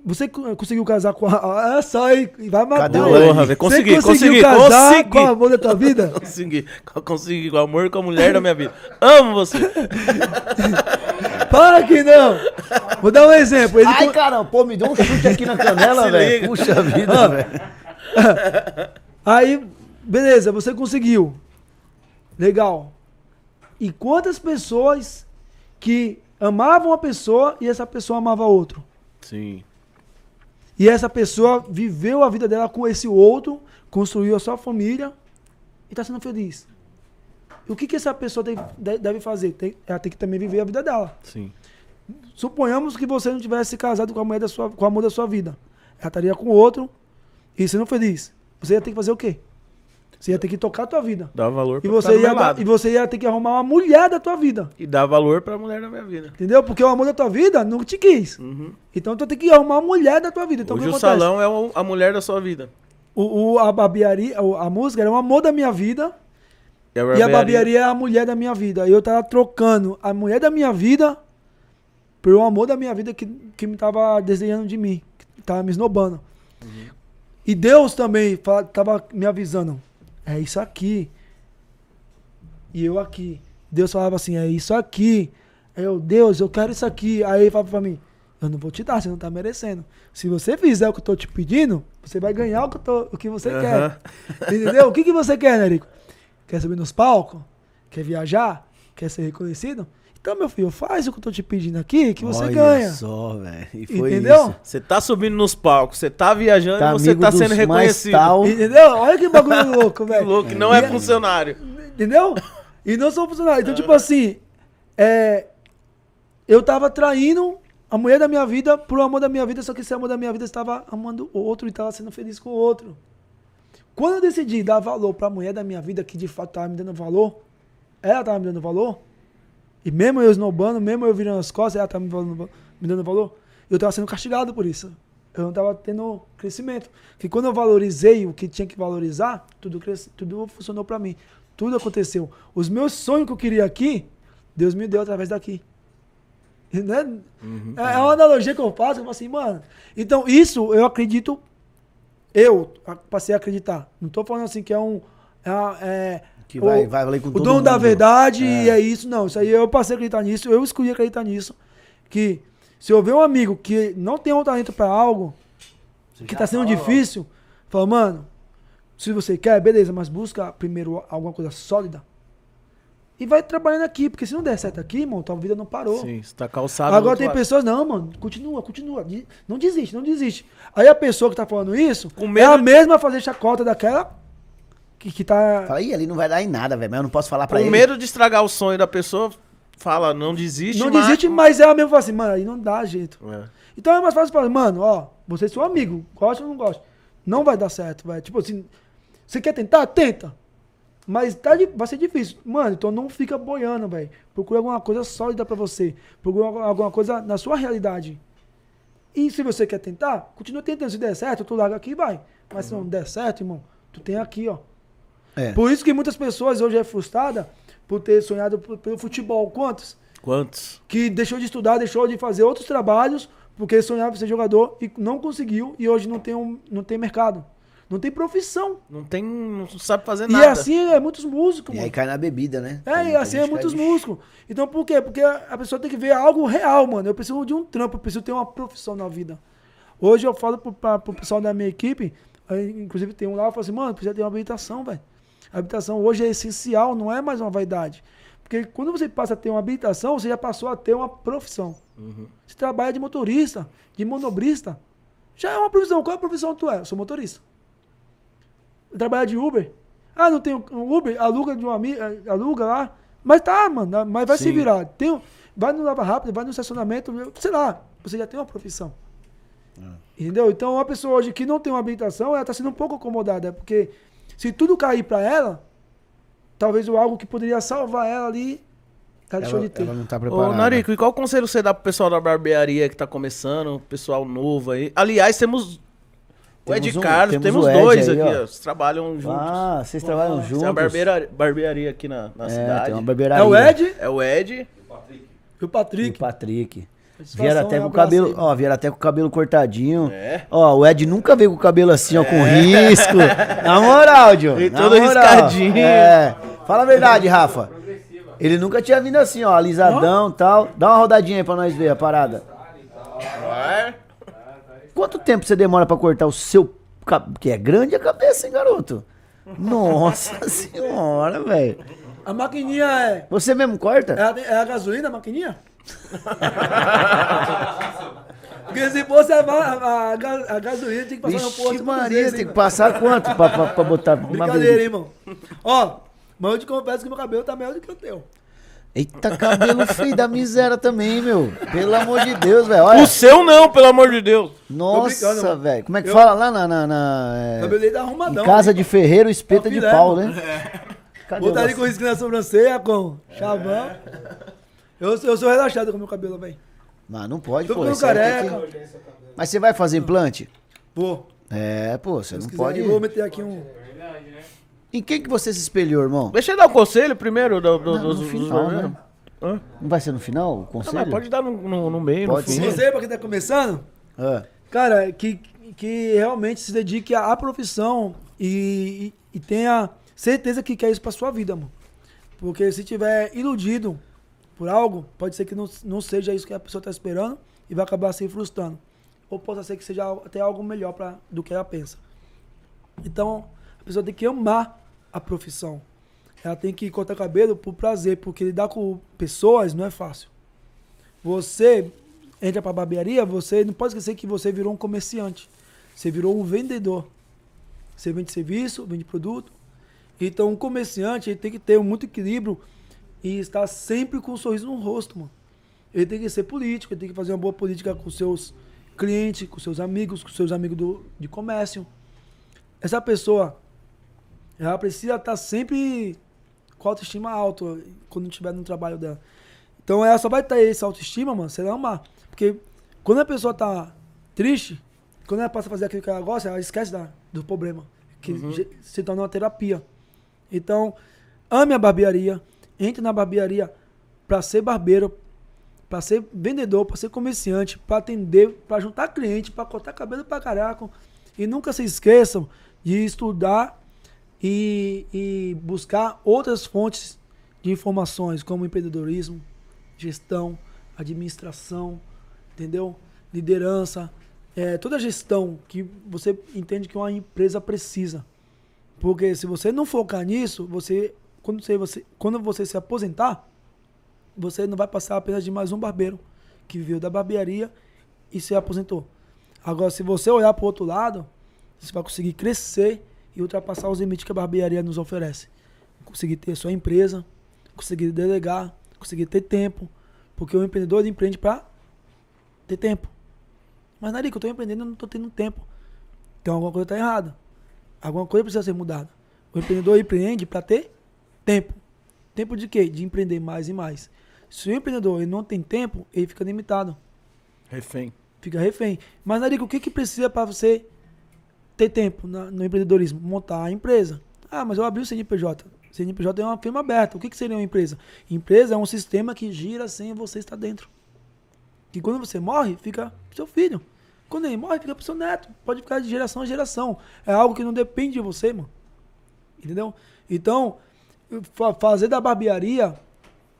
D: Você co- conseguiu casar com a. Ah, só aí, vai matar.
C: Cadê o. Porra,
B: velho,
D: Você
B: consegui,
D: conseguiu
B: consegui,
D: casar
B: consegui.
D: com a amor da tua vida? <laughs>
B: Consegui. Consegui com o amor com a mulher da minha vida. Amo você. <laughs>
D: Para que não! Vou dar um exemplo. Ele
C: Ai,
D: co-
C: caramba, pô, me deu um chute aqui na canela, <laughs> velho. Puxa vida, velho.
D: Aí, beleza, você conseguiu. Legal. E quantas pessoas que amavam a pessoa e essa pessoa amava outro?
B: Sim.
D: E essa pessoa viveu a vida dela com esse outro, construiu a sua família e está sendo feliz. E o que, que essa pessoa tem- de- deve fazer? Tem- ela tem que também viver a vida dela.
B: Sim.
D: Suponhamos que você não tivesse casado com a mulher da sua, com o amor da sua vida. Ela estaria com outro e sendo feliz. Você ia ter que fazer o quê? Você ia ter que tocar a tua vida.
B: Dá valor
D: E
B: pra
D: você,
B: tá do
D: ia, dar- e você ia ter que arrumar uma mulher da tua vida.
B: E dá valor pra mulher da minha vida.
D: Entendeu? Porque o amor da tua vida não te quis. Então tu tem que arrumar uma mulher da tua vida. Então,
B: Hoje
D: o
B: salão é a mulher da sua vida.
D: O, o- a barbearia, a música era o amor da minha vida
B: E a
D: e a
B: barbearia.
D: barbearia é a mulher da minha vida. E eu tava trocando a mulher da minha vida pelo amor da minha vida que, que me tava desenhando de mim, que tava me esnobando. E Deus também fala- tava me avisando, é isso aqui. E eu aqui. Deus falava assim, é isso aqui. Eu, Deus, eu quero isso aqui. Aí ele falava pra mim, eu não vou te dar, você não tá merecendo. Se você fizer o que eu tô te pedindo, você vai ganhar o que, eu tô- o que você
B: Aham.
D: quer. Entendeu? O que, que você quer, Nerico? Quer subir nos palcos? Quer viajar? Quer ser reconhecido? Então, meu filho, faz o que eu tô te pedindo aqui, que você
C: Olha
D: ganha.
C: só, velho. E foi
D: Entendeu?
C: isso.
B: Você tá subindo nos palcos, você tá viajando
C: Tá
B: e você
C: amigo
B: tá
C: dos
B: sendo
C: mais
B: reconhecido.
C: tal.
D: Entendeu? Olha que bagulho <laughs> louco,
B: Que
D: velho.
B: louco, não é
D: E-
B: funcionário.
D: Entendeu? E não sou funcionário. Então, tipo assim, é, eu tava traindo a mulher da minha vida pro amor da minha vida, só que esse amor da minha vida estava amando o outro e estava sendo feliz com o outro. Quando eu decidi dar valor pra mulher da minha vida, que de fato tava me dando valor, ela tava me dando valor, e mesmo eu esnobando, mesmo eu virando as costas, ela tava me, valendo- me dando valor, eu tava sendo castigado por isso. Eu não tava tendo crescimento. Que quando eu valorizei o que tinha que valorizar, tudo, cresce, tudo funcionou pra mim. Tudo aconteceu. Os meus sonhos que eu queria aqui, Deus me deu através daqui. <laughs> Né? É, é uma analogia que eu faço, eu falo assim, mano. Então, isso eu acredito, eu passei a acreditar. Não tô falando assim que é um. É, é
C: Que vai,
D: o-
C: vai valer com
D: o
C: todo
D: dono da
C: mundo.
D: verdade
C: É.
D: e é isso, não. Isso aí eu passei a acreditar nisso, eu escolhi acreditar nisso. Que se eu ver um amigo que não tem um talento pra algo, que tá sendo difícil, fala, mano, se você quer, beleza, mas busca primeiro alguma coisa sólida. E vai trabalhando aqui, porque se não der certo aqui, irmão, tua vida não parou.
B: Sim, você tá calçado.
D: Agora tem
B: lado.
D: pessoas, não, mano, continua, continua. Não desiste, não desiste. Aí a pessoa que tá falando isso
B: Com
D: é
B: medo
D: a
B: de-
D: mesma a fazer chacota daquela que, que tá.
C: Fala, ih, ali não vai dar em nada, velho. Mas eu não posso falar pra
B: Com
C: ele.
B: medo de estragar o sonho da pessoa, fala, não desiste.
D: não
B: mas-
D: desiste, mas ela mesmo fala assim, mano, aí não dá jeito.
B: É.
D: Então é mais fácil falar, mano, ó, você é seu amigo, gosta ou não gosta. Não vai dar certo, velho. Tipo assim, você quer tentar? Tenta. Mas tá, vai ser difícil. Mano, então não fica boiando, velho. Procura alguma coisa sólida pra você. Procura alguma- alguma coisa na sua realidade. E se você quer tentar, continua tentando. Se der certo, tu larga aqui e vai. Mas se não der certo, irmão, tu tem aqui, ó.
C: É.
D: Por isso que muitas pessoas hoje é frustrada por ter sonhado pelo futebol. Quantos?
B: Quantos?
D: que deixou de estudar, deixou de fazer outros trabalhos, porque sonhava ser jogador e não conseguiu, e hoje não tem, um, não tem mercado. Não tem profissão.
B: Não tem. Não sabe fazer
D: E
B: nada.
D: assim é muitos músicos,
C: E aí cai na bebida, né?
D: É, e assim é muitos
C: de-
D: músicos. Então por quê? Porque a a pessoa tem que ver algo real, mano. Eu preciso de um trampo, eu preciso ter uma profissão na vida. Hoje eu falo pro, pra, pro pessoal da minha equipe, aí, inclusive tem um lá, eu falo assim, mano, precisa ter uma habilitação, velho. A habilitação hoje é essencial, não é mais uma vaidade. Porque quando você passa a ter uma habilitação, você já passou a ter uma profissão. Você trabalha de motorista, de manobrista. Já é uma profissão. Qual é a profissão que tu é? Eu sou motorista. Trabalhar de Uber. Ah, não tem um Uber? Aluga de um amigo, aluga lá. Mas tá, mano, mas vai se
B: Sim.
D: virar. Tem, vai no Lava Rápido, vai no estacionamento, sei lá, você já tem uma profissão. Entendeu? Então, uma pessoa hoje que não tem uma habilitação, ela tá sendo um pouco acomodada, porque se tudo cair pra ela, talvez o algo que poderia salvar ela ali, ela deixou
C: Ela,
D: de ter.
C: ela não tá
B: Ô,
C: preparada.
B: Narico, e qual conselho você dá pro pessoal da barbearia que tá começando, pessoal novo aí? Aliás, temos o
C: Temos
B: Ed
C: um-
B: Carlos,
C: temos
B: temos,
C: o Ed
B: dois
C: aí,
B: aqui,
C: ó.
B: Eles trabalham juntos.
C: Ah, vocês trabalham
B: Tem
C: juntos?
B: uma barbearia, barbearia aqui na, na
C: É,
B: cidade.
C: tem uma barbearia.
D: É o Ed
B: É o Ed.
D: e o
C: E o
D: Patrick.
C: Patrick. Vieram até
D: é
C: com o cabelo, ó, vieram até com o cabelo cortadinho.
B: É.
C: Ó, o Ed nunca veio com o cabelo assim, ó, com risco. Na moral, Diogo.
B: Veio
C: na
B: todo
C: moral.
B: riscadinho.
C: É. Fala a verdade, Rafa. Ele nunca tinha vindo assim, ó, alisadão e tal. Dá uma rodadinha aí pra nós ver a parada.
B: Vai.
C: Quanto tempo você demora pra cortar o seu cabelo? Que é grande a cabeça, hein, garoto? Nossa <laughs> senhora, velho.
D: A maquininha é.
C: Você mesmo corta?
D: É a, é a gasolina, a maquininha? Porque se fosse a, a, a ga- a gasolina, tem que passar no posto.
C: Vixe Maria, tem que passar quanto pra, pra, pra botar uma
D: Brincadeira, hein, irmão? Ó, mas eu te confesso que meu cabelo tá maior do que o teu.
C: Eita, cabelo feio da miséria também, meu. Pelo amor de Deus, velho.
B: O seu não, pelo amor de Deus.
C: Nossa, velho. Como é que
D: Eu-
C: fala lá na. na, na, é,
D: cabelo dele tá
C: em
D: arrumadão.
C: casa de ferreiro, espeta
D: Tá
C: de pau, né? Cadê
D: Botar
C: o
D: ali com risco na sobrancelha, com chavão. Eu, eu sou relaxado com meu cabelo, velho.
C: Mas não pode,
D: Tô
C: pô.
D: ficando
C: isso aí tem
D: careca.
C: que- Mas você vai fazer implante?
D: Vou.
C: É, pô, você
D: Se
C: não
D: quiser,
C: pode.
D: eu vou meter aqui um.
A: Verdade, né?
C: Em quem que você se espelhou, irmão?
B: Deixa eu dar o conselho primeiro do, do,
C: Não,
B: dos-
C: no
B: dos barbeiros.
C: né?
B: Hã?
C: Não vai ser no final o
B: Ah,
C: conselho?
B: mas pode dar no, no, no meio,
C: Pode
B: no fim.
D: Você, pra quem tá começando,
C: Ah,
D: cara, que, que realmente se dedique à profissão e, e, e tenha certeza que quer isso pra sua vida, mano. Porque se tiver iludido por algo, pode ser que não, não seja isso que a pessoa tá esperando e vai acabar se frustrando. Ou pode ser que seja até algo melhor pra, do que ela pensa. Então, a pessoa tem que amar a profissão. Ela tem que cortar cabelo por prazer, porque lidar com pessoas não é fácil. Você entra pra barbearia, você não pode esquecer que você virou um comerciante. Você virou um vendedor. Você vende serviço, vende produto. Então, um comerciante ele tem que ter muito equilíbrio e estar sempre com um sorriso no rosto, mano. Ele tem que ser político, ele tem que fazer uma boa política com seus clientes, com seus amigos, com seus amigos do, de comércio. Essa pessoa, ela precisa estar sempre com a autoestima alta quando estiver no trabalho dela. Então ela só vai ter essa autoestima, mano, se ela amar. Porque quando a pessoa tá triste, quando ela passa a fazer aquilo que ela gosta, ela esquece da, do problema. Que ge- se torna uma terapia. Então, ame a barbearia, entre na barbearia para ser barbeiro, para ser vendedor, para ser comerciante, para atender, para juntar cliente, para cortar cabelo para caraca. E nunca se esqueçam de estudar e, e buscar outras fontes de informações, como empreendedorismo, gestão, administração, entendeu? Liderança, é, toda gestão que você entende que uma empresa precisa. Porque se você não focar nisso, você quando você, você quando você se aposentar, você não vai passar apenas de mais um barbeiro que veio da barbearia e se aposentou. Agora, se você olhar para o outro lado, você vai conseguir crescer e ultrapassar os limites que a barbearia nos oferece. Conseguir ter sua empresa, conseguir delegar, conseguir ter tempo. Porque o empreendedor empreende para ter tempo. Mas, Narico, eu estou empreendendo e não estou tendo tempo. Então, alguma coisa está errada. Alguma coisa precisa ser mudada. O empreendedor empreende para ter tempo. Tempo de quê? De empreender mais e mais. Se o empreendedor ele não tem tempo, ele fica limitado.
B: Refém.
D: Fica refém. Mas, Narico, o que, que precisa para você ter tempo na- no empreendedorismo? Montar a empresa. Ah, mas eu abri o CNPJ. O CNPJ é uma firma aberta. O que, que seria uma empresa? Empresa é um sistema que gira sem você estar dentro. Que quando você morre, fica pro seu filho. Quando ele morre, fica pro seu neto. Pode ficar de geração a geração. É algo que não depende de você, mano. Entendeu? Então, fazer da barbearia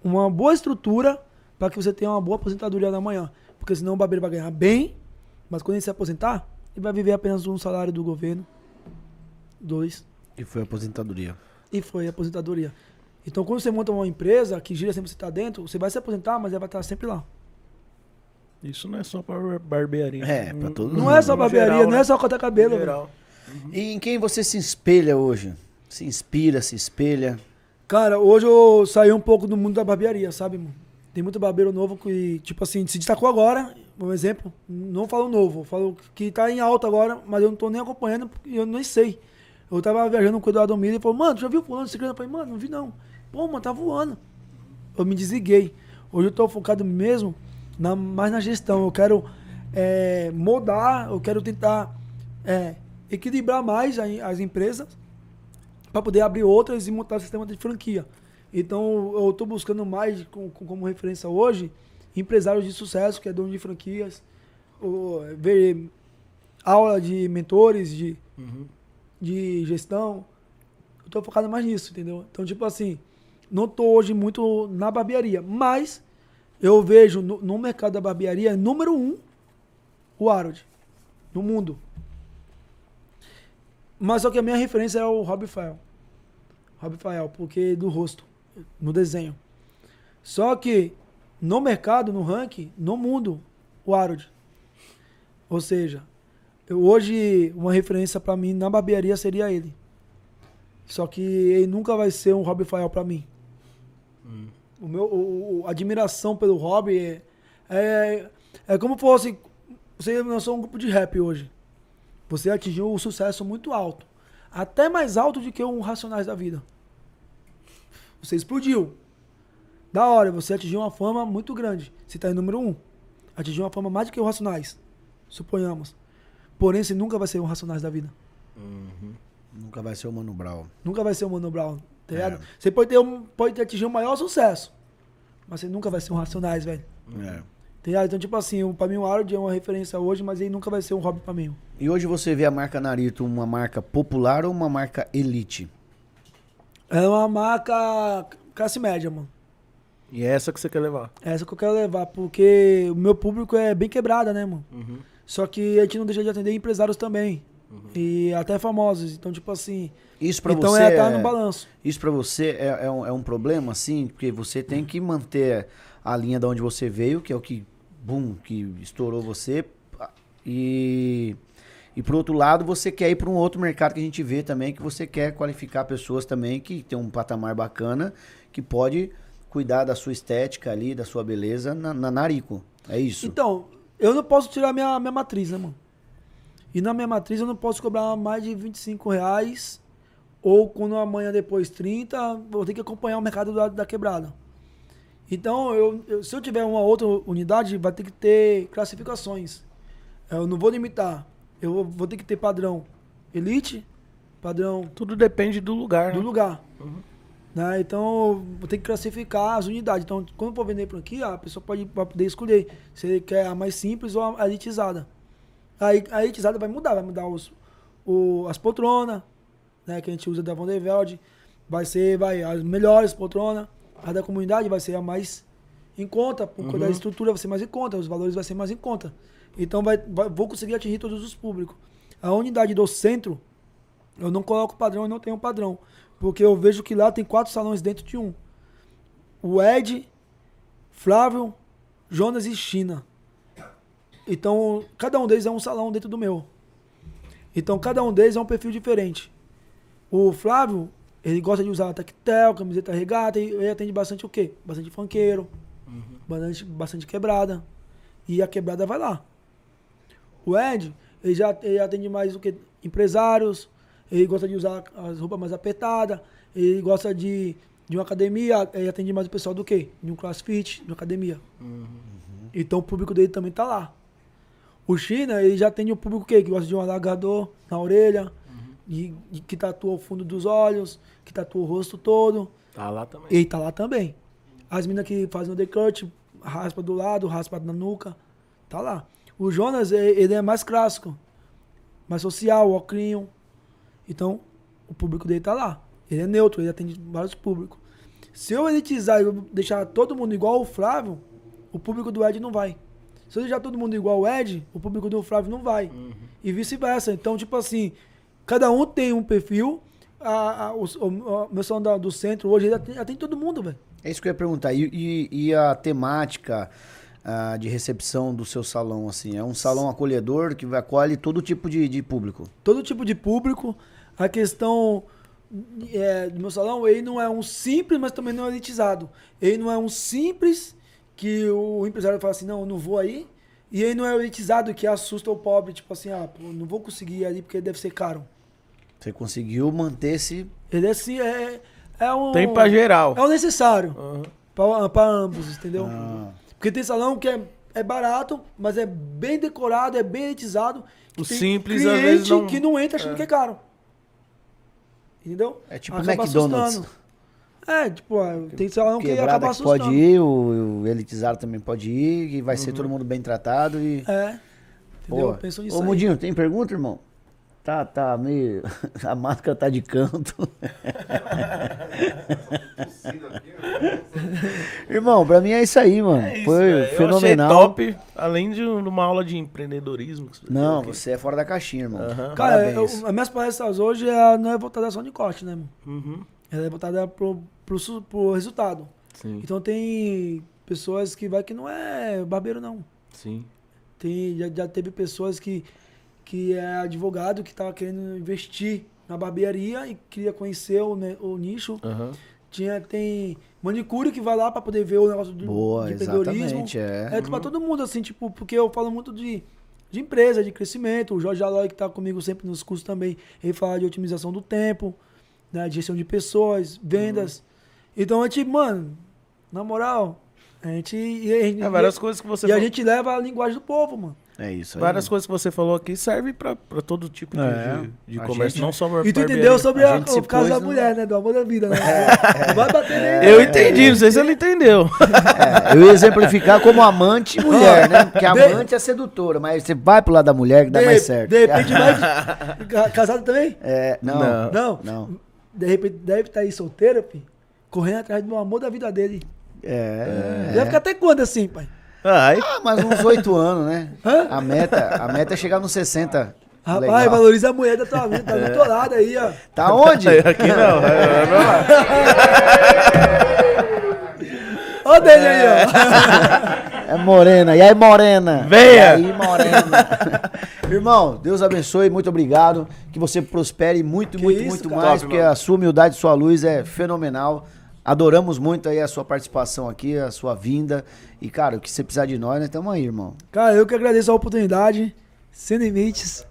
D: uma boa estrutura para que você tenha uma boa aposentadoria na manhã. Porque senão o barbeiro vai ganhar bem, mas quando ele se aposentar, ele vai viver apenas um salário do governo. Dois.
C: E foi a aposentadoria.
D: E foi a aposentadoria. Então, quando você monta uma empresa que gira sempre você está dentro, você vai se aposentar, mas ela vai estar sempre lá.
B: Isso não é só pra barbearia.
C: É, pra todo
D: Não
C: mundo.
D: é só barbearia,
B: geral,
D: não
B: né?
D: é só cortar cabelo.
B: Geral.
C: E em quem você se espelha hoje? Se inspira, se espelha?
D: Cara, hoje eu saí um pouco do mundo da barbearia, sabe, mano? Tem muito barbeiro novo que, tipo assim, se destacou agora, um exemplo, não falo novo, falo que tá em alta agora, mas eu não tô nem acompanhando, porque eu nem sei. Eu tava viajando com o Eduardo Miller e falou, mano, já viu fulano ciclano? Eu falei, mano, não vi não. Pô, mano, tá voando. Eu me desliguei. Hoje eu tô focado mesmo na, mais na gestão. Eu quero é, eu quero tentar é, equilibrar mais a- as empresas para poder abrir outras e montar um sistema de franquia. Então eu estou buscando mais com- com- como referência hoje empresários de sucesso, que é dono de franquias, ou, ver aula de mentores, de, de gestão. Eu estou focado mais nisso, entendeu? Então, tipo assim, não estou hoje muito na barbearia, mas eu vejo no, no mercado da barbearia, número um, o Harold, no mundo. Mas só que a minha referência é o Rob Fael. Rob Fael, porque do rosto, no desenho. Só que no mercado, no ranking, no mundo, o Harold. Ou seja, eu, hoje uma referência pra mim na barbearia seria ele. Só que ele nunca vai ser um Rob Fael pra mim. O meu, o- a admiração pelo Rob é, é, é como fosse. Você lançou um grupo de rap hoje. Você atingiu um sucesso muito alto. Até mais alto do que um Racionais da Vida. Você explodiu. Da hora, você atingiu uma fama muito grande. Você está em número um. Atingiu uma fama mais do que o Racionais. Suponhamos. Porém, você nunca vai ser um Racionais da Vida.
C: Nunca vai ser o Mano Brown.
D: Nunca vai ser o Mano Brown. Tá?
C: É.
D: Você pode ter, um, pode ter atingido o maior sucesso. mas você nunca vai ser um Racionais, velho.
C: É.
D: Entendeu? Então, tipo assim, pra mim o Harold é uma referência hoje, mas ele nunca vai ser um hobby pra mim.
C: E hoje você vê a marca Narito uma marca popular ou uma marca elite?
D: É uma marca classe média, mano.
B: E é essa que você quer levar.
D: É essa que eu quero levar, porque o meu público é bem quebrada, né, mano? Só que a gente não deixa de atender empresários também. E até famosos. Então, tipo assim.
C: Isso pra
D: então
C: você
D: é tá
C: é-
D: no balanço.
C: Isso pra você é, é um, é um problema, assim, porque você tem que manter a linha de onde você veio, que é o que, boom, que estourou você. E, e por outro lado, você quer ir para um outro mercado que a gente vê também, que você quer qualificar pessoas também que tem um patamar bacana, que pode cuidar da sua estética ali, da sua beleza na, na Narico. É isso.
D: Então, eu não posso tirar minha, minha matriz, né, mano? E na minha matriz eu não posso cobrar mais de 25 reais. Ou quando amanhã depois 30, vou ter que acompanhar o mercado da, da quebrada. Então, eu, eu- se eu tiver uma outra unidade, vai ter que ter classificações. Eu não vou limitar. Eu vou, vou ter que ter padrão elite, padrão
B: Tudo depende do lugar.
D: do
B: né?
D: lugar. Né? Então, eu vou ter que classificar as unidades. Então, quando eu for vender por aqui, a pessoa pode, vai poder escolher se ele quer a mais simples ou a elitizada. Aí, a elitizada vai mudar, vai mudar os, o, as poltronas, né, que a gente usa da Velde. Vai ser vai, as melhores poltronas. A da comunidade vai ser a mais em conta, por conta da estrutura vai ser mais em conta, os valores vai ser mais em conta. Então, vai, vai- vou conseguir atingir todos os públicos. A unidade do centro, eu não coloco padrão e não tenho padrão. Porque eu vejo que lá tem quatro salões dentro de um. O Ed, Flávio, Jonas e China. Então, cada um deles é um salão dentro do meu. Então, cada um deles é um perfil diferente. O Flávio, ele gosta de usar tactel, camiseta regata, e ele atende bastante o quê? Bastante funkeiro, bastante, bastante quebrada. E a quebrada vai lá. O Ed, ele já ele atende mais o que? Empresários, ele gosta de usar as roupas mais apertadas, ele gosta de, de uma academia, ele atende mais o pessoal do quê? De um crossfit, de uma academia. Então o público dele também tá lá. O China, ele já atende o público quê? que gosta de um alagador na orelha, de, de- que tatua o fundo dos olhos, que tatua o rosto todo.
B: Tá lá também.
D: Ele tá lá também. As meninas que fazem o undercut, raspa do lado, raspa na nuca, tá lá. O Jonas, e- ele é mais clássico, mais social, ocrinho. Então, o público dele tá lá. Ele é neutro, ele atende vários públicos. Se eu elitizar e deixar todo mundo igual o Flávio, o público do Ed não vai. Se eu deixar todo mundo igual o Ed, o público do Flávio não vai. E vice-versa. Então, tipo assim, cada um tem um perfil. A, a- o, o meu salão da- do centro hoje ele atende, atende todo mundo, velho.
C: É isso que eu ia perguntar. E, e- e a temática ah, de recepção do seu salão, assim? É um salão acolhedor que acolhe todo tipo de, de público?
D: todo tipo de público. A questão é, do meu salão, ele não é um simples, mas também não é elitizado. Ele não é um simples que o empresário fala assim, não, eu não vou aí. E ele não é elitizado que assusta o pobre, tipo assim, ah, pô, não vou conseguir ir ali porque deve ser caro.
C: Você conseguiu manter esse.
D: Ele é assim, é, é um...
B: Tem pra geral.
D: É o necessário
B: Aham.
D: pra, pra ambos, entendeu?
C: Ah,
D: Porque tem salão que é, é barato, mas é bem decorado, é bem elitizado.
B: O
D: tem
B: simples, às
D: cliente
B: vezes, não-
D: que não entra achando que é caro. Entendeu?
C: É tipo
D: Acaba
C: McDonald's.
D: assustando. É, tipo, tem salão que acaba
C: que
D: assustando.
C: pode ir, o, o elitizado também pode ir, e vai ser todo mundo bem tratado e.
D: É. Entendeu?
C: Pô,
D: Penso nisso
C: Ô,
D: aí.
C: Mudinho, tem pergunta, irmão? Tá, tá meio. <laughs> A máscara tá de canto. <laughs> irmão, pra mim é isso aí, mano.
B: É isso,
C: Foi
B: velho. Eu achei
C: fenomenal.
B: top, além de uma aula de empreendedorismo. você
C: Não,
B: aqui.
C: você é fora da caixinha, irmão.
B: Aham.
D: Cara, eu, as minhas palestras hoje é, não é voltada só de corte, né, mano?
B: Uhum.
D: Ela é voltada pro, pro, pro resultado.
B: Sim,
D: Então tem pessoas que vai que não é barbeiro, não.
B: sim.
D: Tem, já, já teve pessoas que, que é advogado que tava querendo investir na barbearia e queria conhecer o, o nicho.
B: Aham.
D: Tinha, tem manicure que vai lá pra poder ver o negócio do
C: Boa,
D: de empreendedorismo.
C: exatamente, é.
D: É pra todo mundo, assim, tipo, porque eu falo muito de, de empresa, de crescimento. O Jorge Aloy, que tá comigo sempre nos cursos também, ele fala de otimização do tempo, né, de gestão de pessoas, vendas. Então a gente, mano, na moral, a gente. E, a
B: É várias coisas que você
D: e a
B: falou.
D: gente leva a linguagem do povo, mano.
C: É isso aí.
B: Várias coisas que você falou aqui servem pra, pra todo tipo de,
C: É.
B: de, de comércio,
C: gente-
B: não só pra
D: E tu entendeu sobre
C: A
D: a, o caso da
C: no-
D: mulher, né? Do amor da vida, né? Não vai bater nele.
B: Eu entendi, não sei se ele entendeu.
C: É, eu ia exemplificar como amante e mulher, né? Porque
D: De-
C: amante é sedutora, mas você vai pro lado da mulher que dá
D: de,
C: mais certo.
D: de repente vai. Ca- Casado também?
C: É, não,
B: Não.
C: não.
D: Não. De repente deve estar aí solteiro, pi, correndo atrás do amor da vida dele.
C: É.
D: Deve ficar até quando assim, pai?
B: Ai,
C: Ah, mas uns oito anos, né?
D: Hã?
C: A meta, a meta é chegar nos 60.
D: Rapaz,
C: Legal.
D: valoriza a mulher da tua vida, tá teu lado aí, ó.
C: Tá onde?
B: aqui não. é, lá. <laughs>
D: Ó o dele aí, ó.
C: É morena. E aí, morena?
B: Venha!
C: E aí, morena? <laughs> Irmão, Deus abençoe, muito obrigado. Que você prospere muito,
D: Que
C: muito,
D: isso,
C: muito
D: cara.
C: mais,
B: Top,
C: porque
B: mano.
C: a sua humildade, sua luz é fenomenal. Adoramos muito aí a sua participação aqui, a sua vinda. E, cara, o que você precisar de nós, nós estamos aí, irmão.
D: Cara, eu que agradeço a oportunidade, sem limites,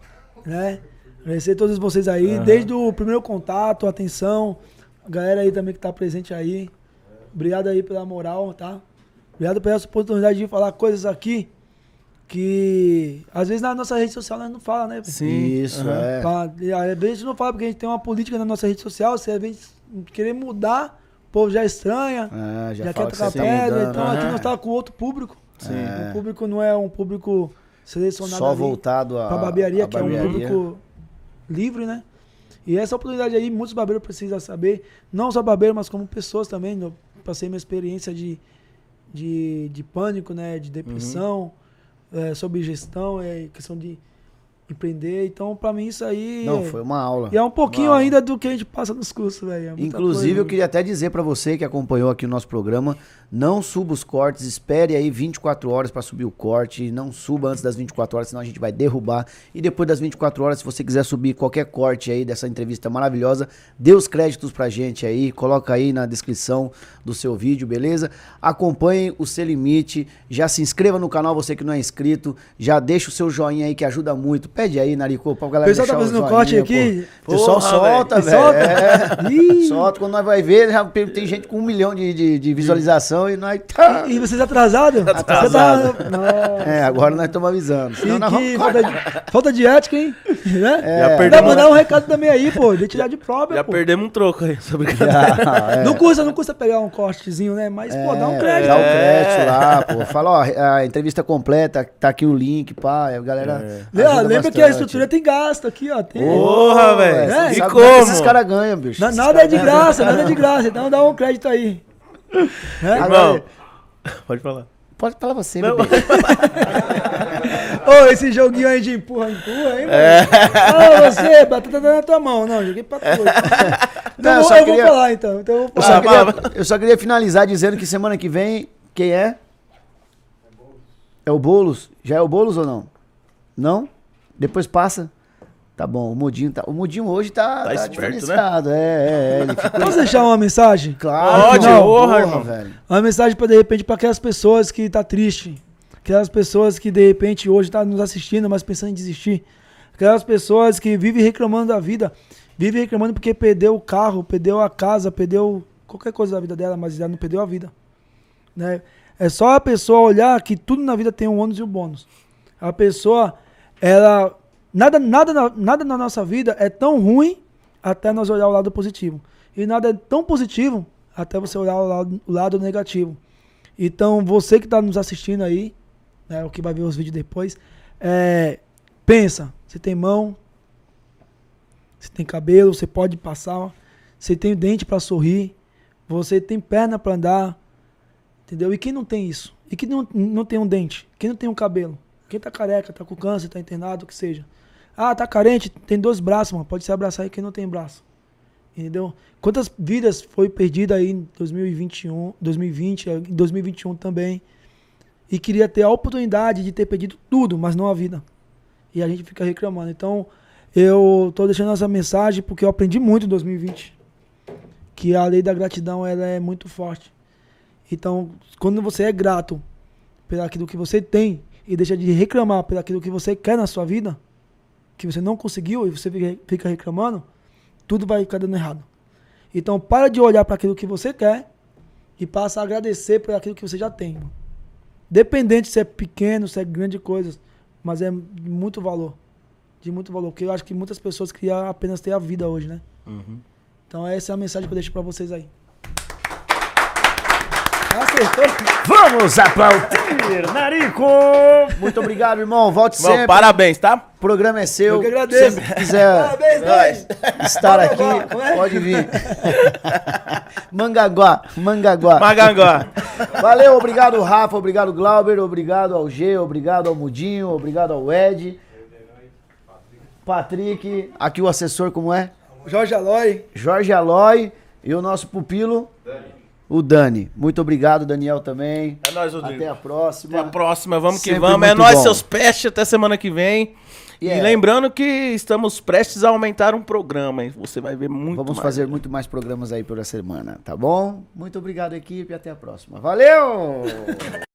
D: né? Agradecer a todos vocês aí, desde o primeiro contato, atenção, a galera aí também que tá presente aí. Obrigado aí pela moral, tá? Obrigado pela essa oportunidade de falar coisas aqui que às vezes na nossa rede social nós não fala, né?
B: Sim.
C: Isso,
B: aham.
C: é.
D: E às vezes a gente não fala porque a gente tem uma política na nossa rede social, se às vezes querer mudar, o povo já estranha,
C: Ah, já,
D: já, quer
C: que
D: tocar
C: você tá
D: pedra,
C: mudando.
D: então aqui
B: aham.
D: nós tá com outro público.
C: Sim.
D: O público não é um público selecionado
C: Só voltado a.
D: pra barbearia,
C: a
D: que é um
C: barbearia.
D: público livre, né? E essa oportunidade aí, muitos barbeiros precisam saber, não só barbeiro, mas como pessoas também. Eu passei minha experiência de, de, de pânico, né? De depressão, é, sobre gestão, é, questão de empreender. Então, pra mim, isso aí.
C: Não, foi uma aula.
D: E é um pouquinho
C: Uma aula.
D: ainda do que a gente passa nos cursos, velho. é
C: Inclusive,
D: coisa.
C: eu queria até dizer pra você que acompanhou aqui o nosso programa, não suba os cortes, espere aí 24 horas pra subir o corte, não suba antes das 24 horas, senão a gente vai derrubar. E depois das 24 horas, se você quiser subir qualquer corte aí dessa entrevista maravilhosa, dê os créditos pra gente aí, coloca aí na descrição do seu vídeo, beleza? Acompanhe o Seu Limite, já se inscreva no canal, você que não é inscrito, já deixa o seu joinha aí que ajuda muito. Pede aí, Narico, pra
D: O
C: galera
D: pessoal tá
C: o
D: fazendo corte
C: pô.
D: aqui.
C: O pessoal
B: Porra,
C: solta,
D: velho.
C: velho. É. Solta, quando nós vai ver, já tem gente com um milhão de, de, de visualização e nós tá.
D: E vocês atrasados?
C: Atrasado.
D: Você tá... Nossa.
C: É, agora nós estamos avisando. Senão nós
D: que
C: vamos...
D: falta, de, falta de ética, hein? <laughs> Né?
C: É,
B: Já
D: Dá
B: perdemos,
D: pra mandar um recado também aí, pô. Identidade própria,
B: já
D: pô.
B: perdemos um troco aí.
C: Já, <laughs> é.
D: Não custa, não custa pegar um cortezinho, né? Mas, pô, dá um
C: É,
D: crédito.
C: Dá o crédito lá, pô. Fala, ó, a entrevista completa, tá aqui o link, pá. A galera.
D: Ó,
C: ajuda
D: lembra que a estrutura tem gasto aqui, ó. Tem...
B: Porra, velho.
C: É,
B: E como?
C: Esses caras ganham, bicho.
D: Na- nada é de graça, nada é de graça. Então dá um crédito aí. <laughs>
B: Irmão, <laughs> pode falar.
C: Pode falar você,
B: Não.
C: bebê. <laughs>
D: Ô, esse joguinho aí de empurra, empurra, hein, mano?
C: É.
D: Ô, você, batata tá na tua mão. Não, joguei pra tu. Então
C: Não, eu
D: eu,
C: só
D: vou, eu
C: queria-
D: vou falar, então. então eu vou
C: Eu
D: falar.
C: só, queria, eu só queria finalizar dizendo que semana que vem, quem é? É o Boulos? Já é o Boulos ou não? Não? Depois passa? Tá bom, o Mudinho tá. O Mudinho hoje tá, tá,
B: esperto, né?
C: diferenciado. É, é, é. Ele ficou.
D: Posso deixar uma mensagem?
C: Claro,
B: Pode,
C: não,
B: porra, irmão.
C: velho.
D: Uma mensagem para de repente para aquelas pessoas que tá triste, aquelas pessoas que de repente hoje tá nos assistindo, mas pensando em desistir, aquelas pessoas que vivem reclamando da vida, vivem reclamando porque perdeu o carro, perdeu a casa, perdeu qualquer coisa da vida dela, mas ela não perdeu a vida, né? É só a pessoa olhar que tudo na vida tem um ônus e um bônus. A pessoa, ela nada nada na- nada na nossa vida é tão ruim até nós olhar o lado positivo. E nada é tão positivo até você olhar o lado, o lado negativo. Então, você que está nos assistindo aí, né, o que vai ver os vídeos depois, é, pensa, você tem mão, você tem cabelo, você pode passar, você tem dente para sorrir, você tem perna para andar, entendeu? E quem não tem isso? E quem não, não tem um dente? Quem não tem um cabelo? Quem tá careca, tá com câncer, tá internado, o que seja. Ah, tá carente, tem dois braços, mano. Pode se abraçar aí quem não tem braço. Entendeu? Quantas vidas foi perdida aí em 2021, 2020, em 2021 também. E queria ter a oportunidade de ter perdido tudo, mas não a vida. E a gente fica reclamando. Então, eu tô deixando essa mensagem porque eu aprendi muito em 2020. Que a lei da gratidão ela é muito forte. Então, quando você é grato pelo aquilo que você tem e deixa de reclamar pelo aquilo que você quer na sua vida, que você não conseguiu e você fica- reclamando, tudo vai ficar dando errado. Então, para de olhar para aquilo que você quer e passa a agradecer por aquilo que você já tem. Dependente se é pequeno, se é grande coisas, mas é de muito valor. De muito valor. Porque eu acho que muitas pessoas queriam apenas ter a vida hoje, né? Então essa é a mensagem que eu deixo pra vocês aí.
C: Vamos aplaudir, Narico! Muito obrigado, irmão. Volte
B: Bom,
C: sempre.
B: parabéns, tá?
C: O programa é seu.
D: Eu que agradeço.
C: Sempre que quiser
D: Parabéns, Dani.
C: estar aqui,
D: Mangaguá, é?
C: pode vir. <laughs> Mangaguá, Mangaguá.
B: Magangó.
C: Valeu, obrigado, Rafa, obrigado, Glauber, obrigado ao G, obrigado ao Mudinho, obrigado ao Ed. Patrick, aqui o assessor, como é?
D: Jorge Aloy.
C: Jorge Aloy e o nosso pupilo, o Dani. Muito obrigado, Daniel também.
B: É nóis, Rodrigo.
C: Até a próxima.
B: Até a próxima, vamos que
C: Sempre
B: vamos. É nóis,
C: bom.
B: seus pestes, até semana que vem.
C: Yeah.
B: E lembrando que estamos prestes a aumentar um programa, hein? Você vai ver muito
C: Vamos
B: mais.
C: fazer muito mais programas aí pela semana, tá bom? Muito obrigado, equipe, até a próxima. Valeu! <laughs>